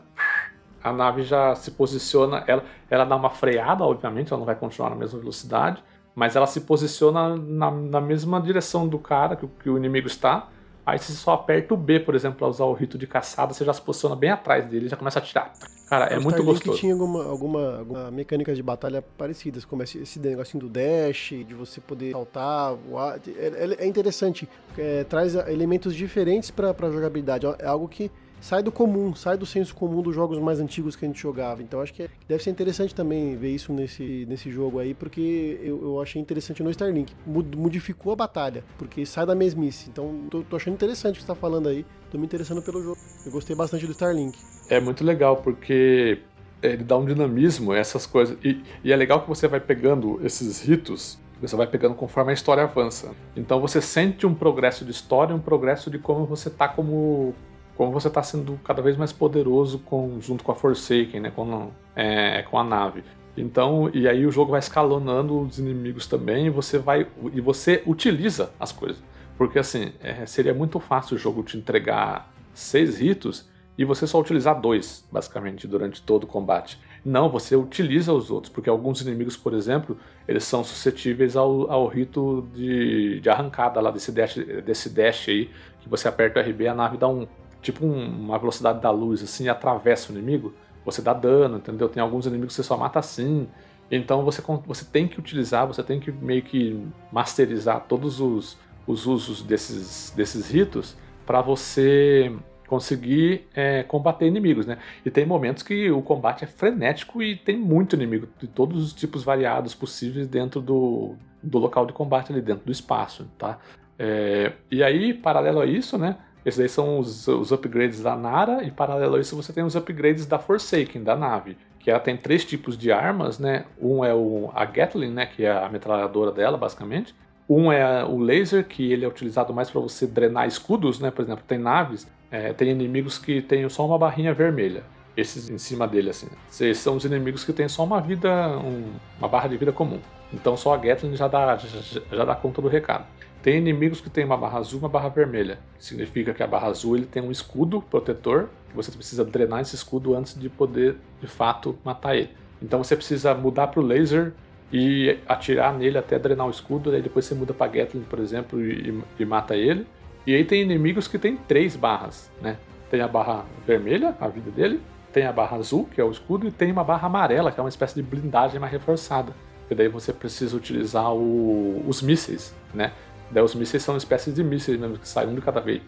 a nave já se posiciona, ela, ela dá uma freada, obviamente, ela não vai continuar na mesma velocidade, mas ela se posiciona na, na mesma direção do cara que, que o inimigo está. Aí você só aperta o B, por exemplo, para usar o rito de caçada, você já se posiciona bem atrás dele e já começa a atirar. Cara, é o muito Starlink gostoso. tinha alguma, alguma, alguma mecânica de batalha parecidas, como esse, esse negocinho do dash, de você poder saltar, voar. É, é interessante, é, traz elementos diferentes para a jogabilidade. É algo que sai do comum, sai do senso comum dos jogos mais antigos que a gente jogava. Então acho que é, deve ser interessante também ver isso nesse, nesse jogo aí, porque eu, eu achei interessante no Starlink. Modificou a batalha, porque sai da mesmice. Então tô, tô achando interessante o que você tá falando aí. Tô me interessando pelo jogo. Eu gostei bastante do Starlink. É muito legal, porque ele dá um dinamismo essas coisas. E, e é legal que você vai pegando esses ritos você vai pegando conforme a história avança. Então você sente um progresso de história, um progresso de como você tá como como você está sendo cada vez mais poderoso com, junto com a Forsaken, né, com, é, com a nave. Então, e aí o jogo vai escalonando os inimigos também e você vai e você utiliza as coisas. Porque assim, é, seria muito fácil o jogo te entregar seis ritos e você só utilizar dois, basicamente, durante todo o combate. Não, você utiliza os outros, porque alguns inimigos, por exemplo, eles são suscetíveis ao, ao rito de, de arrancada lá desse dash, desse dash aí, que você aperta o RB e a nave dá um tipo um, uma velocidade da luz assim e atravessa o inimigo, você dá dano, entendeu? Tem alguns inimigos que você só mata assim. Então você, você tem que utilizar, você tem que meio que masterizar todos os, os usos desses, desses ritos para você conseguir é, combater inimigos, né? E tem momentos que o combate é frenético e tem muito inimigo de todos os tipos variados possíveis dentro do, do local de combate ali dentro do espaço, tá? É, e aí, paralelo a isso, né? Esses aí são os, os upgrades da Nara, e paralelo a isso você tem os upgrades da Forsaken, da nave. Que ela tem três tipos de armas, né? Um é o, a Gatling, né? Que é a metralhadora dela, basicamente. Um é o laser, que ele é utilizado mais para você drenar escudos, né? Por exemplo, tem naves, é, tem inimigos que tem só uma barrinha vermelha. esses em cima dele, assim. Esses são os inimigos que têm só uma vida, um, uma barra de vida comum. Então só a Gatling já dá, já, já dá conta do recado. Tem inimigos que tem uma barra azul e uma barra vermelha. Significa que a barra azul ele tem um escudo protetor, que você precisa drenar esse escudo antes de poder, de fato, matar ele. Então você precisa mudar para o laser e atirar nele até drenar o escudo, aí depois você muda para Gatling, por exemplo, e, e, mata ele. E aí tem inimigos que tem três barras, né? Tem a barra vermelha, a vida dele, tem a barra azul, que é o escudo, e tem uma barra amarela, que é uma espécie de blindagem mais reforçada. E daí você precisa utilizar o, os mísseis, né? Daí os mísseis são espécies de mísseis mesmo, que saem um de cada vez.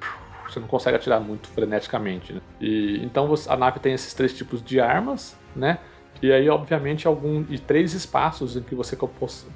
Você não consegue atirar muito freneticamente, né? E, então a nave tem esses três tipos de armas, né? E aí, obviamente, algum e três espaços em que você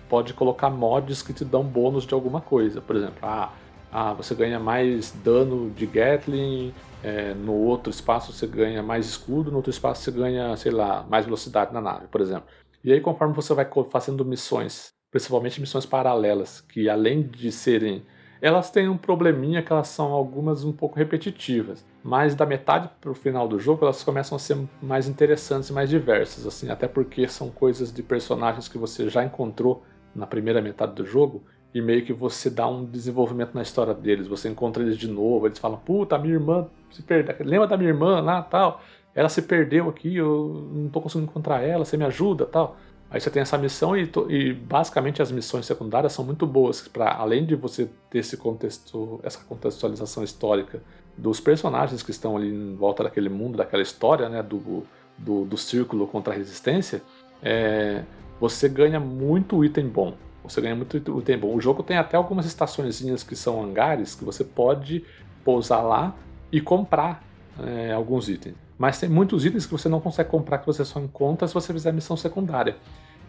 pode colocar mods que te dão bônus de alguma coisa. Por exemplo, ah, ah você ganha mais dano de Gatling, é, no outro espaço você ganha mais escudo, no outro espaço você ganha, sei lá, mais velocidade na nave, por exemplo. E aí, conforme você vai fazendo missões, principalmente missões paralelas, que além de serem elas têm um probleminha que elas são algumas um pouco repetitivas, mas da metade para o final do jogo elas começam a ser mais interessantes e mais diversas, assim, até porque são coisas de personagens que você já encontrou na primeira metade do jogo e meio que você dá um desenvolvimento na história deles, você encontra eles de novo, eles falam, puta, minha irmã se perdeu, lembra da minha irmã lá, tal, ela se perdeu aqui, eu não estou conseguindo encontrar ela, você me ajuda, tal. Aí você tem essa missão e, e basicamente as missões secundárias são muito boas para além de você ter esse contexto, essa contextualização histórica dos personagens que estão ali em volta daquele mundo, daquela história, né, do, do, do círculo contra a resistência, é, você ganha muito item bom. Você ganha muito item bom. O jogo tem até algumas estaçõezinhas que são hangares que você pode pousar lá e comprar é, alguns itens. Mas tem muitos itens que você não consegue comprar que você só encontra se você fizer missão secundária.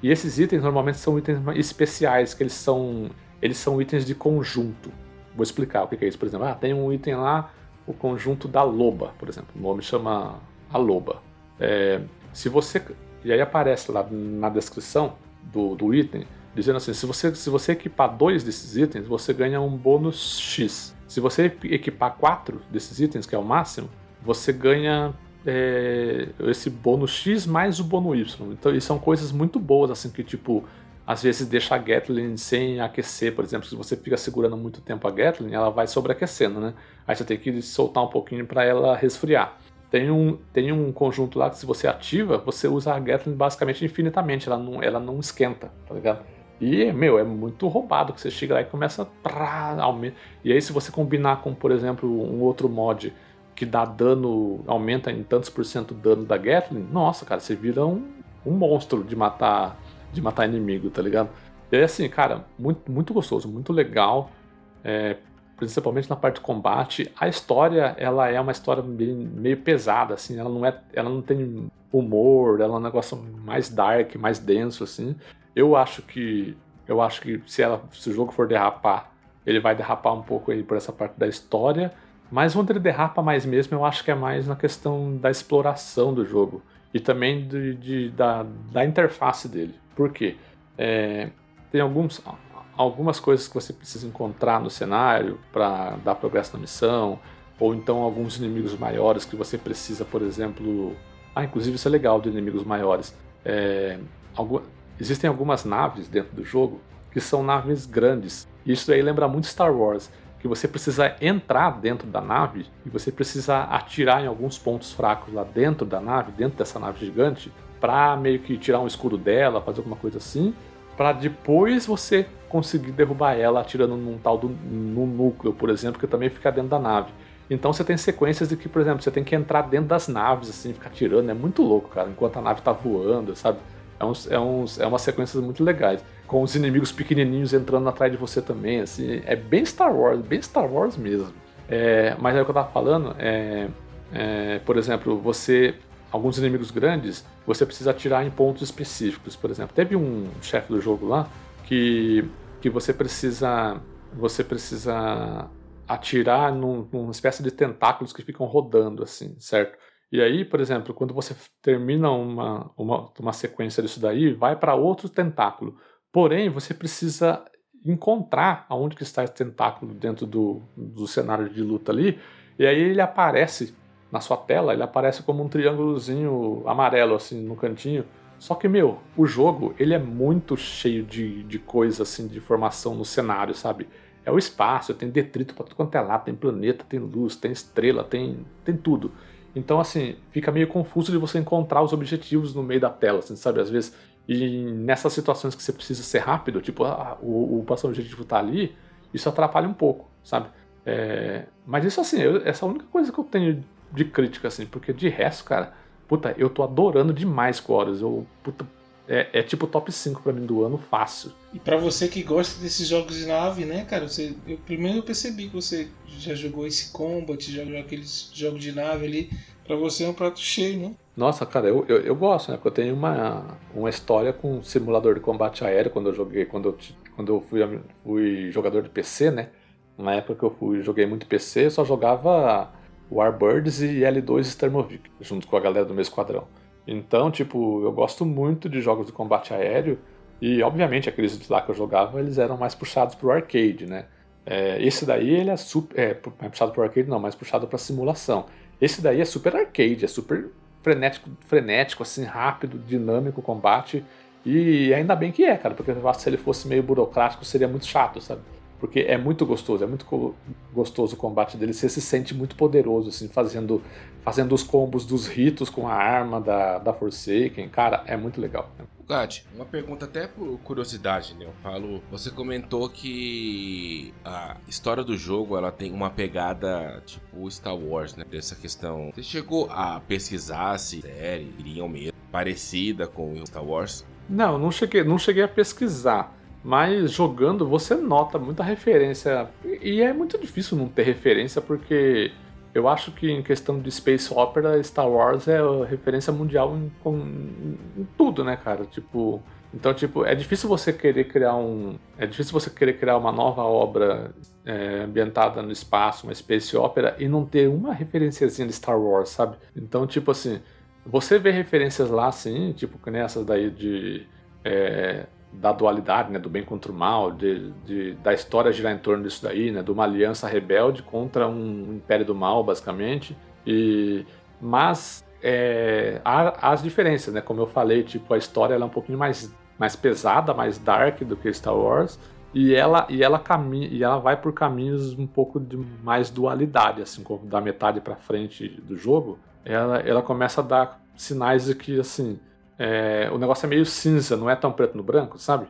E esses itens normalmente são itens especiais, que eles são, eles são itens de conjunto. Vou explicar o que é isso. Por exemplo, ah, tem um item lá, o conjunto da loba, por exemplo. O nome chama a loba. É, se você e aí aparece lá na descrição do, do item dizendo assim: se você, se você equipar dois desses itens, você ganha um bônus X. Se você equipar quatro desses itens, que é o máximo, você ganha é, esse bônus X mais o bônus Y. Então, isso são coisas muito boas, assim, que tipo, às vezes deixa a Gatling sem aquecer, por exemplo, se você fica segurando muito tempo a Gatling, ela vai sobreaquecendo, né? Aí você tem que soltar um pouquinho para ela resfriar. Tem um, tem um conjunto lá que se você ativa, você usa a Gatling basicamente infinitamente, ela não, ela não esquenta, tá ligado? E, meu, é muito roubado que você chega lá e começa a... E aí se você combinar com, por exemplo, um outro mod que dá dano, aumenta em tantos por cento o dano da Gatling, nossa, cara, você vira um, um monstro de matar de matar inimigo, tá ligado? E assim, cara, muito, muito gostoso, muito legal, é, principalmente na parte de combate. A história, ela é uma história meio, meio, pesada, assim, ela não, é, ela não tem humor, ela é um negócio mais dark, mais denso, assim. Eu acho que, eu acho que se, ela, se o jogo for derrapar, ele vai derrapar um pouco aí por essa parte da história, mas onde ele derrapa mais mesmo, eu acho que é mais na questão da exploração do jogo e também de, de da, da interface dele. Por quê? É, tem alguns, algumas coisas que você precisa encontrar no cenário para dar progresso na missão, ou então alguns inimigos maiores que você precisa, por exemplo. Ah, inclusive isso é legal de inimigos maiores. É, algum, existem algumas naves dentro do jogo que são naves grandes. Isso aí lembra muito Star Wars que você precisa entrar dentro da nave e você precisa atirar em alguns pontos fracos lá dentro da nave, dentro dessa nave gigante, para meio que tirar um escudo dela, fazer alguma coisa assim, para depois você conseguir derrubar ela atirando num tal do no núcleo, por exemplo, que também fica dentro da nave. Então você tem sequências de que, por exemplo, você tem que entrar dentro das naves, assim, ficar tirando, é muito louco, cara, enquanto a nave tá voando, sabe? É, uns, é, uns, é umas sequências muito legais com os inimigos pequenininhos entrando atrás de você também, assim, é bem Star Wars, bem Star Wars mesmo. É, mas é o que eu tava falando, é, é, por exemplo, você, alguns inimigos grandes, você precisa atirar em pontos específicos, por exemplo. Teve um chefe do jogo lá que, que você precisa, você precisa atirar num, numa espécie de tentáculos que ficam rodando, assim, certo? E aí, por exemplo, quando você termina uma, uma, uma sequência disso daí, vai para outro tentáculo. Porém, você precisa encontrar aonde que está esse tentáculo dentro do, do cenário de luta ali, e aí ele aparece na sua tela, ele aparece como um triângulozinho amarelo, assim, no cantinho. Só que, meu, o jogo, ele é muito cheio de, de coisa, assim, de informação no cenário, sabe? É o espaço, tem detrito pra tudo quanto é lá, tem planeta, tem luz, tem estrela, tem, tem tudo. Então, assim, fica meio confuso de você encontrar os objetivos no meio da tela, assim, sabe? Às vezes, e nessas situações que você precisa ser rápido, tipo, ah, o, o próximo objetivo tá ali, isso atrapalha um pouco, sabe? É, mas isso, assim, eu, essa é a única coisa que eu tenho de crítica, assim, porque de resto, cara, puta, eu tô adorando demais Chorus. Eu, puta, é, é, tipo top 5 para mim do ano fácil. E para você que gosta desses jogos de nave, né, cara? Você, eu primeiro eu percebi que você já jogou esse Combat, já jogou aqueles jogos de nave ali. Para você é um prato cheio, né? Nossa, cara, eu, eu, eu, gosto, né? Porque eu tenho uma, uma história com simulador de combate aéreo quando eu joguei, quando eu, quando eu fui, fui jogador de PC, né? Na época que eu fui, joguei muito PC, eu só jogava Warbirds e L2 Sturmovik, junto com a galera do meu esquadrão. Então, tipo, eu gosto muito de jogos de combate aéreo e, obviamente, aqueles lá que eu jogava, eles eram mais puxados pro arcade, né? É, esse daí, ele é super... É, mais puxado pro arcade não, mais puxado pra simulação. Esse daí é super arcade, é super frenético, frenético assim, rápido, dinâmico o combate. E ainda bem que é, cara, porque eu acho que se ele fosse meio burocrático seria muito chato, sabe? porque é muito gostoso, é muito gostoso o combate dele. Você se sente muito poderoso, assim, fazendo, fazendo os combos dos ritos com a arma da, da Forsaken. Cara, é muito legal. Gad, uma pergunta até por curiosidade, né? Eu falo, você comentou que a história do jogo ela tem uma pegada tipo Star Wars, né? Dessa questão. Você chegou a pesquisar se a série iriam mesmo parecida com Star Wars? Não, não cheguei, não cheguei a pesquisar. Mas jogando você nota muita referência. E é muito difícil não ter referência, porque eu acho que em questão de Space Opera, Star Wars é referência mundial em, em, em, tudo, né, cara? Tipo. Então, tipo, é difícil você querer criar um. É difícil você querer criar uma nova obra é, ambientada no espaço, uma Space Opera, e não ter uma referenciazinha de Star Wars, sabe? Então, tipo assim, você vê referências lá, assim, tipo, nessas daí de. É, da dualidade, né, do bem contra o mal, de, de, da história girar em torno disso daí, né, de uma aliança rebelde contra um império do mal, basicamente. E mas é, há, as diferenças, né? Como eu falei, tipo a história ela é um pouquinho mais, mais pesada, mais dark do que Star Wars. E ela, e ela caminha, e ela vai por caminhos um pouco de mais dualidade, assim, da metade para frente do jogo, ela, ela começa a dar sinais de que assim é, o negócio é meio cinza, não é tão preto no branco, sabe?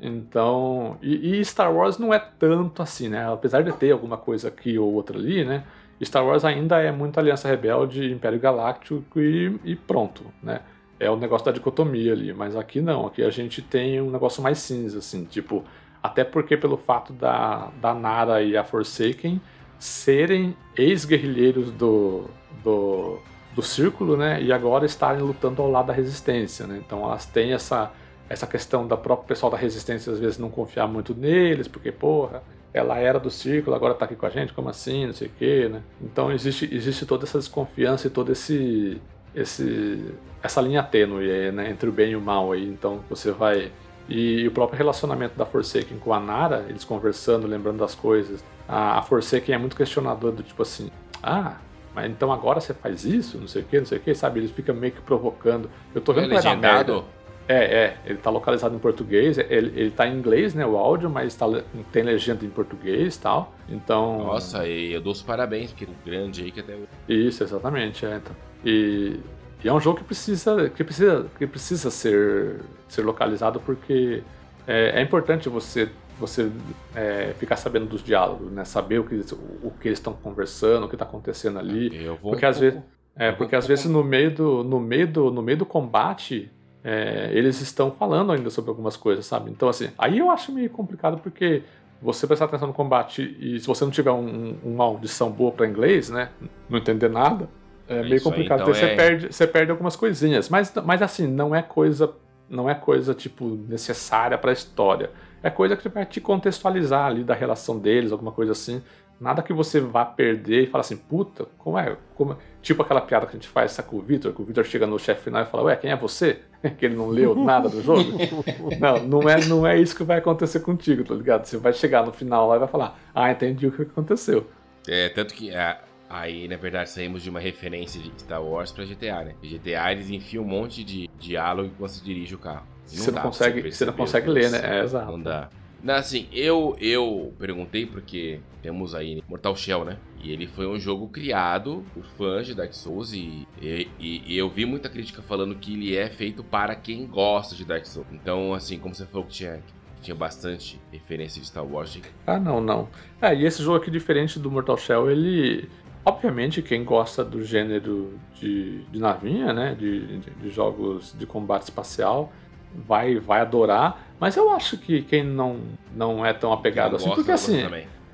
Então, e, e, Star Wars não é tanto assim, né? Apesar de ter alguma coisa aqui ou outra ali, né? Star Wars ainda é muito Aliança Rebelde, Império Galáctico e, e pronto, né? É o negócio da dicotomia ali, mas aqui não, aqui a gente tem um negócio mais cinza, assim, tipo, até porque pelo fato da, da Nara e a Forsaken serem ex-guerrilheiros do, do do círculo, né? E agora estarem lutando ao lado da resistência, né? Então elas têm essa essa questão da própria pessoal da resistência às vezes não confiar muito neles, porque porra, ela era do círculo, agora tá aqui com a gente, como assim, não sei o quê, né? Então existe existe toda essa desconfiança e todo esse esse essa linha tênue né, entre o bem e o mal aí. Então você vai e, e o próprio relacionamento da Forsaken com a Nara, eles conversando, lembrando das coisas. A, a Forsaken é muito questionador do tipo assim: "Ah, mas então agora você faz isso, não sei o que, não sei o que, sabe? Eles ficam meio que provocando. Eu tô vendo é legendado? É, é, ele tá localizado em português, ele, ele tá em inglês, né, o áudio, mas tá, tem legenda em português e tal, então... Nossa, e eu dou os parabéns, porque o grande aí que até... Isso, exatamente, é, então. E, e, é um jogo que precisa, que precisa, que precisa ser, ser localizado porque é, é importante você você é, ficar sabendo dos diálogos, né? Saber o que, o, o que eles estão conversando, o que está acontecendo ali. Eu vou porque um às vezes, é, porque às vezes no meio do, no meio do, no meio do combate é, eles estão falando ainda sobre algumas coisas, sabe? Então assim, aí eu acho meio complicado porque você prestar atenção no combate e se você não tiver um, uma audição boa para inglês, né? Não entender nada, é meio complicado. Aí, então você, é... perde, você perde algumas coisinhas. Mas, mas assim, não é coisa, não é coisa tipo necessária para a história é coisa que vai te contextualizar ali da relação deles, alguma coisa assim. Nada que você vá perder e falar assim, puta, como é? Como é? Tipo aquela piada que a gente faz sabe, com o Victor, que o Victor chega no chefe final e fala, ué, quem é você? [LAUGHS] que ele não leu nada do jogo. [LAUGHS] não, não é, não é isso que vai acontecer contigo, tá ligado? Você vai chegar no final lá e vai falar, ah, entendi o que aconteceu. É, tanto que a, Aí, na verdade, saímos de uma referência de Star Wars pra GTA, né? GTA eles enfiam um monte de diálogo enquanto você dirige o carro. E você não, consegue, você não consegue ler, né? É, exato. Não dá. Não, assim, eu, eu perguntei porque temos aí Mortal Shell, né? E ele foi um jogo criado por fãs de Dark Souls e, e, e, eu vi muita crítica falando que ele é feito para quem gosta de Dark Souls. Então, assim, como você falou que tinha, que tinha bastante referência de Star Wars. Ah, não, não. É, e esse jogo aqui, diferente do Mortal Shell, ele... Obviamente, quem gosta do gênero de, de navinha, né? De, de, de jogos de combate espacial vai, vai adorar, mas eu acho que quem não, não é tão apegado assim, porque assim.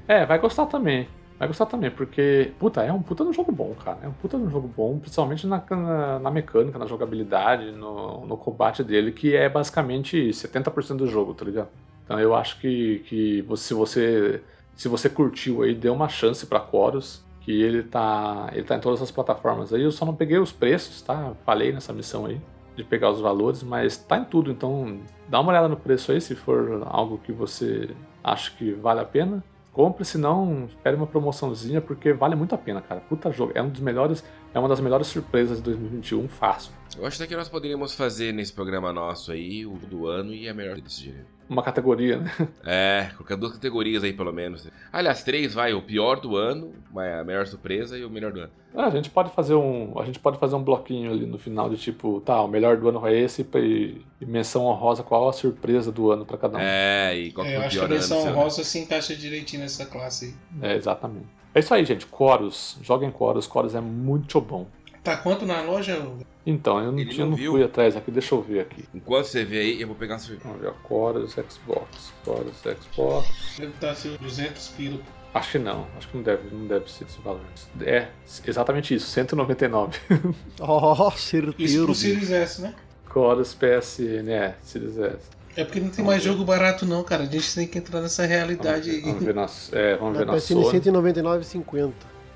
É, vai gostar também. Vai gostar também, porque, puta, é um puta no jogo bom, cara. É um puta no jogo bom, principalmente na, na, na mecânica, na jogabilidade, no, no combate dele, que é basicamente 70% do jogo, tá ligado? Então eu acho que, que se você se você curtiu aí, dê uma chance pra Chorus, que ele tá, ele tá em todas as plataformas aí. Eu só não peguei os preços, tá? Falei nessa missão aí de pegar os valores, mas tá em tudo, então dá uma olhada no preço aí se for algo que você acha que vale a pena. Compre, se não, espere uma promoçãozinha, porque vale muito a pena, cara. Puta jogo. É um dos melhores, é uma das melhores surpresas de 2021, fácil. Eu acho até que nós poderíamos fazer nesse programa nosso aí, o do ano, e a melhor desse gênero uma categoria, né? É, colocar duas categorias aí pelo menos. Aliás, três vai, o pior do ano, a melhor surpresa e o melhor do ano. Ah, a gente pode fazer um, a gente pode fazer um bloquinho ali no final de tipo, tá, o melhor do ano é esse e, e menção honrosa qual a surpresa do ano para cada um. É, e qual é, eu o acho que a menção honrosa se encaixa direitinho nessa classe aí. É, exatamente. É isso aí, gente. Chorus. Joguem Chorus. Chorus é muito bom. Tá quanto na loja? Então, eu não, tinha, não, não fui atrás aqui, deixa eu ver aqui. Enquanto você vê aí, eu vou pegar uma Vamos ver, Chorus Xbox. Chorus Xbox. Deve estar assim, 200 pila. Acho que não, acho que não deve, não deve ser esse valor. É, exatamente isso, 199. oh, [LAUGHS] certeiro. Isso pro Series S, né? Chorus PSN, é, Series S. É porque não tem vamos mais ver. jogo barato não, cara. A gente tem que entrar nessa realidade vamos aí. Vamos ver na, é, vamos na ver na PSN 199,50.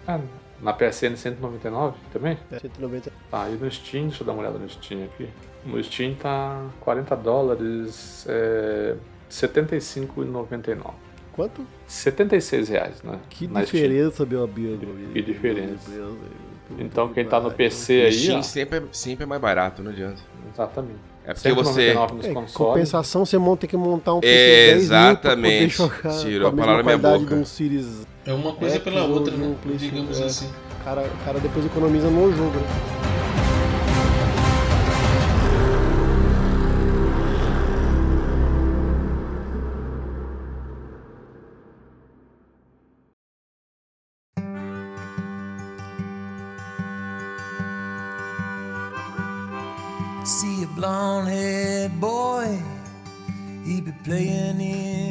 Ah, na PSN 199 também? É, 190. Tá, e no Steam, deixa eu dar uma olhada no Steam aqui. No Steam tá 40 dólares, é, 75,99. Quanto? 76 reais, né? Que na diferença, Steam. meu amigo. Que diferença. Então quem tá no PC aí. Steam ó, sempre, é, sempre é mais barato, não adianta. Exatamente. É porque você. É, compensação, você tem que montar um PC é, 10 Exatamente. Mil pra poder jogar Tirou a, a palavra minha boca. De um Series é uma coisa pela outra, né? Digamos é. assim. O cara, o cara depois economiza no jogo, né?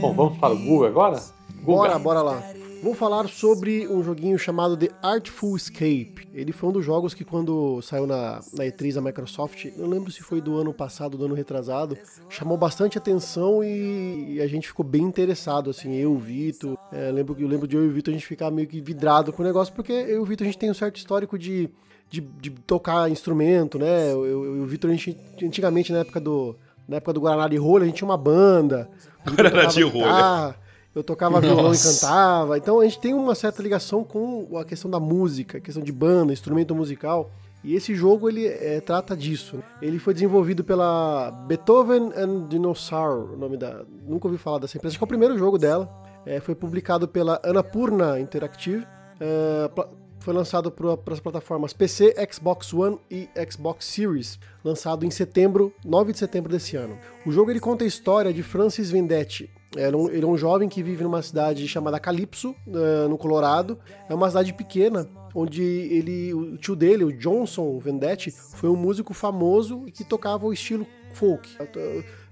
Bom, vamos para o Google agora? Google. Bora, bora lá. Vou falar sobre um joguinho chamado The Artful Escape. Ele foi um dos jogos que quando saiu na, na E3 da Microsoft, não lembro se foi do ano passado, do ano retrasado, chamou bastante atenção e, e a gente ficou bem interessado, assim, eu, o Vitor, é, lembro, eu lembro de eu e o Vitor a gente ficar meio que vidrado com o negócio, porque eu e o Vitor a gente tem um certo histórico de, de, de tocar instrumento, né? Eu, eu, eu o Vitor, a gente, antigamente, na época do, na época do Guaraná de Rolha, a gente tinha uma banda. Guaraná de Rolha. Eu tocava Nossa. violão e cantava. Então a gente tem uma certa ligação com a questão da música, a questão de banda, instrumento musical. E esse jogo ele é, trata disso. Ele foi desenvolvido pela Beethoven and Dinosaur, o nome da. Nunca ouvi falar dessa empresa. Acho que é o primeiro jogo dela. É, foi publicado pela Annapurna Interactive. É, foi lançado para as plataformas PC, Xbox One e Xbox Series, lançado em setembro, 9 de setembro desse ano. O jogo ele conta a história de Francis Vendetti. Ele é, um, ele é um jovem que vive numa cidade chamada Calypso, uh, no Colorado. É uma cidade pequena, onde ele, o tio dele, o Johnson Vendetti, foi um músico famoso que tocava o estilo folk.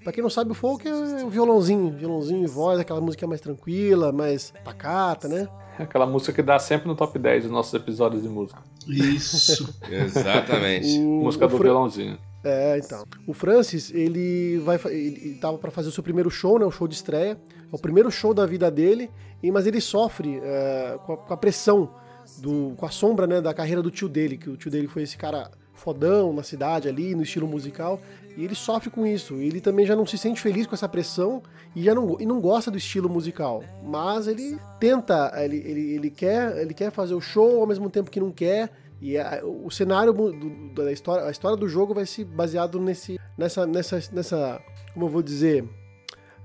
Pra quem não sabe, o folk é o violãozinho, violãozinho e voz, aquela música mais tranquila, mais pacata, né? Aquela música que dá sempre no top 10 dos nossos episódios de música. Isso. [LAUGHS] Exatamente. O, música do Fra... violãozinho. É, então. O Francis, ele vai ele tava para fazer o seu primeiro show, né, o show de estreia. É o primeiro show da vida dele, mas ele sofre é, com, a, com, a, pressão do com a sombra, né, da carreira do tio dele, que o tio dele foi esse cara fodão na cidade ali, no estilo musical, e ele sofre com isso. Ele também já não se sente feliz com essa pressão e já não, e não gosta do estilo musical. Mas ele tenta, ele, ele, ele, quer, ele quer fazer o show ao mesmo tempo que não quer. E a, o cenário do, da história, a história do jogo vai se baseado nesse, nessa, nessa, nessa, como eu vou dizer,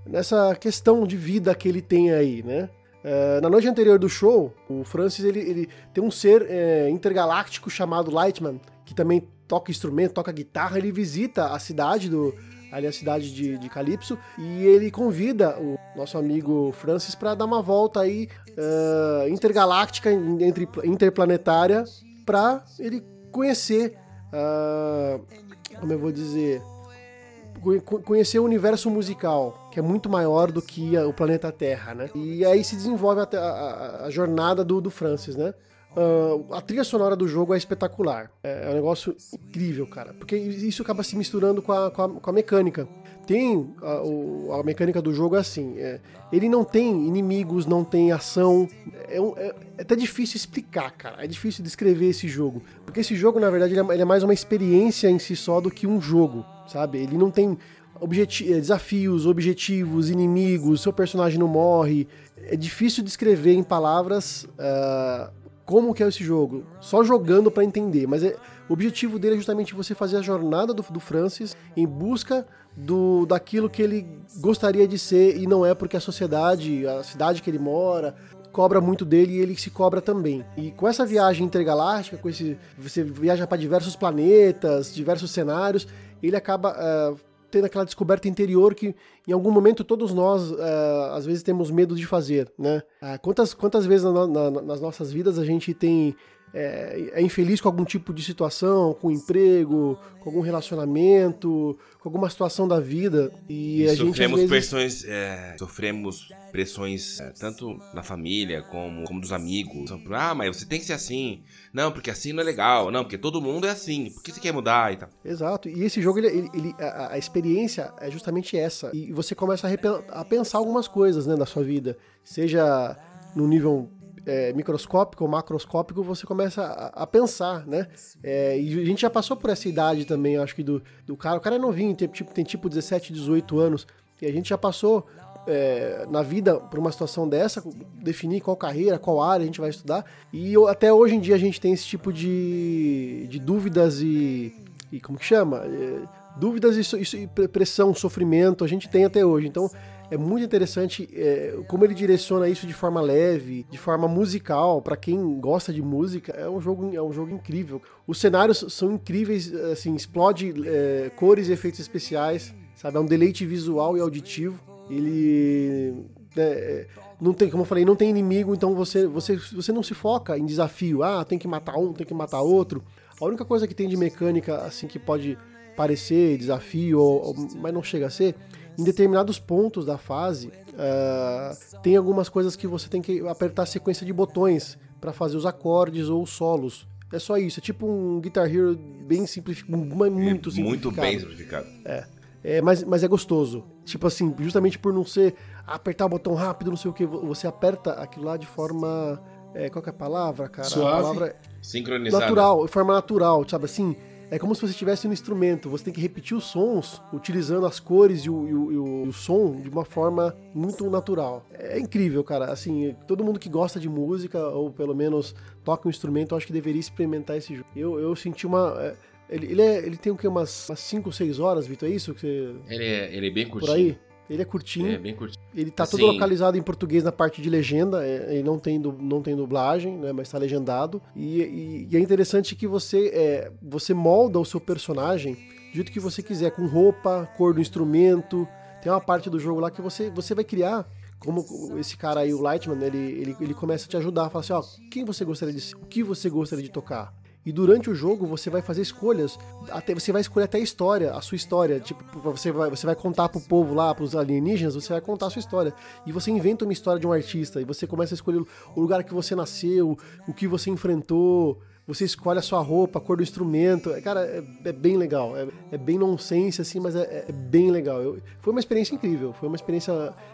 nessa questão de vida que ele tem aí, né? Uh, na noite anterior do show, o Francis ele, ele tem um ser é, intergaláctico chamado Lightman, que também toca instrumento, toca guitarra, ele visita a cidade do ali a cidade de, de Calypso e ele convida o nosso amigo Francis para dar uma volta aí uh, intergaláctica, entre, interplanetária, para ele conhecer, uh, como eu vou dizer, conhecer o universo musical, que é muito maior do que o planeta Terra, né? E aí se desenvolve a, a, a jornada do, do Francis, né? Uh, a trilha sonora do jogo é espetacular. É, é, um negócio incrível, cara. Porque isso acaba se misturando com a, com a, com a mecânica. Tem a, o, a, mecânica do jogo é assim: é, ele não tem inimigos, não tem ação. É, um, é, é, até difícil explicar, cara. É difícil descrever esse jogo. Porque esse jogo, na verdade, ele é, ele é mais uma experiência em si só do que um jogo, sabe? Ele não tem objeti desafios, objetivos, inimigos, seu personagem não morre. É difícil descrever em palavras. Uh, como que é esse jogo, só jogando para entender, mas é, o objetivo dele é justamente você fazer a jornada do, do Francis em busca do daquilo que ele gostaria de ser e não é porque a sociedade, a cidade que ele mora, cobra muito dele e ele se cobra também. E com essa viagem intergaláctica, com esse você viaja para diversos planetas, diversos cenários, ele acaba uh, tendo aquela descoberta interior que em algum momento todos nós uh, às vezes temos medo de fazer, né? Uh, quantas, quantas vezes na, na, nas nossas vidas a gente tem é, é, infeliz com algum tipo de situação, com emprego, com algum relacionamento, com alguma situação da vida e, e a sofremos gente vezes... pressões, é, sofremos pressões é, tanto na família como, como dos amigos. Ah, mas você tem que ser assim. Não, porque assim não é legal. Não, porque todo mundo é assim. Por que você quer mudar e tal? Exato. E esse jogo, ele, ele, ele a, a, experiência é justamente essa. E você começa a, a pensar algumas coisas né, na sua vida. Seja no nível é, microscópico ou macroscópico, você começa a, a pensar, né? É, e a gente já passou por essa idade também, acho que do, do cara. O cara é novinho, tem tipo, tem tipo 17, 18 anos. E a gente já passou é, na vida por uma situação dessa, definir qual carreira, qual área a gente vai estudar. E eu, até hoje em dia a gente tem esse tipo de, de dúvidas e, e. como que chama? É, dúvidas e, e, pressão, sofrimento, a gente tem até hoje. Então é muito interessante é, como ele direciona isso de forma leve, de forma musical. Para quem gosta de música, é um jogo, é um jogo incrível. Os cenários são incríveis, assim, explode é, cores e efeitos especiais, sabe? É um deleite visual e auditivo. Ele né, é, não tem, como eu falei, não tem inimigo, então você, você, você não se foca em desafio. Ah, tem que matar um, tem que matar outro. A única coisa que tem de mecânica, assim, que pode parecer desafio, ou, mas não chega a ser, em determinados pontos da fase, uh, tem algumas coisas que você tem que apertar a sequência de botões para fazer os acordes ou os solos. É só isso, é tipo um Guitar Hero bem simplificado, muito simplificado. Muito bem simplificado. É. É, mas, mas é gostoso. Tipo assim, justamente por não ser apertar o botão rápido, não sei o que, você aperta aquilo lá de forma. É, qual que é a palavra, cara? Suave. A palavra é Sincronizada. Natural, de forma natural, sabe assim? É como se você estivesse no instrumento, você tem que repetir os sons utilizando as cores e o, e, o, e o, som de uma forma muito natural. É incrível, cara. Assim, todo mundo que gosta de música, ou pelo menos toca um instrumento, eu acho que deveria experimentar esse jogo. Eu, eu senti uma. É, ele, ele, é, ele tem o que? Umas 5 ou 6 horas, Vitor? É isso que você. Ele é, ele é bem curtinho. Por aí? Ele é curtinho. É bem curtinho. Ele tá todo localizado em português na parte de legenda, é, ele não tem, não tem dublagem, né, mas tá legendado. E, e, e é interessante que você, é, você molda o seu personagem do jeito que você quiser, com roupa, cor do instrumento. Tem uma parte do jogo lá que você, você vai criar como esse cara aí, o Lightman, ele, ele, ele começa a te ajudar, fala assim, ó, quem você gostaria de ser? O que você gostaria de tocar? E durante o jogo você vai fazer escolhas, até você vai escolher até a história, a sua história. Tipo, você vai, você vai contar pro povo lá, pros alienígenas, você vai contar a sua história. E você inventa uma história de um artista, e você começa a escolher o lugar que você nasceu, o que você enfrentou. Você escolhe a sua roupa, a cor do instrumento. É, cara, é, é bem legal. É, é, bem nonsense, assim, mas é, é bem legal. Eu, foi uma experiência incrível. Foi uma experiência.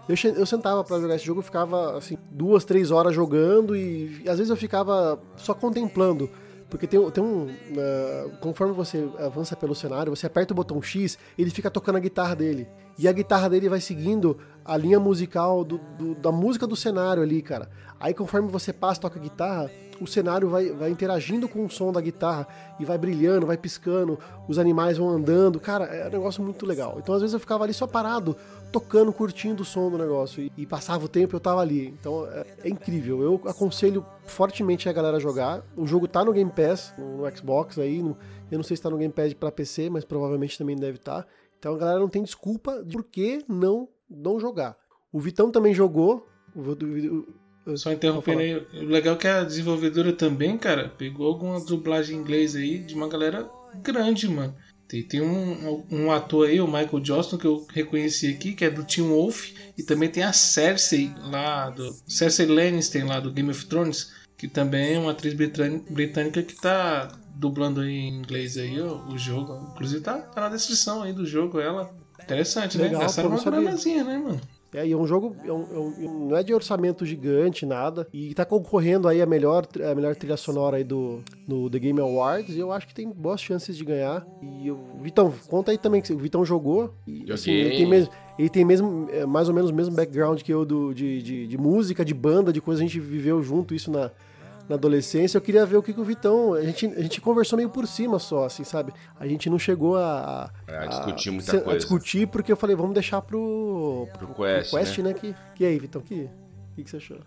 Eu, eu sentava para jogar esse jogo, ficava, assim, duas, três horas jogando e, e às vezes eu ficava só contemplando Porque tem, tem um. Uh, conforme você avança pelo cenário, você aperta o botão X, ele fica tocando a guitarra dele. E a guitarra dele vai seguindo a linha musical do, do, da música do cenário ali, cara. Aí conforme você passa toca a guitarra, o cenário vai, vai interagindo com o som da guitarra e vai brilhando, vai piscando, os animais vão andando. Cara, é um negócio muito legal. Então às vezes eu ficava ali só parado, tocando, curtindo o som do negócio. E, e passava o tempo eu tava ali. Então é, é, incrível. Eu aconselho fortemente a galera jogar. O jogo tá no Game Pass, no, no Xbox aí. No, eu não sei se tá no Game Pass para PC, mas provavelmente também deve estar. Tá. Então a galera não tem desculpa de por que não, não jogar. O Vitão também jogou. Só interrompendo aí, o legal é que a desenvolvedora também, cara, pegou alguma dublagem em inglês aí de uma galera grande, mano. Tem, tem um, um ator aí, o Michael Johnston, que eu reconheci aqui, que é do Team Wolf, e também tem a Cersei lá, do Cersei Lannister lá do Game of Thrones, que também é uma atriz britânica que tá dublando aí em inglês aí ó, o jogo. Inclusive tá, tá na descrição aí do jogo ela. Interessante, né? Legal, né? Essa era uma granazinha, né, mano? É, e é um jogo, é um, é um, não é de orçamento gigante, nada. E tá concorrendo aí a melhor, a melhor trilha sonora aí do no The Game Awards. E eu acho que tem boas chances de ganhar. E o Vitão, conta aí também que o Vitão jogou. E, assim, ele tem mesmo, ele tem mesmo, é, mais ou menos o mesmo background que eu do, de, de, de música, de banda, de coisa a gente viveu junto, isso na, na adolescência, eu queria ver o que, que o Vitão. A gente, a gente conversou meio por cima só, assim, sabe? A gente não chegou a. A, a discutir muita a, coisa. A discutir, porque eu falei, vamos deixar pro. Pro, pro Quest. Pro Quest, né? né? Que, que aí, Vitão? Que, que, que você achou?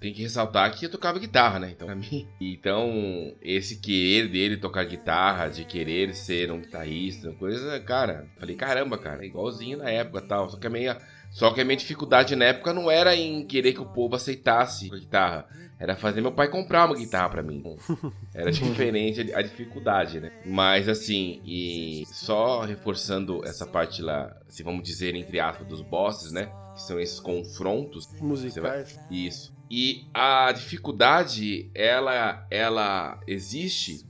Tem que ressaltar que eu tocava guitarra, né? Então, pra mim. Então, esse querer dele tocar guitarra, de querer ser um guitarrista, coisa, cara, falei, caramba, cara, igualzinho na época tal. Só que a minha, só que a minha dificuldade na época não era em querer que o povo aceitasse a guitarra era fazer meu pai comprar uma guitarra para mim. [LAUGHS] Era diferente a dificuldade, né? Mas assim, e só reforçando essa parte lá, se vamos dizer entre aspas, dos bosses, né? Que são esses confrontos musicais. Vai... Isso. E a dificuldade, ela, ela existe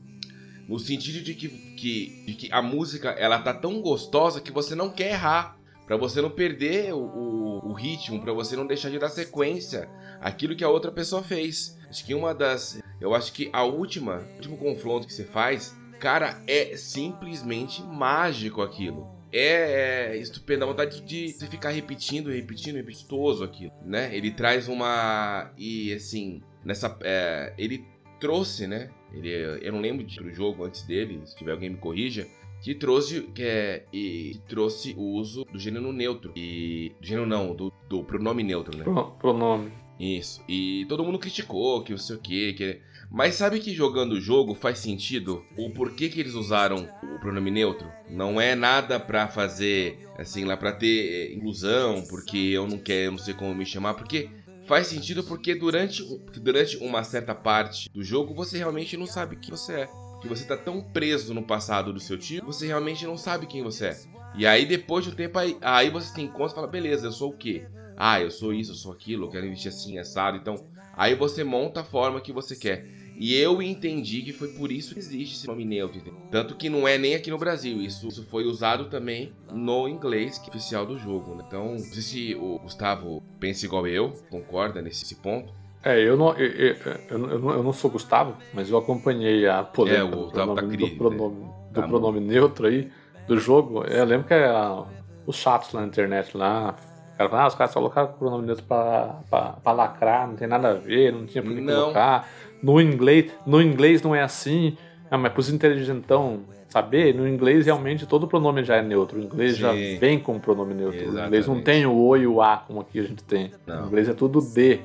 no sentido de que, que, de que a música ela tá tão gostosa que você não quer errar para você não perder o, o, o ritmo, para você não deixar de dar sequência àquilo que a outra pessoa fez. Acho que uma das. Eu acho que a última, último confronto que você faz, cara, é simplesmente mágico aquilo. É, é estupendo, dá vontade de você ficar repetindo, repetindo, repetindo aquilo, né? Ele traz uma. E assim, nessa. É, ele trouxe, né? Ele, eu não lembro outro jogo antes dele, se tiver alguém me corrija que trouxe que é e que trouxe o uso do gênero neutro. E do gênero não do, do pronome neutro né? Pro, pronome. Isso. E todo mundo criticou que não sei o que que mas sabe que jogando o jogo faz sentido? O porquê que eles usaram o pronome neutro? Não é nada para fazer assim lá para ter inclusão porque eu não quero eu não sei como me chamar porque faz sentido porque durante durante uma certa parte do jogo você realmente não sabe quem você é que você tá tão preso no passado do seu tio, você realmente não sabe quem você é. E aí, depois de um tempo, aí, aí você tem conta e fala, beleza, eu sou o quê? Ah, eu sou isso, eu sou aquilo, eu quero investir assim, assado. Então, aí você monta a forma que você quer. E eu entendi que foi por isso que existe esse nome neutro. Tanto que não é nem aqui no Brasil. Isso, isso foi usado também no inglês, que é oficial do jogo. Né? Então, não sei se o Gustavo pensa igual eu, concorda nesse ponto. É, eu não, eu, eu, eu, não, eu não sou Gustavo, mas eu acompanhei a polêmica é, do, pronome, tá do, pronome, do tá pronome neutro aí do jogo. Eu lembro que é, os chatos lá na internet lá, cara ah, os caras só colocaram o pronome neutro pra, pra, pra, lacrar, não tem nada a ver, não tinha por que colocar. No inglês, no inglês não é assim, ah, mas pros inteligentão saber, no inglês realmente todo pronome já é neutro. O inglês Sim. já vem com pronome neutro. Exatamente. O inglês não tem o O e o A como aqui a gente tem. Não. O inglês é tudo D.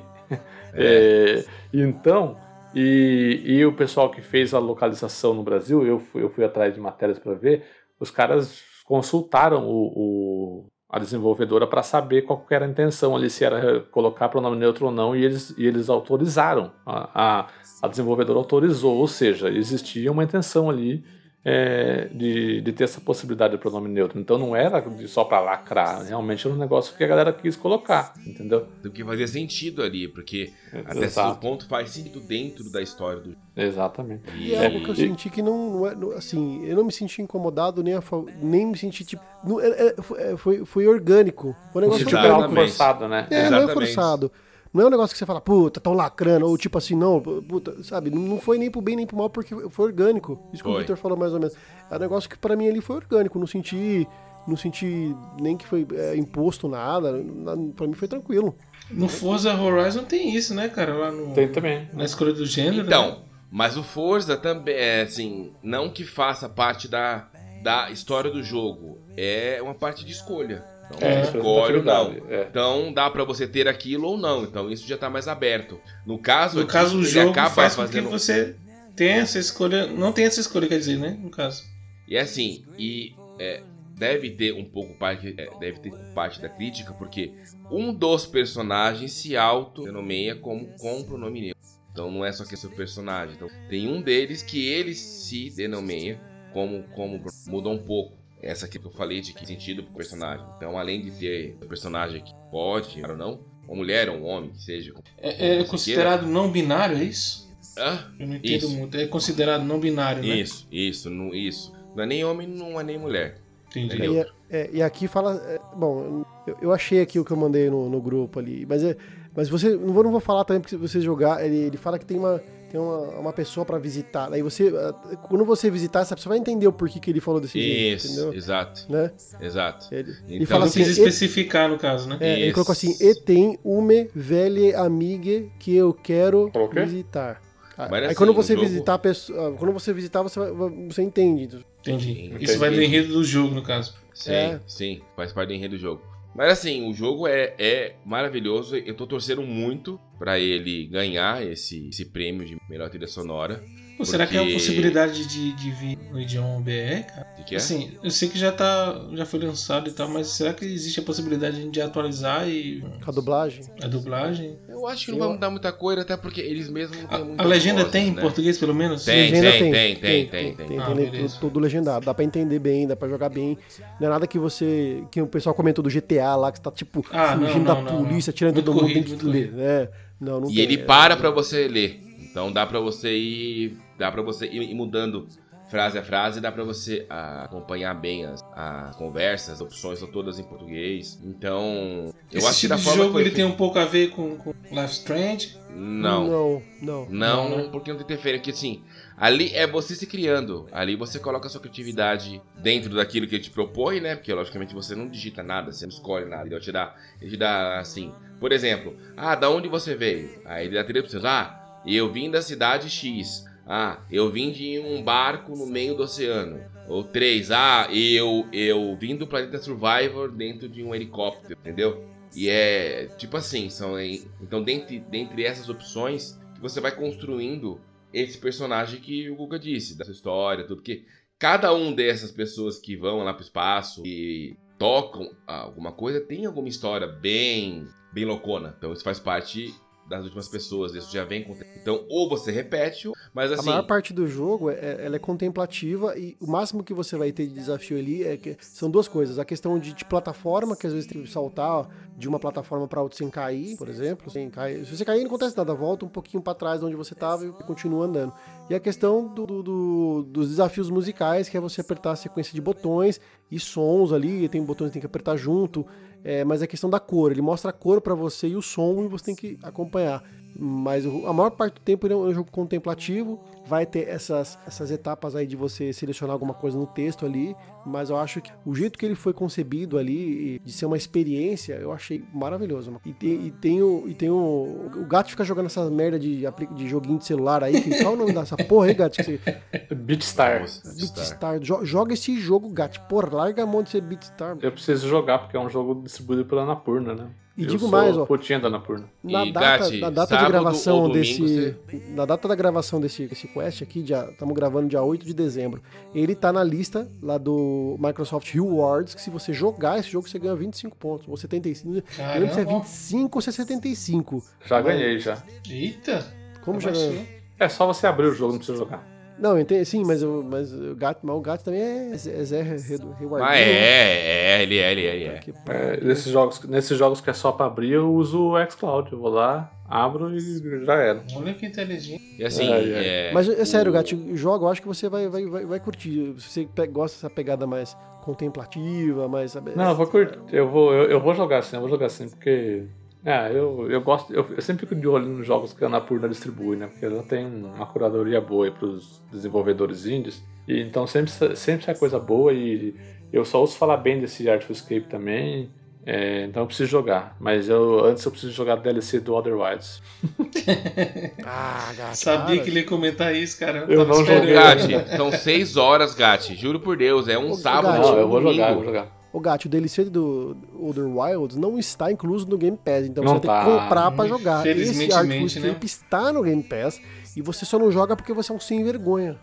É. É, então, e, e o pessoal que fez a localização no Brasil, eu fui, eu fui atrás de matérias para ver, os caras consultaram o, o a desenvolvedora para saber qual era a intenção ali, se era colocar pronome neutro ou não, e eles, e eles autorizaram. A, a, a desenvolvedora autorizou, ou seja, existia uma intenção ali é, de, de ter essa possibilidade de pronome neutro. Então não era só para lacrar, realmente era um negócio que a galera quis colocar, entendeu? Do que fazia sentido ali, porque até certo ponto faz sentido dentro da história do Exatamente. E é algo que eu senti que não, não é, assim, eu não me senti incomodado, nem, a, nem me senti tipo. Não, é, é, foi, foi orgânico. O negócio foi algo forçado, né? É, Exatamente. não é forçado. Não é um negócio que você fala, puta, tão lacrando, ou tipo assim, não, puta, sabe? Não foi nem pro bem nem pro mal, porque foi orgânico. Isso que o Foi. Victor falou mais ou menos. É um negócio que pra mim ali foi orgânico, não senti. Não senti nem que foi é, imposto nada. na- Pra mim foi tranquilo. No Forza Horizon tem isso, né, cara? Lá no, Tem também. na escolha do gênero. né? Então, mas o Forza também, é assim, não que faça parte da, da história do jogo, é uma parte de escolha. Então, É, você escolhe ou não. é. Então dá pra você ter aquilo ou não. Então isso já tá mais aberto. No caso, No caso, o jogo acaba faz com fazendo que você tenha essa escolha. Não tem essa escolha, quer dizer, né? No caso. E assim, e é, deve ter um pouco parte, é, deve ter parte da crítica, porque um dos personagens se auto-denomeia como com pronome neutro. Então não é só que é seu personagem. Então, tem um deles que ele se denomina como, como muda um pouco. Essa aqui que eu falei de que sentido pro personagem. Então, além de ter o personagem que pode, ou não, uma mulher ou um homem, que seja. É, é considerado não binário, é isso? Ah, Eu não entendo Isso. muito. É considerado não binário, né? isso, isso, não, isso. Não é nem homem, não é nem mulher. Entendi. Entendeu? E, é, e aqui fala. é, bom, eu, eu achei aqui o que eu mandei no, no grupo ali, mas é. Mas você. Não vou, não vou falar também porque se você jogar. Ele, ele fala que tem uma. Tem uma, uma pessoa pra visitar. Aí você. ah, Quando você visitar, essa pessoa vai entender o porquê que ele falou desse jeito, Isso, entendeu? exato, Né? exato. Ele, ele Então, fala não assim. quis "E- especificar no caso, né? é, ele Isso. colocou assim: E tem uma velha amiga que eu quero visitar. Ah, Mas Aí assim, quando você jogo- visitar a pessoa. Quando você visitar, você, você entende. Entendi. Entendi. Isso vai do enredo do jogo, no caso. Sim, É. sim, faz parte do enredo do jogo. Mas assim, o jogo é, é maravilhoso. Eu tô torcendo muito pra ele ganhar esse, esse prêmio de melhor trilha sonora. Pô, será que há a Porque- possibilidade de, de vir no idioma BR, cara? O que, é? Assim, eu sei que já tá. já foi lançado e tal, mas será que existe a possibilidade de atualizar e Com a dublagem. a dublagem? eu acho que não eu- vai mudar muita coisa, até porque eles mesmos não têm A, muitas a legenda vozes, tem em né? português, pelo menos? Tem, Legenda tem, tem, tem, tem, tem. Ah, tem beleza. tudo, tudo legendado. Dá pra entender bem, dá pra jogar bem. Não é nada que você. Que o pessoal comentou do GTA lá, que você tá tipo Ah, fugindo não, da não, não. polícia, tirando Muito todo mundo, tem corrido, que ler. É, não, não E tem, ele é, para pra você ler. Então dá pra você ir. Dá pra você ir ir mudando frase a frase, dá pra você ah, acompanhar bem as, as conversas, as opções são todas em português. Então, eu Esse acho que tipo da de forma jogo ele tem feito- um pouco a ver com, com Life Strange. Não. Não, não. Não, Não, né? porque não tem interferência. Porque assim, ali é você se criando. Ali você coloca a sua criatividade dentro daquilo que ele te propõe, né? Porque logicamente você não digita nada, você não escolhe nada. Ele te dá, ele te dá assim. Por exemplo, ah, da onde você veio? Aí ele dá três opções. Ah, eu vim da cidade X. Ah, eu vim de um barco no meio do oceano. Ou três, ah, eu, eu vim do planeta Survivor dentro de um helicóptero, entendeu? E é tipo assim, são então dentre, dentre essas opções que você vai construindo esse personagem que o Guga disse, dessa história, tudo que cada um dessas pessoas que vão lá pro espaço e tocam alguma coisa tem alguma história bem bem loucona. Então isso faz parte das últimas pessoas, isso já vem com então ou você repete, mas A assim, maior parte do jogo é, ela é contemplativa e o máximo que você vai ter de desafio ali é que são duas coisas. A questão de, de plataforma, que às vezes tem que saltar de uma plataforma para outra sem cair, por exemplo. Sem cair. Se você cair, não acontece nada, volta um pouquinho para trás de onde você estava e continua andando. E a questão do, do- do- dos desafios musicais, que é você apertar a sequência de botões e sons ali, tem botões que tem que apertar junto. É, mas é questão da cor, ele mostra a cor para você e o som e você tem que acompanhar. Mas a maior parte do tempo ele é um jogo contemplativo, vai ter essas, essas etapas aí de você selecionar alguma coisa no texto ali, mas eu acho que o jeito que ele foi concebido ali, de ser uma experiência, eu achei maravilhoso. E tem, e tem o. E tem o, o gato fica jogando essas merda de, de joguinho de celular aí, que, qual é o nome dessa porra aí, gato? Você- [LAUGHS] Beatstar. Beatstar. Jo- Joga esse jogo, gato. Porra, larga a mão de ser Beatstar. Eu preciso jogar porque é um jogo distribuído pela Anapurna, né? E Eu digo sou mais, ó. putinha da Anapurna. Na E, data, Gatti, na data de gravação desse. Na data da gravação desse, desse quest aqui, estamos gravando dia 8 de dezembro. Ele tá na lista lá do Microsoft Rewards, que se você jogar esse jogo, você ganha 25 pontos. Ou 75. Eu lembro se é Caramba. 25 ou se é 75. Já ganhei já. Eita! Como já ganhou? É só você abrir o jogo, não precisa jogar. Não, eu entendo, sim, mas, eu, mas o gato, mas o gato também é, Zé- é Zé Rewardinho. Ah, é, é, ele é, ele é, ele é. Que É, pariu. nesses, jogos, nesses jogos que é só pra abrir, eu uso o xCloud. Eu vou lá, abro e já era. Olha que inteligente. E assim, Ai, ai. é, Mas é sério, o- Gato, joga, eu acho que você vai, vai, vai, vai curtir. Se você gosta dessa pegada mais contemplativa, mais. sabe, Não, eu vou curtir. Eu vou, eu, eu vou jogar sim, eu vou jogar sim, porque É, eu, eu gosto, eu, eu sempre fico de olho nos jogos que a Anapurna distribui, né? Porque ela tem uma curadoria boa para os desenvolvedores indies. E então sempre, sempre sai coisa boa e eu só ouço falar bem desse Artful Escape também. É, então eu preciso jogar. Mas eu, antes eu preciso jogar DLC do Other Wilds. [LAUGHS] ah, gato. Sabia que ele ia comentar isso, cara. Eu, eu não joguei. Gatti, são seis horas, Gatti. Juro por Deus, é um sábado. Não, eu vou jogar, eu vou jogar. O Gato, o DLC do Other Wilds não está incluso no Game Pass, então não você tá. tem que comprar para jogar. Esse Artful? Escape né? está no Game Pass e você só não joga porque você é um sem vergonha.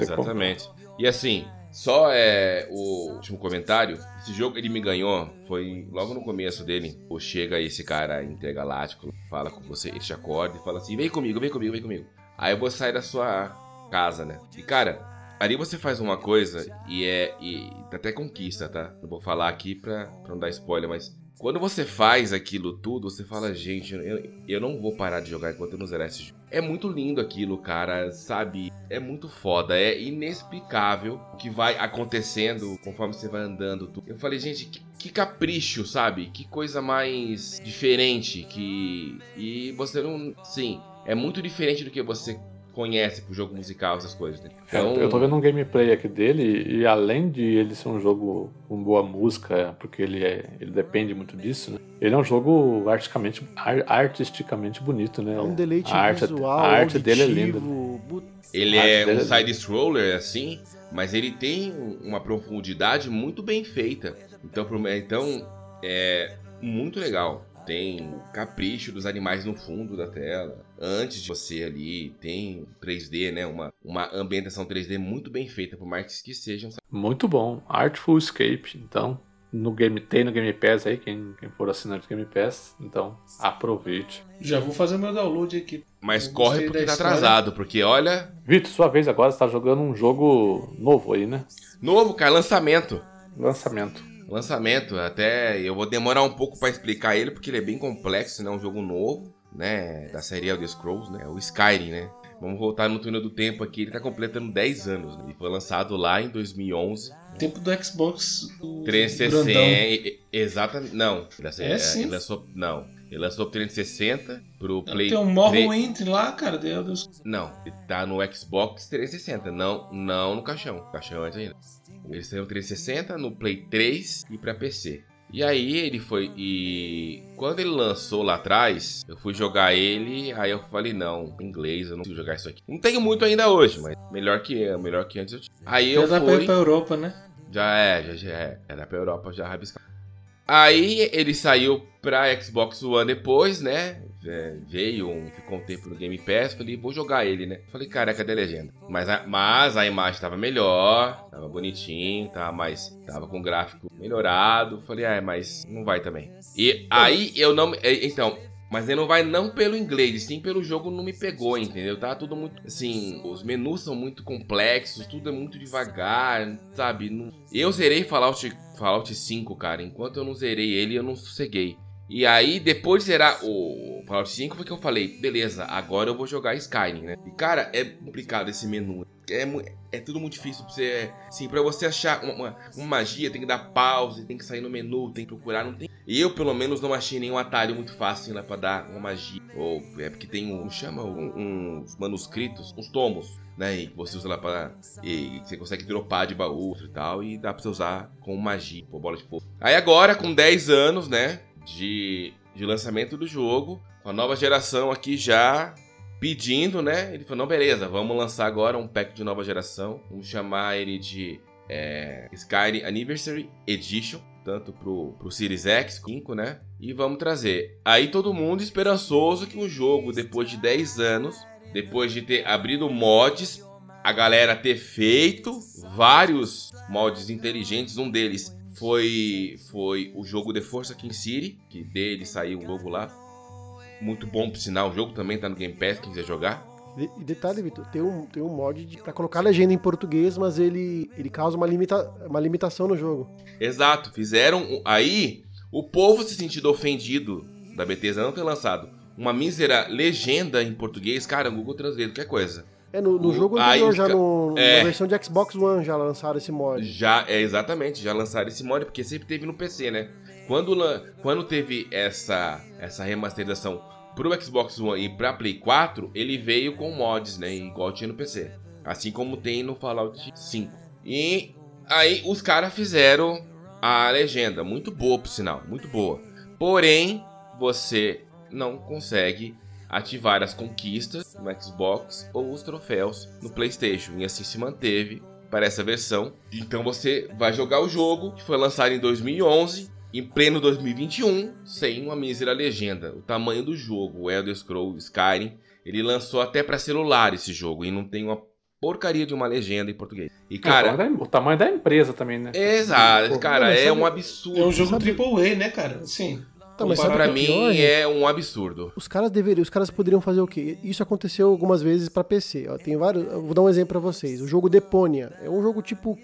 Exatamente. E assim, só é o último comentário. Esse jogo ele me ganhou. Foi logo no começo dele. Ou chega esse cara intergaláctico, fala com você, ele te acorda e fala assim: vem comigo, vem comigo, vem comigo. Aí eu vou sair da sua casa, né? E cara, ali você faz uma coisa e é. E até conquista, tá? Não vou falar aqui pra, pra não dar spoiler, mas quando você faz aquilo tudo, você fala, gente, eu, eu não vou parar de jogar enquanto eu não zerar esse jogo. É muito lindo aquilo, cara, sabe? É muito foda, é inexplicável o que vai acontecendo conforme você vai andando. Eu falei, gente, que, que capricho, sabe? Que coisa mais diferente que. E você não. Sim, é muito diferente do que você conhece pro jogo musical, essas coisas. Né? Então... Eu tô vendo um gameplay aqui dele e além de ele ser um jogo com boa música, porque ele, é, ele depende muito disso, né? Ele é um jogo artisticamente, artisticamente bonito, né? É um deleite a arte, visual, a arte dele é linda. Ele é um é side-scroller, assim, mas ele tem uma profundidade muito bem feita. Então, então é muito legal tem o capricho dos animais no fundo da tela. Antes de você ali, tem 3D, né? Uma, uma ambientação 3D muito bem feita, por mais que sejam. Muito bom. Artful Escape, então. No game, tem no Game Pass aí, quem, quem for assinante do Game Pass, então aproveite. Já vou fazer meu download aqui. Mas corre porque tá atrasado, porque olha. Vitor, sua vez agora, você tá jogando um jogo novo aí, né? Novo, cara, lançamento. Lançamento lançamento. Até eu vou demorar um pouco para explicar ele, porque ele é bem complexo, né? Um jogo novo, né? Da série Elder Scrolls, né? O Skyrim, né? Vamos voltar no túnel do tempo aqui. Ele tá completando 10 anos. Né? Ele foi lançado lá em 2011. Tempo do Xbox 360. Exatamente. Não. É, é, sim. Ele lançou, não. Ele lançou pro 360, pro Play... Tem um Morrowind lá, cara, Deus. Não, ele tá no Xbox 360, não, não no caixão. caixão antes ainda. Ele saiu no 360, no Play 3 e para PC. E aí ele foi e quando ele lançou lá atrás, eu fui jogar ele, aí eu falei não, inglês, eu não consigo jogar isso aqui. Não tenho muito ainda hoje, mas melhor que melhor que antes eu tinha. Aí já eu dá fui pra ir pra Europa, né? Já é, já, já é, dá pra Europa já rabiscar. Aí ele saiu pra Xbox One depois, né? É, veio, ficou um tempo no Game Pass, falei, vou jogar ele, né? Falei, cara, cadê a legenda? Mas a, mas a imagem tava melhor, tava bonitinho, tava mais. tava com gráfico melhorado. Falei, ah, mas não vai também. E aí eu não. É, então, mas ele não vai não pelo inglês, sim pelo jogo não me pegou, entendeu? Tá tudo muito. Assim, os menus são muito complexos, tudo é muito devagar, sabe? Eu zerei Fallout, Fallout 5, cara. Enquanto eu não zerei ele, eu não sosseguei. E aí, depois de zerar o Fallout 5, foi que eu falei, beleza, agora eu vou jogar Skyrim, né? E cara, é complicado esse menu. É, é tudo muito difícil pra você. Assim, pra você achar uma, uma, uma, magia, tem que dar pause, tem que sair no menu, tem que procurar, não tem. Eu, pelo menos, não achei nenhum atalho muito fácil né, pra dar uma magia. Ou é porque tem um. chama? Um, uns manuscritos, uns tomos. Né, e que você usa lá pra. E, você consegue dropar de baú e tal. E dá pra você usar com magia, por bola de fogo. Aí agora, com 10 anos, né? De, de lançamento do jogo, com a nova geração aqui já pedindo, né? Ele falou: não, beleza, vamos lançar agora um pack de nova geração. Vamos chamar ele de é, Skyrim Anniversary Edition, tanto pro, pro Series X, 5, né? E vamos trazer. Aí todo mundo esperançoso que o jogo, depois de 10 anos, depois de ter abrido mods, a galera ter feito vários mods inteligentes, um deles foi, foi o jogo The Force King City, que dele saiu um jogo lá. Muito bom por sinal, o jogo também tá no Game Pass, quem quiser jogar. E detalhe, Vitor, tem um, tem um mod de, pra colocar a legenda em português, mas ele, ele causa uma, limita, uma limitação no jogo. Exato, fizeram. Aí, o povo se sentindo ofendido da Bethesda não ter lançado uma mísera legenda em português, cara, Google Translate, qualquer coisa. É, no, no jogo anterior, já no, É. na versão de Xbox One já lançaram esse mod. Já, é exatamente, já lançaram esse mod, porque sempre teve no PC, né? Quando, quando teve essa, essa remasterização pro Xbox One e pra Play 4, ele veio com mods, né? Igual tinha no PC. Assim como tem no Fallout 5. E aí os caras fizeram a legenda, muito boa por sinal, muito boa. Porém, você não consegue ativar as conquistas no Xbox ou os troféus no PlayStation. E assim se manteve para essa versão. Então você vai jogar o jogo que foi lançado em 2011, em pleno 2021, sem uma mísera legenda. O tamanho do jogo, o Elder Scrolls Skyrim, ele lançou até para celular esse jogo e não tem uma porcaria de uma legenda em português. E Cara, cara, o tamanho da empresa também, né? exato, cara, é um absurdo. É um jogo Sabe- AAA, né, cara? Sim. Tá, mas que é mim pior, é um absurdo. Os caras deveriam, os caras poderiam fazer o quê? Isso aconteceu algumas vezes pra PC. Ó, tem vários, vou dar um exemplo pra vocês. O jogo Deponia é um jogo tipo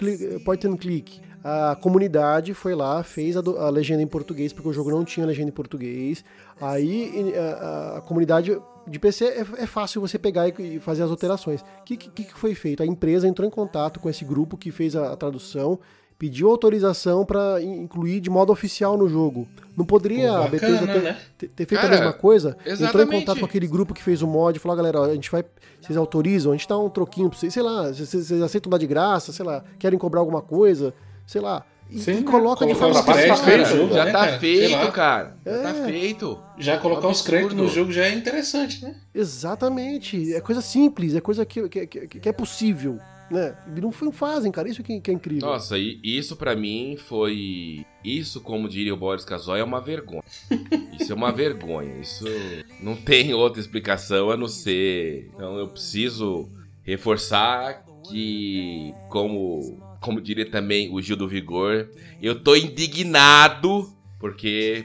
point and click. A comunidade foi lá, fez a, do- a legenda em português porque o jogo não tinha legenda em português. Aí a, a- a comunidade de PC é, é fácil você pegar e, e fazer as alterações. O que, que, que foi feito? A empresa entrou em contato com esse grupo que fez a, a tradução. Pediu autorização pra incluir de modo oficial no jogo. Não poderia Pô, a Bethesda bacana, ter, né? ter- feito Cara, a mesma coisa, entrou em exatamente. contato com aquele grupo que fez o mod, falou, galera, ó, a gente vai, vocês autorizam, a gente dá um troquinho pra vocês, sei lá, vocês, vocês aceitam dar de graça, sei lá, querem cobrar alguma coisa, sei lá, e, Sim, e né? coloca de forma os tá feito, jogo, já né, tá cara? Sei feito, cara. Já É. tá feito. Já colocar os Absurdo. créditos no jogo já é interessante, né? Exatamente, é coisa simples, é coisa que, que, que- que é possível, né? E não, não fazem, cara, isso que, que é incrível. Nossa, e isso pra mim foi. Isso, como diria o Boris Casoy, é uma vergonha. [LAUGHS] Isso é uma vergonha. Isso não tem outra explicação a não ser. Então eu preciso reforçar que, como, como diria também o Gil do Vigor, eu tô indignado porque.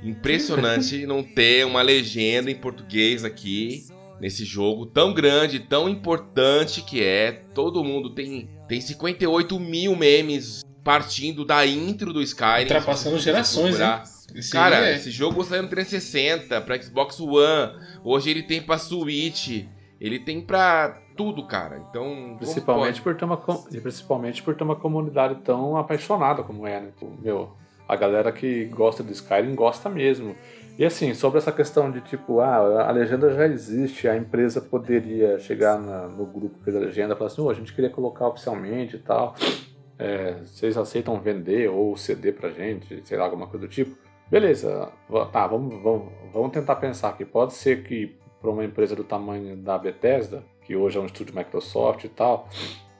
Impressionante não ter uma legenda em português aqui nesse jogo tão grande, tão importante que é. Todo mundo tem, tem 58 mil memes partindo da intro do Skyrim. Ultrapassando gerações, procurar. Esse Cara, é- esse jogo saiu no 360, pra Xbox One. Hoje ele tem pra Switch. Ele tem pra tudo, cara. Então. Principalmente por, ter uma, e principalmente por ter uma comunidade tão apaixonada como é, né? Meu, a galera que gosta do Skyrim gosta mesmo. E assim, sobre essa questão de tipo, ah, a legenda já existe, a empresa poderia chegar na- no grupo que fez a legenda e falar assim, "Ô, a gente queria colocar oficialmente e tal. É, vocês aceitam vender ou ceder pra gente, sei lá, alguma coisa do tipo. Beleza, tá, vamos, vamos, vamos tentar pensar aqui. Pode ser que para uma empresa do tamanho da Bethesda, que hoje é um estúdio Microsoft e tal,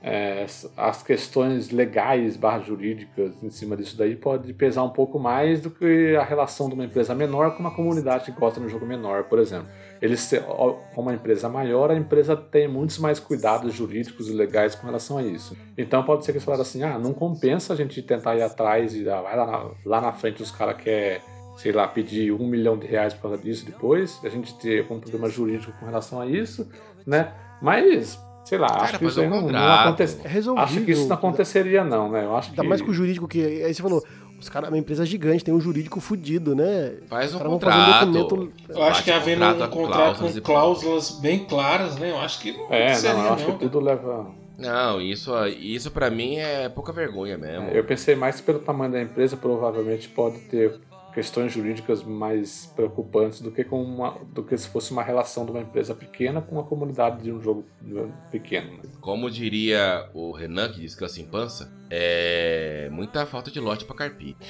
é, as questões legais barra jurídicas em cima disso daí pode pesar um pouco mais do que a relação de uma empresa menor com uma comunidade que gosta de um jogo menor, por exemplo. Eles, como uma empresa maior, a empresa tem muitos mais cuidados jurídicos e legais com relação a isso. Então pode ser que eles falaram assim, ah, não compensa a gente tentar ir atrás e ah, vai lá na, lá na frente os caras querem, sei lá, pedir um milhão de reais por causa disso depois, a gente ter um problema jurídico com relação a isso, né? Mas, sei lá, Cara, acho que isso um não, não contrato. acontece. É. Acho que isso não aconteceria, não, né? Eu acho Ainda que. mais com o jurídico que. Aí você falou, os caras, uma empresa gigante, tem um jurídico fudido, né? Faz um fazer um contrato. documento. Eu acho que havendo contrato um com contrato cláusulas com e- cláusulas bem claras, né? Eu acho que não É, não, eu acho não. que tudo leva. Não, isso, isso para mim é pouca vergonha mesmo. Eu pensei mais que pelo tamanho da empresa, provavelmente pode ter questões jurídicas mais preocupantes do que com uma, do que se fosse uma relação de uma empresa pequena com uma comunidade de um jogo pequeno. né? Como diria o Renan, que descansa em pança, é muita falta de lote pra carpir. [LAUGHS]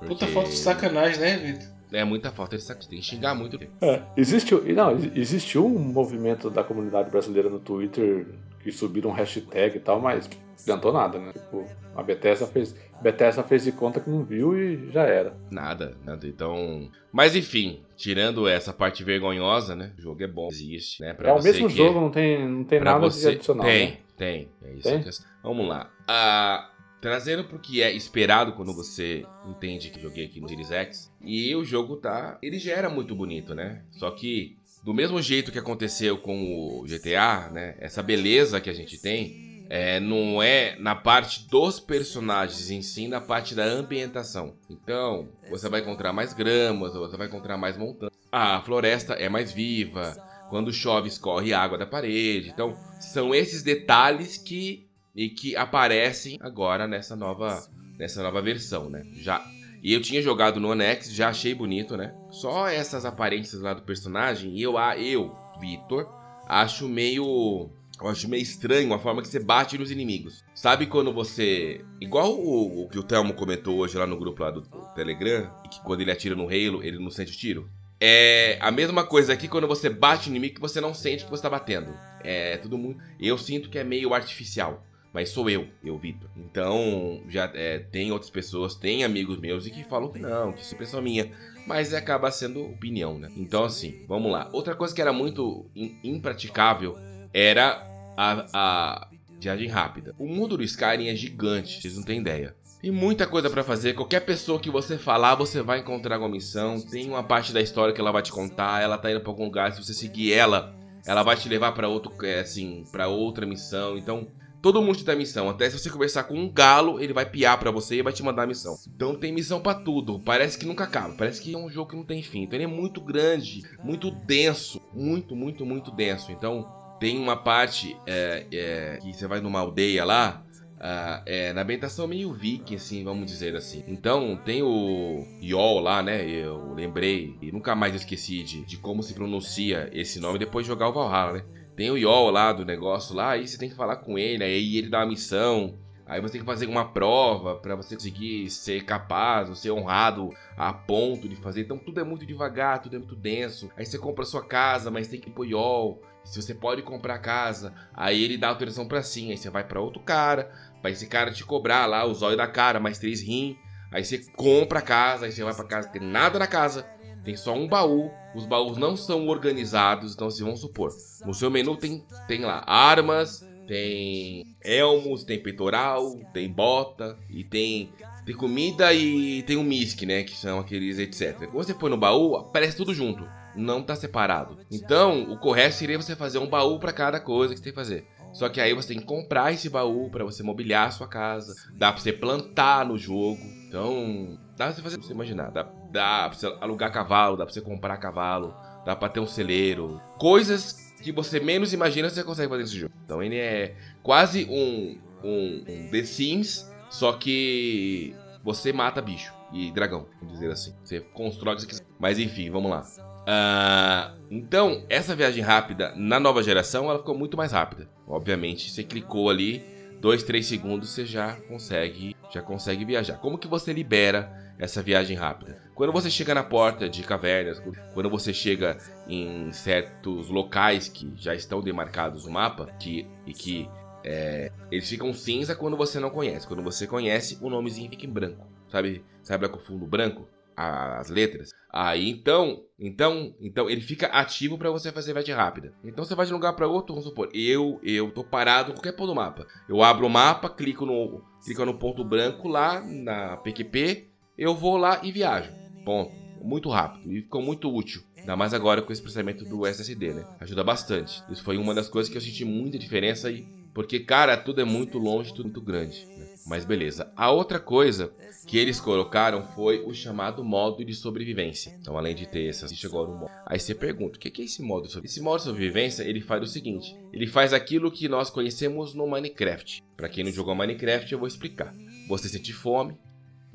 Puta Porque falta de sacanagem, né, Vitor? É muita falta de sacanagem. Tem que xingar muito. É, existe, não, existiu um movimento da comunidade brasileira no Twitter que subiram hashtag e tal, mas não adiantou nada, né? Tipo, a Bethesda fez, Bethesda fez de conta que não viu e já era. Nada, nada. Então. Mas enfim, tirando essa parte vergonhosa, né? O jogo é bom, existe, né? Pra é o mesmo que- jogo, não tem, não tem Pra nada você... de adicional. Tem, né? tem. É isso Tem? questão. Vamos lá. Ah, trazendo pro que é esperado quando você entende que joguei aqui no Series X. E o jogo tá. Ele já era muito bonito, né? Só que, do mesmo jeito que aconteceu com o GTA, né? Essa beleza que a gente tem. É, não é na parte dos personagens, em si na parte da ambientação. Então, você vai encontrar mais gramas, você vai encontrar mais montanhas. A floresta é mais viva, Quando chove, escorre água da parede. Então, são esses detalhes que e que aparecem agora nessa nova nessa nova versão, né? Já e eu tinha jogado no Onex, já achei bonito, né? Só essas aparências lá do personagem, eu, eu Vitor, acho meio eu acho meio estranho a forma que você bate nos inimigos. Sabe quando você. Igual o, o que o Thelmo comentou hoje lá no grupo lá do Telegram, que quando ele atira no Halo, ele não sente o tiro? É a mesma coisa aqui quando você bate no inimigo que você não sente que você tá batendo. É tudo muito. Eu sinto que é meio artificial. Mas sou eu, eu, Vitor. Então, já é, tem outras pessoas, tem amigos meus e que falam que não, que isso é impressão minha. Mas acaba sendo opinião, né? Então, assim, vamos lá. Outra coisa que era muito impraticável era a, a viagem rápida. O mundo do Skyrim é gigante, vocês não têm ideia. Tem muita coisa para fazer. Qualquer pessoa que você falar, você vai encontrar uma missão. Tem uma parte da história que ela vai te contar. Ela tá indo para algum lugar. Se você seguir ela, ela vai te levar para outro, é, assim, para outra missão. Então, todo mundo te dá missão. Até se você conversar com um galo, ele vai piar para você e vai te mandar missão. Então tem missão para tudo. Parece que nunca acaba. Parece que é um jogo que não tem fim. Então ele é muito grande, muito denso, muito, muito, muito denso. Então tem uma parte é, é, que você vai numa aldeia lá. Uh, é, na ambientação meio viking, assim, vamos dizer assim. Então, tem o Yol lá, né? Eu lembrei e nunca mais esqueci de, de como se pronuncia esse nome depois de jogar o Valhalla, né? Tem o Yol lá do negócio lá, aí você tem que falar com ele, aí ele dá uma missão. Aí você tem que fazer uma prova para você conseguir ser capaz, ou ser honrado a ponto de fazer. Então tudo é muito devagar, tudo é muito denso. Aí você compra sua casa, mas tem que ir pro YOL. Se você pode comprar casa, aí ele dá autorização para sim. Aí você vai para outro cara, vai esse cara te cobrar lá os olhos da cara, mais três rim. Aí você compra a casa, aí você vai para casa, tem nada na casa, tem só um baú. Os baús não são organizados, então se vamos supor, no seu menu tem, tem lá armas, tem elmos, tem peitoral, tem bota e tem tem comida e tem o misc, né, que são aqueles etc. Quando você põe no baú, aparece tudo junto não tá separado. Então, o correto seria você fazer um baú para cada coisa que você tem que fazer. Só que aí você tem que comprar esse baú para você mobiliar a sua casa. Dá pra você plantar no jogo. Então, dá pra você fazer, você imaginar. Dá, dá pra você alugar cavalo, dá pra você comprar cavalo, dá pra ter um celeiro. Coisas que você menos imagina você consegue fazer nesse jogo. Então ele é quase um, um, um The Sims, só que você mata bicho e dragão, vamos dizer assim. Você constrói o que você quiser. Mas enfim, vamos lá. Uh, então, essa viagem rápida na nova geração ela ficou muito mais rápida. Obviamente, você clicou ali, 2, 3 segundos você já consegue, já consegue viajar. Como que você libera essa viagem rápida? Quando você chega na porta de cavernas, quando você chega em certos locais que já estão demarcados no mapa, que, e que é, eles ficam cinza quando você não conhece. Quando você conhece, o nomezinho fica em branco. Sabe, sabe com fundo branco? As letras. Aí então, então, então ele fica ativo para você fazer viagem rápida. Então você vai de um lugar para outro, vamos supor, eu eu tô parado em qualquer ponto do mapa. Eu abro o mapa, clico no clico no ponto branco lá na PQP, eu vou lá e viajo. Ponto. Muito rápido e ficou muito útil. Ainda mais agora com esse processamento do SSD, né? Ajuda bastante. Isso foi uma das coisas que eu senti muita diferença aí. Porque, cara, tudo é muito longe, tudo muito grande. Mas beleza. A outra coisa que eles colocaram foi o chamado modo de sobrevivência. Então, além de ter essa, chegou no modo. Aí você pergunta, o que é esse modo de sobrevivência? Esse modo de sobrevivência, ele faz o seguinte. Ele faz aquilo que nós conhecemos no Minecraft. Para quem não jogou Minecraft, eu vou explicar. Você sente fome,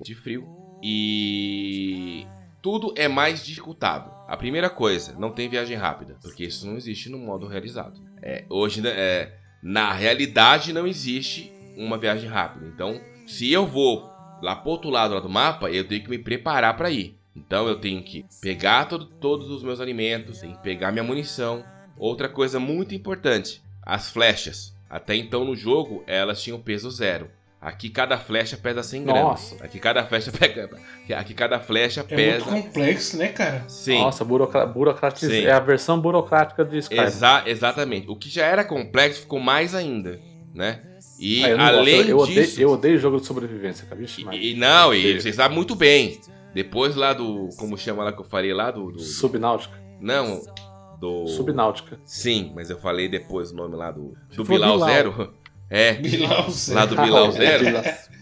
de frio e tudo é mais dificultado. A primeira coisa, não tem viagem rápida, porque isso não existe no modo realizado. É, hoje, né, é, na realidade, não existe uma viagem rápida. Então, se eu vou lá pro outro lado lá do mapa, eu tenho que me preparar para ir. Então eu tenho que pegar todo, todos os meus alimentos, tenho que pegar minha munição. Outra coisa muito importante, as flechas. Até então no jogo elas tinham peso zero. Aqui cada flecha pesa 100 gramas. Nossa. Aqui cada flecha [LAUGHS] pega. Aqui cada flecha é pesa. É muito complexo, né, cara? Sim. Nossa, burocrático é a versão burocrática de Skyrim. Exa exatamente. O que já era complexo ficou mais ainda, né? E ah, além eu, disso. Odeio, eu odeio jogo de sobrevivência, cara. Vixe, e, e, não, e você sabe muito bem. Depois lá do. Como chama lá que eu falei lá? Do. do Subnáutica. Não. Do. Subnáutica. Sim, mas eu falei depois o nome lá do. Do Bilal, Bilal Zero. [LAUGHS] É. Bilal Zero. Lá do [LAUGHS] Bilal Zero.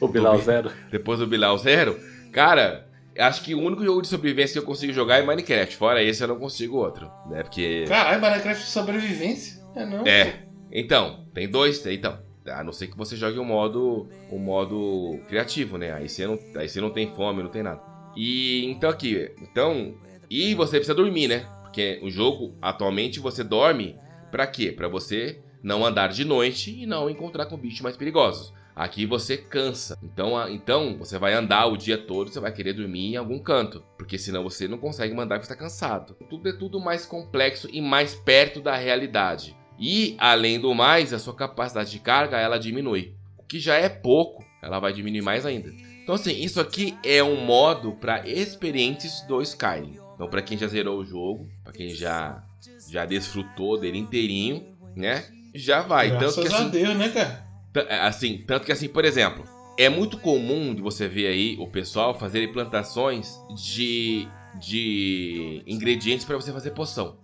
o Bilal Zero. Depois do Bilal Zero. Cara, acho que o único jogo de sobrevivência que eu consigo jogar é Minecraft. Fora esse, eu não consigo outro. Né? Porque. Caralho, Minecraft de sobrevivência? É não? É. Então, tem dois, então. A não ser que você jogue o um modo, o um modo criativo, né? Aí você, não, aí você não tem fome, não tem nada. E então aqui, então. E você precisa dormir, né? Porque o jogo, atualmente, você dorme para quê? Para você não andar de noite e não encontrar com bichos mais perigosos. Aqui você cansa. Então, então você vai andar o dia todo, você vai querer dormir em algum canto, porque senão você não consegue mandar porque está cansado. Tudo é tudo mais complexo e mais perto da realidade. E além do mais, a sua capacidade de carga ela diminui. O que já é pouco, ela vai diminuir mais ainda. Então assim, isso aqui é um modo para experientes do Skyrim. Então para quem já zerou o jogo, para quem já já desfrutou dele inteirinho, né? Já vai. Graças tanto que assim, a Deus, né, cara? É, assim, tanto que assim, por exemplo, é muito comum de você ver aí o pessoal fazer plantações de de ingredientes para você fazer poção.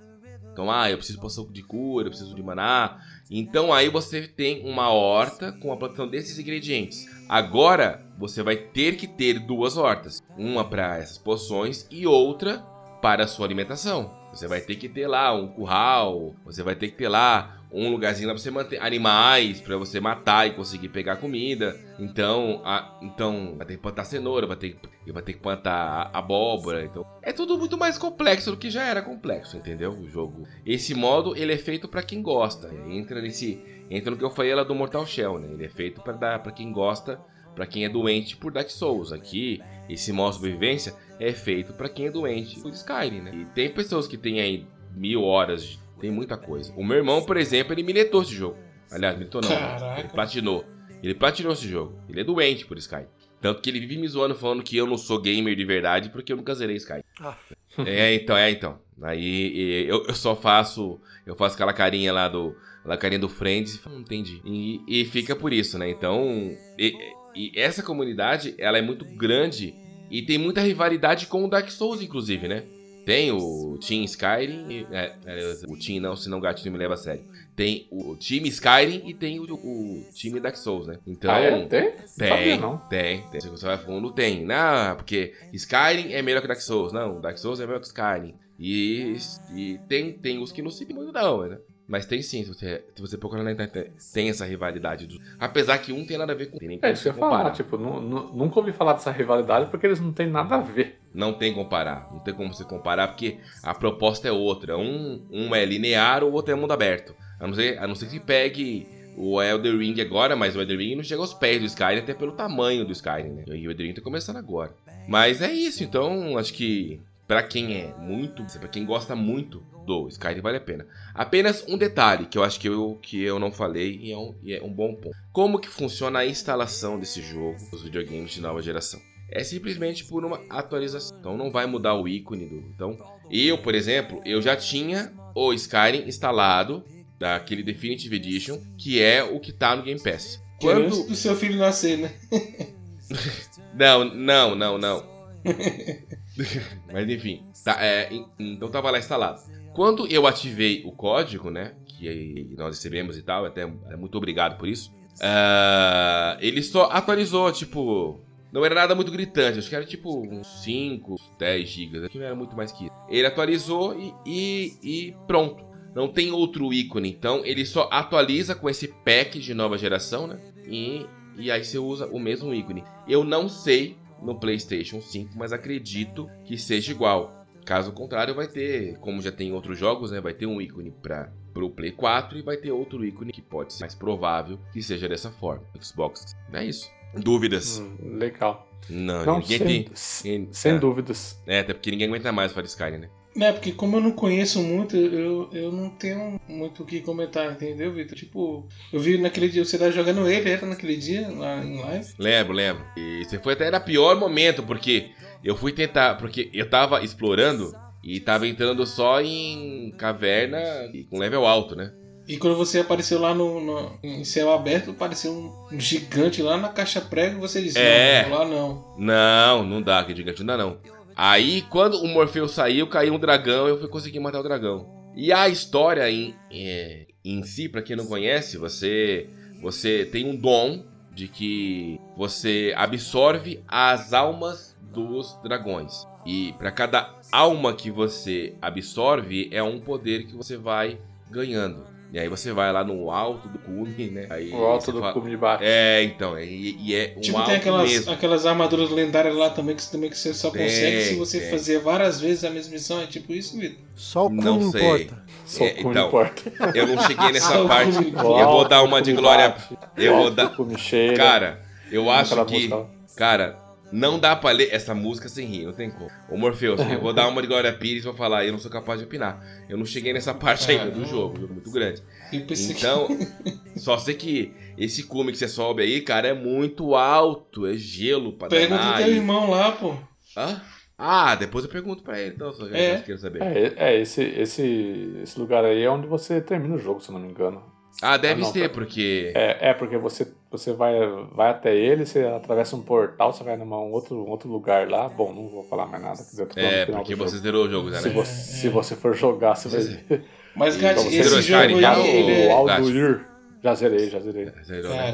Então, ah, eu preciso de poção de cura, eu preciso de maná. Então aí você tem uma horta com a plantação desses ingredientes. Agora você vai ter que ter duas hortas, uma para essas poções e outra para a sua alimentação. Você vai ter que ter lá um curral, você vai ter que ter lá um lugarzinho lá pra você manter animais, para você matar e conseguir pegar comida. Então, a, então vai ter que plantar cenoura, vai ter, vai ter que plantar abóbora. Então, é tudo muito mais complexo do que já era complexo, entendeu? O jogo. Esse modo ele é feito para quem gosta. Entra nesse, entra no que eu falei lá do Mortal Shell, né? Ele é feito para dar para quem gosta, para quem é doente por Dark Souls. Aqui, esse modo sobrevivência é feito para quem é doente por Skyrim, né? E tem pessoas que têm aí mil horas tem muita coisa. O meu irmão, por exemplo, ele miletou esse jogo. Aliás, miletou não. Caraca. Ele platinou. Ele platinou esse jogo. Ele é doente por Sky. Tanto que ele vive me zoando falando que eu não sou gamer de verdade porque eu nunca zerei Sky. Ah. É, então, é, então. Aí eu, eu só faço. Eu faço aquela carinha lá do. Aquela carinha do Friends e não entendi. E, e, fica por isso, né? Então. E, e essa comunidade, ela é muito grande e tem muita rivalidade com o Dark Souls, inclusive, né? Tem o Team Skyrim, é, é, o Team não, senão o gatinho me leva a sério. Tem o time Skyrim e tem o, o time Dark Souls, né? Então. Ah, é? Tem? Tem, não. tem, tem. Se você vai fundo, tem. Não, porque Skyrim é melhor que Dark Souls. Não, Dark Souls é melhor que Skyrim. E, e tem, tem os que não se muito, não, né? Mas tem sim, se você, se você procurar na internet, tem essa rivalidade. Do... Apesar que um tem nada a ver com o É, isso que eu ia falar, tipo, nunca ouvi falar dessa rivalidade porque eles não têm nada a ver. Não tem comparar, não tem como você comparar porque a proposta é outra. Um, um é linear, o outro é mundo aberto. A não ser, a não ser que pegue o Elder Ring agora, mas o Elder Ring não chega aos pés do Skyrim, até pelo tamanho do Skyrim, né? E o Elder Ring tá começando agora. Mas é isso, então acho que para quem é muito, para quem gosta muito do Skyrim vale a pena. Apenas um detalhe que eu acho que eu, que eu não falei e é, um, e é um bom ponto. Como que funciona a instalação desse jogo nos videogames de nova geração? É simplesmente por uma atualização. Então não vai mudar o ícone do. Então, eu, por exemplo, eu já tinha o Skyrim instalado daquele Definitive Edition, que é o que tá no Game Pass. Quando antes do seu filho nascer, né? [LAUGHS] não, não, não, não. [LAUGHS] Mas enfim, tá, é, então tava lá instalado. Quando eu ativei o código, né, que nós recebemos e tal, até é muito obrigado por isso, uh, ele só atualizou, tipo, não era nada muito gritante, acho que era tipo uns 5, 10 gigas, que não era muito mais que isso. Ele atualizou e, e, e pronto. Não tem outro ícone, então ele só atualiza com esse pack de nova geração, né? E, e aí você usa o mesmo ícone. Eu não sei no PlayStation 5, mas acredito que seja igual. Caso contrário, vai ter, como já tem outros jogos, né? Vai ter um ícone para o Play 4 e vai ter outro ícone que pode ser mais provável que seja dessa forma. Xbox. É isso. Dúvidas? Hum, legal. Não, Não ninguém sem, tem. Sem é. dúvidas. É, até porque ninguém aguenta mais falar Skyrim, né? É, porque como eu não conheço muito, eu, eu não tenho muito o que comentar, entendeu, Vitor? Tipo, eu vi naquele dia, você tava jogando ele, era naquele dia, lá em live? Lembro, lembro. E você foi até era pior momento, porque eu fui tentar, porque eu tava explorando e tava entrando só em caverna e com level alto, né? E quando você apareceu lá no, no em céu aberto, apareceu um gigante lá na caixa prego, você disse, é. não, lá não. Não, não dá, que gigante não dá não. Aí, quando o Morpheus saiu, caiu um dragão e eu fui conseguir matar o dragão. E a história em, é, em si, para quem não conhece, você, você tem um dom de que você absorve as almas dos dragões. E para cada alma que você absorve, é um poder que você vai ganhando. E aí você vai lá no alto do cume, né? Aí O alto do fala- cume de baixo. É, então, é- e, e é um Tipo, alto tem aquelas, mesmo. aquelas armaduras lendárias lá também que, você- também que você só Tem, consegue se você tem. fazer várias vezes a mesma missão. É tipo isso, Vitor? Só o cu Não sei. importa. Só É, o cume então, importa. Eu não cheguei nessa [LAUGHS] Só parte. cume. Eu vou dar uma de glória. Eu vou dar. Cume. Cara, eu acho que. Cara, não dá pra ler essa música sem rir, não tem como. Ô Morpheus, eu vou dar uma de Glória Pires vou falar, eu não sou capaz de opinar. Eu não cheguei nessa parte ainda do jogo, um jogo muito grande. Então, [LAUGHS] só sei que esse cume que você sobe aí, cara, é muito alto, é gelo pra. Pergunta danar. do teu e- irmão lá, pô. Hã? Ah, depois eu pergunto pra ele, então, eu É. quero saber. É, é esse, esse, esse lugar aí é onde você termina o jogo, se eu não me engano. Ah, deve Ah, ser, tá. porque. É, é porque você, você vai, vai até ele, você atravessa um portal, você vai num outro, um outro lugar lá. Bom, não vou falar mais nada, quer dizer, É, porque você jogo. zerou o jogo já, Se né? você, se você for jogar, você vai [LAUGHS] ver. Mas, E Gatti, pra você esse zerou jogo Skyrim já, aí, ou- ele é... Gato. Alduir. Já zerei, já zerei. Zerou, né?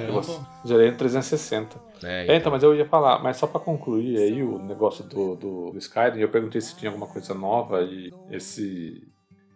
Zerei no 360. É, É, então, mas eu ia falar, mas só pra concluir aí o negócio do, do, do Skyrim, eu perguntei se tinha alguma coisa nova e esse,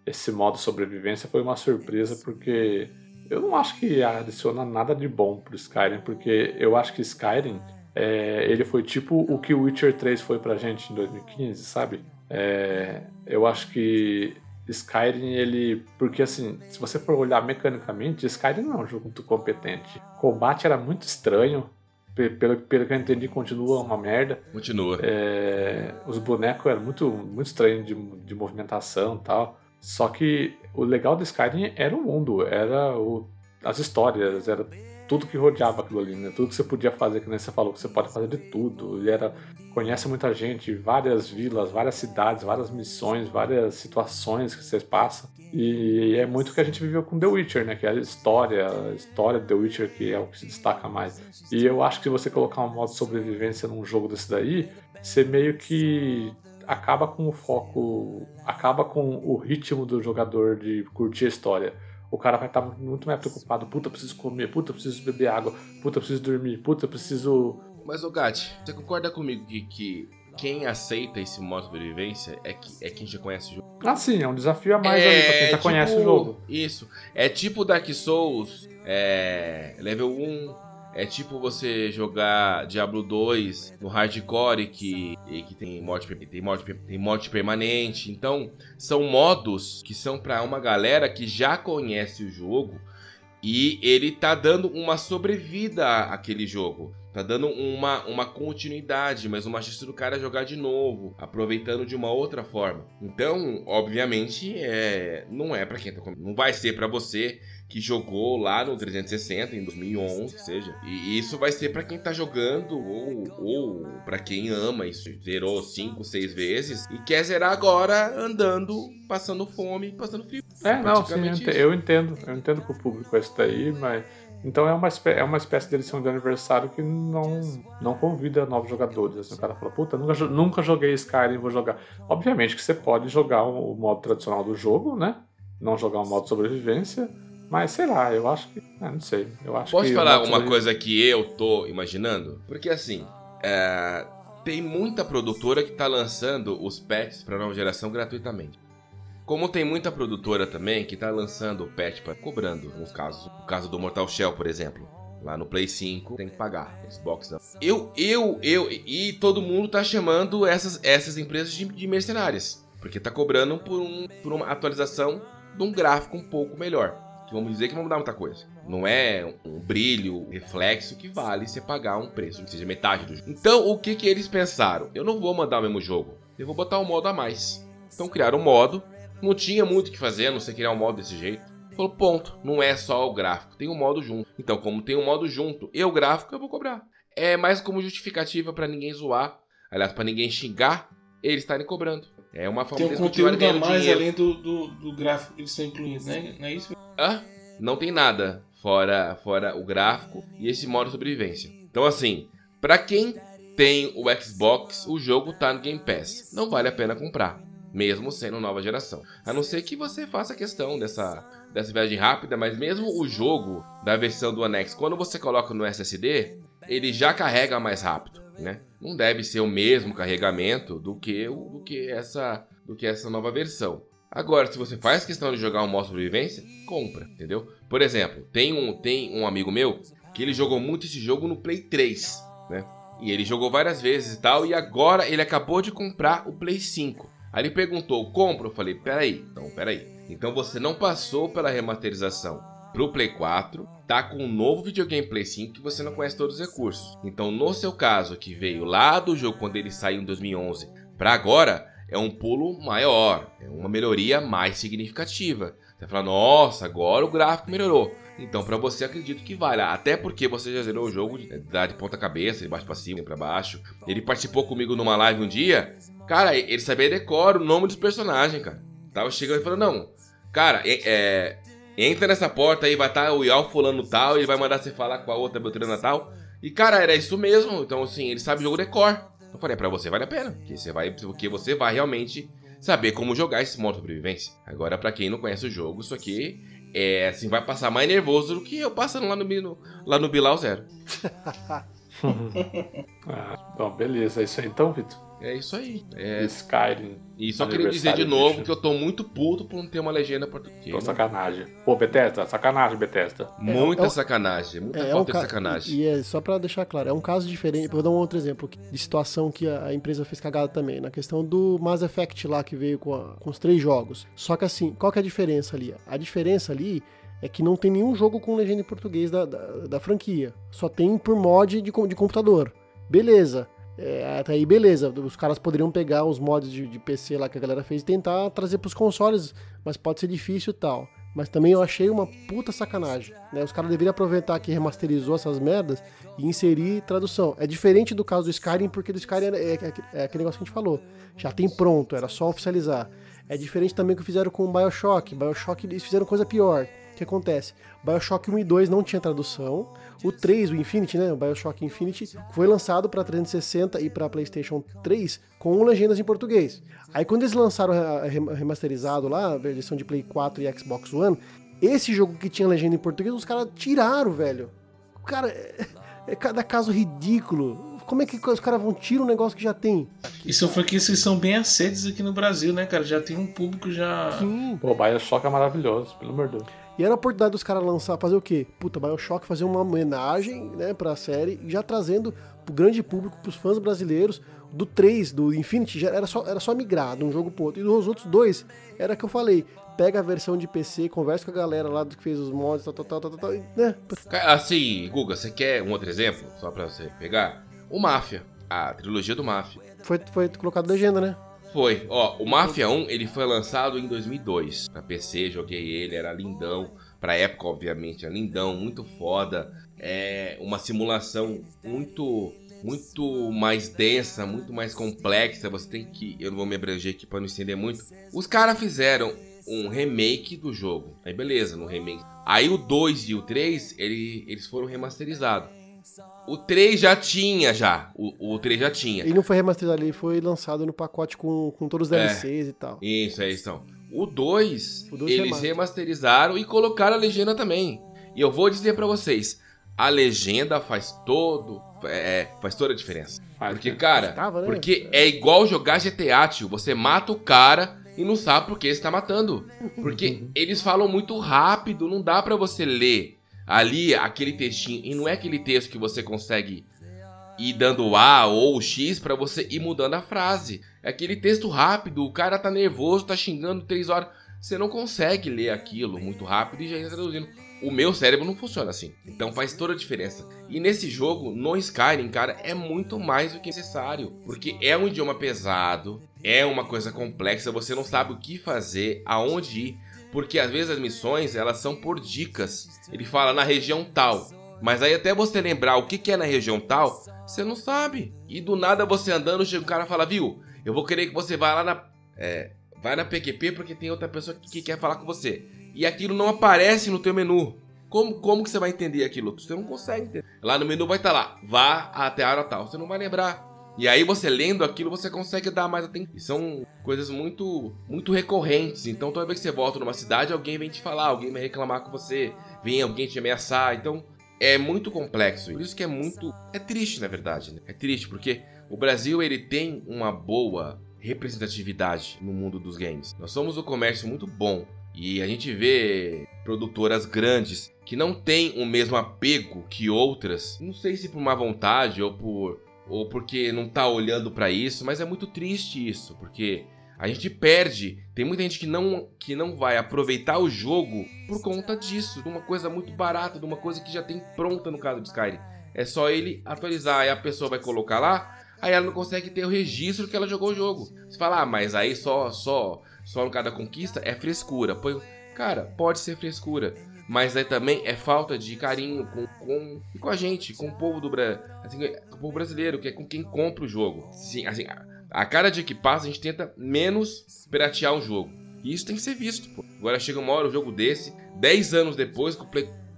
esse modo sobrevivência foi uma surpresa porque eu não acho que adiciona nada de bom pro Skyrim, porque eu acho que Skyrim é, ele foi tipo o que o Witcher 3 foi pra gente em 2015, sabe? É, eu acho que Skyrim, ele. Porque assim, se você for olhar mecanicamente, Skyrim não é um jogo muito competente. O combate era muito estranho. pe- Pelo, pelo que eu entendi, continua uma merda. Continua. É, os bonecos eram muito, muito estranhos de, de movimentação e tal. Só que o legal do Skyrim era o mundo, era o, as histórias, era tudo que rodeava aquilo ali, né? Tudo que você podia fazer, que nem você falou, que você pode fazer de tudo. Ele era, conhece muita gente, várias vilas, várias cidades, várias missões, várias situações que você passa. E é muito o que a gente viveu com The Witcher, né? Que é a história, a história The Witcher que é o que se destaca mais. E eu acho que você colocar um modo sobrevivência num jogo desse daí, você meio que acaba com o foco, acaba com o ritmo do jogador de curtir a história. O cara vai estar muito mais preocupado, puta, preciso comer, puta, preciso beber água, puta, preciso dormir, puta, preciso. Mas, ô Gatti, você concorda comigo que, que quem aceita esse modo de sobrevivência é, que, é quem já conhece o jogo? Ah, sim, é um desafio a mais ali pra quem já tipo- conhece o jogo. Isso. É tipo Dark Souls, é, level 1. É tipo você jogar Diablo 2 no hardcore que, que tem morte, tem, per- tem morte permanente. Então, são modos que são pra uma galera que já conhece o jogo e ele tá dando uma sobrevida àquele jogo. Tá dando uma, uma continuidade, mas uma chance do cara jogar de novo, aproveitando de uma outra forma. Então, obviamente, é, não é pra quem tá Não vai ser pra você que jogou lá no 360 em 2011, que seja. E isso vai ser pra quem tá jogando ou, ou para quem ama isso, zerou 5, 6 vezes e quer zerar agora andando, passando fome, passando frio. É, não, sim, eu isso. entendo. Eu entendo que o público é esse daí, mas. Então é uma, é uma espécie de edição de aniversário que não, não convida novos jogadores. Assim, o cara fala, puta, nunca, nunca joguei Skyrim, vou jogar. Obviamente que você pode jogar o modo tradicional do jogo, né? Não jogar o modo sobrevivência. Mas sei lá, eu acho que. Ah, não sei. Eu acho Posso que o falar uma sobrevi- coisa que eu tô imaginando? Porque assim, é, tem muita produtora que tá lançando os patches pra nova geração gratuitamente. Como tem muita produtora também que tá lançando o patch para cobrando, nos casos, no caso do Mortal Shell, por exemplo. Lá no Play 5 tem que pagar, Xbox não. Eu, eu, eu e todo mundo tá chamando essas, essas empresas de, de mercenárias, porque tá cobrando por, um, por uma atualização de um gráfico um pouco melhor. Vamos dizer que não mudar muita coisa. Não é um brilho, reflexo que vale você pagar um preço, que seja metade do jogo. Então, o que que eles pensaram? Eu não vou mandar o mesmo jogo, eu vou botar um modo a mais. Então criaram um modo, não tinha muito o que fazer, não ser criar um modo desse jeito. Falou, ponto, não é só o gráfico, tem um modo junto. Então, como tem um modo junto e o gráfico, eu vou cobrar. É mais como justificativa pra ninguém zoar, aliás, pra ninguém xingar, eles estarem cobrando. É uma forma Tem um conteúdo a mais dinheiro. além do, do, do gráfico que eles estão incluindo, né? Não é isso? Hã? Não tem nada fora, fora o gráfico e esse modo de sobrevivência. Então, assim, pra quem tem o Xbox, o jogo tá no Game Pass. Não vale a pena comprar, mesmo sendo nova geração. A não ser que você faça questão dessa, dessa viagem rápida, mas mesmo o jogo da versão do One X, quando você coloca no SSD, ele já carrega mais rápido. Né? Não deve ser o mesmo carregamento do que, do que, essa, do que essa nova versão. Agora, se você faz questão de jogar um modo sobrevivência, compra, entendeu? Por exemplo, tem um, tem um amigo meu que ele jogou muito esse jogo no Play 3, né? E ele jogou várias vezes e tal, e agora ele acabou de comprar o Play 5. Aí ele perguntou, compra? Eu falei, peraí, então peraí. Então você não passou pela remasterização pro Play 4, tá com um novo videogame Play 5 que você não conhece todos os recursos. Então no seu caso, que veio lá do jogo quando ele saiu em 2011 para agora, é um pulo maior, é uma melhoria mais significativa. Você fala, nossa, agora o gráfico melhorou. Então, para você, acredito que vale. Até porque você já zerou o jogo de, de ponta cabeça, de baixo para cima, para baixo. Ele participou comigo numa live um dia. Cara, ele sabia decor o nome dos personagens, cara. Tava chegando e falando, não, cara, é, é, entra nessa porta aí, vai estar tá o Yal fulano tal, ele vai mandar você falar com a outra Beltrana tal. E, cara, era isso mesmo. Então, assim, ele sabe o jogo decor. Eu falei, para você vale a pena, porque você vai, porque você vai realmente saber como jogar esse modo de sobrevivência. Agora, para quem não conhece o jogo, isso aqui é assim, vai passar mais nervoso do que eu passando lá no, no lá no Bilal Zero. [LAUGHS] [LAUGHS] ah, bom, beleza, é isso aí então, Vitor. É isso aí. É... Skyrim. E só queria dizer de novo que eu tô muito puto por não ter uma legenda portuguesa. Tô sacanagem. Pô, Bethesda, sacanagem, Bethesda. É, muita é, sacanagem, muita é, falta é um de sacanagem. E, e, é só pra deixar claro, é um caso diferente. Vou dar um outro exemplo de situação que a, empresa fez cagada também. Na questão do Mass Effect lá, que veio com, a, com os três jogos. Só que assim, qual que é a diferença ali? A diferença ali é que não tem nenhum jogo com legenda em português da, da, da franquia. Só tem por mod de, de computador. Beleza. É, até aí, beleza. Os caras poderiam pegar os mods de, de PC lá que a galera fez e tentar trazer pros consoles, mas pode ser difícil e tal. Mas também eu achei uma puta sacanagem. Né? Os caras deveriam aproveitar que remasterizou essas merdas e inserir tradução. É diferente do caso do Skyrim, porque do Skyrim é, é, é, aquele negócio que a gente falou. Já tem pronto, era só oficializar. É diferente também que fizeram com o Bioshock. Bioshock eles fizeram coisa pior. O que acontece? Bioshock 1 e 2 não tinha tradução. O 3, o Infinity, né, o BioShock Infinity, foi lançado para 360 e para PlayStation 3 com legendas em português. Aí quando eles lançaram a remasterizado lá, a versão de Play 4 e Xbox One, esse jogo que tinha legenda em português, os caras tiraram, velho. O cara é, é cada caso ridículo. Como é que os caras vão tirar um negócio que já tem? Isso foi que vocês são bem acedos aqui no Brasil, né, cara? Já tem um público já. Sim. Pô, Bioshock é maravilhoso, pelo amor de Deus. E era a oportunidade dos caras lançar, fazer o quê? Puta, Bioshock fazer uma homenagem, né, pra série, já trazendo pro grande público, pros fãs brasileiros, do 3, do Infinity, já era só, era só migrar de um jogo pro outro. E dos outros dois, era que eu falei, pega a versão de PC, conversa com a galera lá do que fez os mods, tal, tal, tal, tal, tal, né? Assim, Guga, você quer um outro exemplo? Só pra você pegar? O Mafia, a trilogia do Mafia. Foi, foi colocado legenda, né? Foi. Ó, o Mafia 1, ele foi lançado em 2002. Pra PC, joguei ele, era lindão. Pra época, obviamente, era lindão, muito foda. É uma simulação muito muito mais densa, muito mais complexa. Você tem que. Eu não vou me abranger aqui para não estender muito. Os caras fizeram um remake do jogo. Aí beleza, no remake. Aí o 2 e o 3, ele, eles foram remasterizados. O 3 já tinha, já. O, o 3 já tinha. E não foi remasterizado, ele foi lançado no pacote com, com todos os DLCs é, e tal. Isso, é isso. Então. O 2, eles remasterizaram e colocaram a legenda também. E eu vou dizer para vocês, a legenda faz todo, é, faz toda a diferença. Porque, cara, né? porque é igual jogar GTA, tio. Você mata o cara e não sabe por que está matando. Porque [LAUGHS] eles falam muito rápido, não dá para você ler ali aquele textinho. E não é aquele texto que você consegue ir dando A ou X para você ir mudando a frase. É aquele texto rápido, o cara tá nervoso, tá xingando três horas. Você não consegue ler aquilo muito rápido e já está traduzindo. O meu cérebro não funciona assim. Então faz toda a diferença. E nesse jogo, no Skyrim, cara, é muito mais do que necessário. Porque é um idioma pesado, é uma coisa complexa, você não sabe o que fazer, aonde ir porque às vezes as missões elas são por dicas. Ele fala na região tal, mas aí até você lembrar o que, é na região tal, você não sabe. E do nada você andando, chega o cara fala, viu, eu vou querer que você vá lá na. É, vai na PQP porque tem outra pessoa que, que quer falar com você. E aquilo não aparece no teu menu. Como, como que você vai entender aquilo? Você não consegue entender. Lá no menu vai estar lá, vá até a área tal. Você não vai lembrar. E aí você lendo aquilo, você consegue dar mais atenção. E são coisas muito muito recorrentes. Então toda vez que você volta numa cidade, alguém vem te falar, alguém vai reclamar com você, vem alguém te ameaçar. Então, é muito complexo. Por isso que é muito. É triste, na verdade. Né? É triste, porque o Brasil ele tem uma boa representatividade no mundo dos games. Nós somos um comércio muito bom. E a gente vê produtoras grandes que não têm o mesmo apego que outras. Não sei se por má vontade ou por ou porque não tá olhando para isso, mas é muito triste isso, porque a gente perde. Tem muita gente que não, que não vai aproveitar o jogo por conta disso, de uma coisa muito barata, de uma coisa que já tem pronta no caso de Skyrim. É só ele atualizar, aí a pessoa vai colocar lá, aí ela não consegue ter o registro que ela jogou o jogo. Você fala, ah, mas aí só, só, só no caso da conquista é frescura. Pô, cara, pode ser frescura mas aí também é falta de carinho com, com, com a gente, com o povo do assim, o povo brasileiro, que é com quem compra o jogo. Sim, assim, a, a cada dia que passa a gente tenta menos piratear um jogo. E isso tem que ser visto, pô. Agora chega uma hora, um jogo desse, 10 anos depois,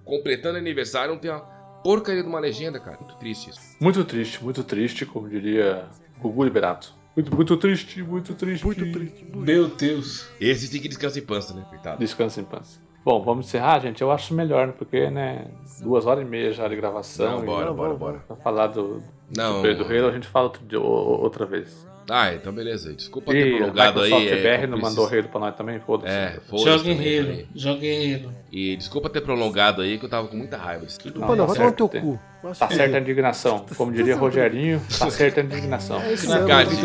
completando aniversário, não tem uma porcaria de uma legenda, cara. Muito triste isso. Muito triste, muito triste, como diria Gugu Liberato. Muito, muito triste, muito triste. Muito triste. Muito... Meu Deus. Esse tem que descansar em pança, né? Coitado. Descansa em pança. Bom, vamos encerrar, gente. Eu acho melhor, né? Porque, né? Duas horas e meia já de gravação. Não, bora, bora, bora. Pra falar do, não, do Pedro Reino, a gente fala outro dia, outra vez. Ah, então beleza. Desculpa e ter prolongado aí. O BR é, não mandou Halo pra nós também? Foda-se. É, foda-se. Joga em Halo. Joga em Halo. E desculpa ter prolongado aí, que eu tava com muita raiva. Desculpa não, não vai tomar teu cu. Tá certa a indignação. Como diria Rogerinho, tá certa a indignação. É isso,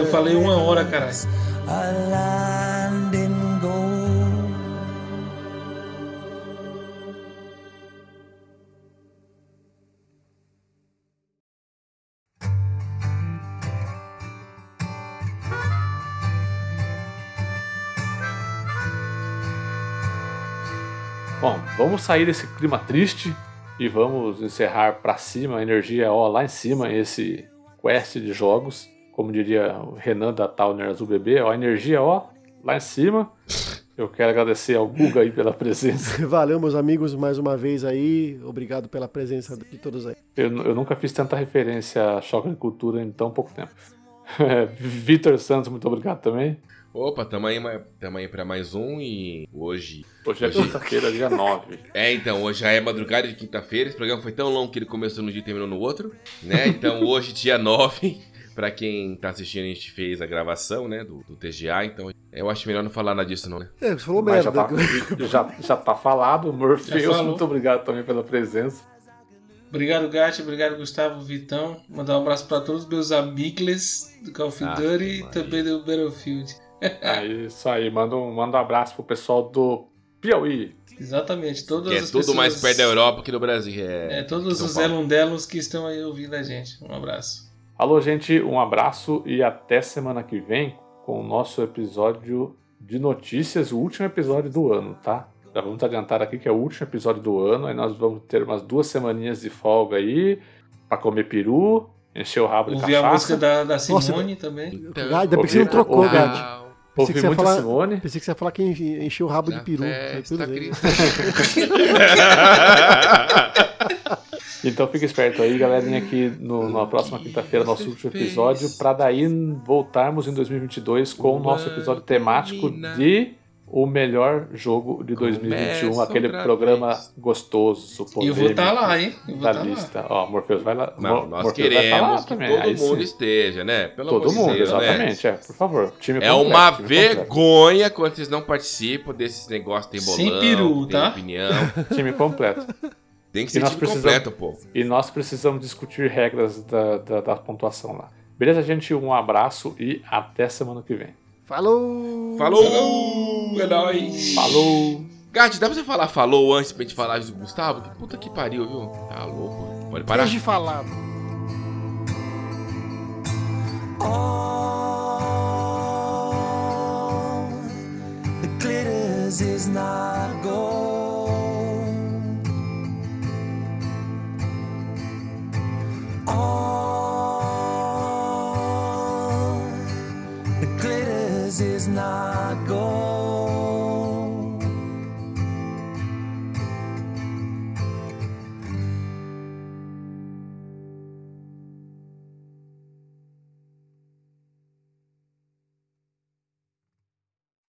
eu falei uma hora, caralho. Bom, vamos sair desse clima triste e vamos encerrar para cima, a energia ó, lá em cima, esse quest de jogos. Como diria o Renan da Towner Azul Bebê, ó, a energia ó, lá em cima. Eu quero agradecer ao Guga aí pela presença. [LAUGHS] Valeu, meus amigos, mais uma vez aí. Obrigado pela presença de todos aí. Eu, eu nunca fiz tanta referência a choque de cultura em tão pouco tempo. [LAUGHS] Vitor Santos, muito obrigado também. Opa, tamo aí, tamo aí pra mais um e hoje. Hoje é quinta-feira, dia 9. [LAUGHS] É, então, hoje já é madrugada de quinta-feira. Esse programa foi tão longo que ele começou num dia e terminou no outro, né? [LAUGHS] Então, hoje, dia 9, [LAUGHS] pra quem tá assistindo, a gente fez a gravação, né, do, do TGA. Então, eu acho melhor não falar nada disso, não, né? É, você falou merda. Já tá, já, já tá falado. Morpheus, muito obrigado também pela presença. Obrigado, Gatti. Obrigado, Gustavo Vitão. Mandar um abraço para todos os meus amigos do Call of Duty e também do Battlefield. É isso aí, manda um, manda um abraço pro pessoal do Piauí. Exatamente, todas que é as tudo pessoas... mais perto da Europa que do Brasil. É, é todos os elundelos que estão aí ouvindo a gente. Um abraço. Alô, gente, um abraço e até semana que vem com o nosso episódio de notícias, o último episódio do ano, tá? Já vamos adiantar aqui que é o último episódio do ano, aí nós vamos ter umas duas semaninhas de folga aí para comer peru, encher o rabo Ouvir de cachaça. Ouvir a música da, da Simone Nossa, também. Então, ainda bem que você não trocou, Gad. Pensei que, você ia falar, Simone. pensei que você ia falar que encheu o rabo de peru. [LAUGHS] então fica esperto aí, galerinha, aqui no, na próxima quinta-feira, nosso último episódio, para daí voltarmos em 2022 com o nosso episódio temático de o melhor jogo de 2021, Começa aquele programa vez. gostoso, polêmico. E eu vou estar tá lá, hein? Eu da tá lista. Lá. Ó, Morpheus vai lá. Não, nós Morpheus queremos tá que todo Aí, mundo sim. esteja, né? Pelo todo mundo, Deus, né? exatamente. Né? É, por favor. Time é completo, uma vergonha completo. quando vocês não participam desses negócios tem bolão, Sem peru, tá? opinião. [LAUGHS] time completo. Tem que ser time completo, pô. E nós precisamos discutir regras da, da, da pontuação lá. Beleza, gente? Um abraço e até semana que vem. Falou! Falou! É nóis! Falou! Gatti, dá pra você falar falou antes pra gente falar do Gustavo? Que puta que pariu, viu? Tá louco. Pode parar? Deixa de falar. All glitters is not gold. All is not gold.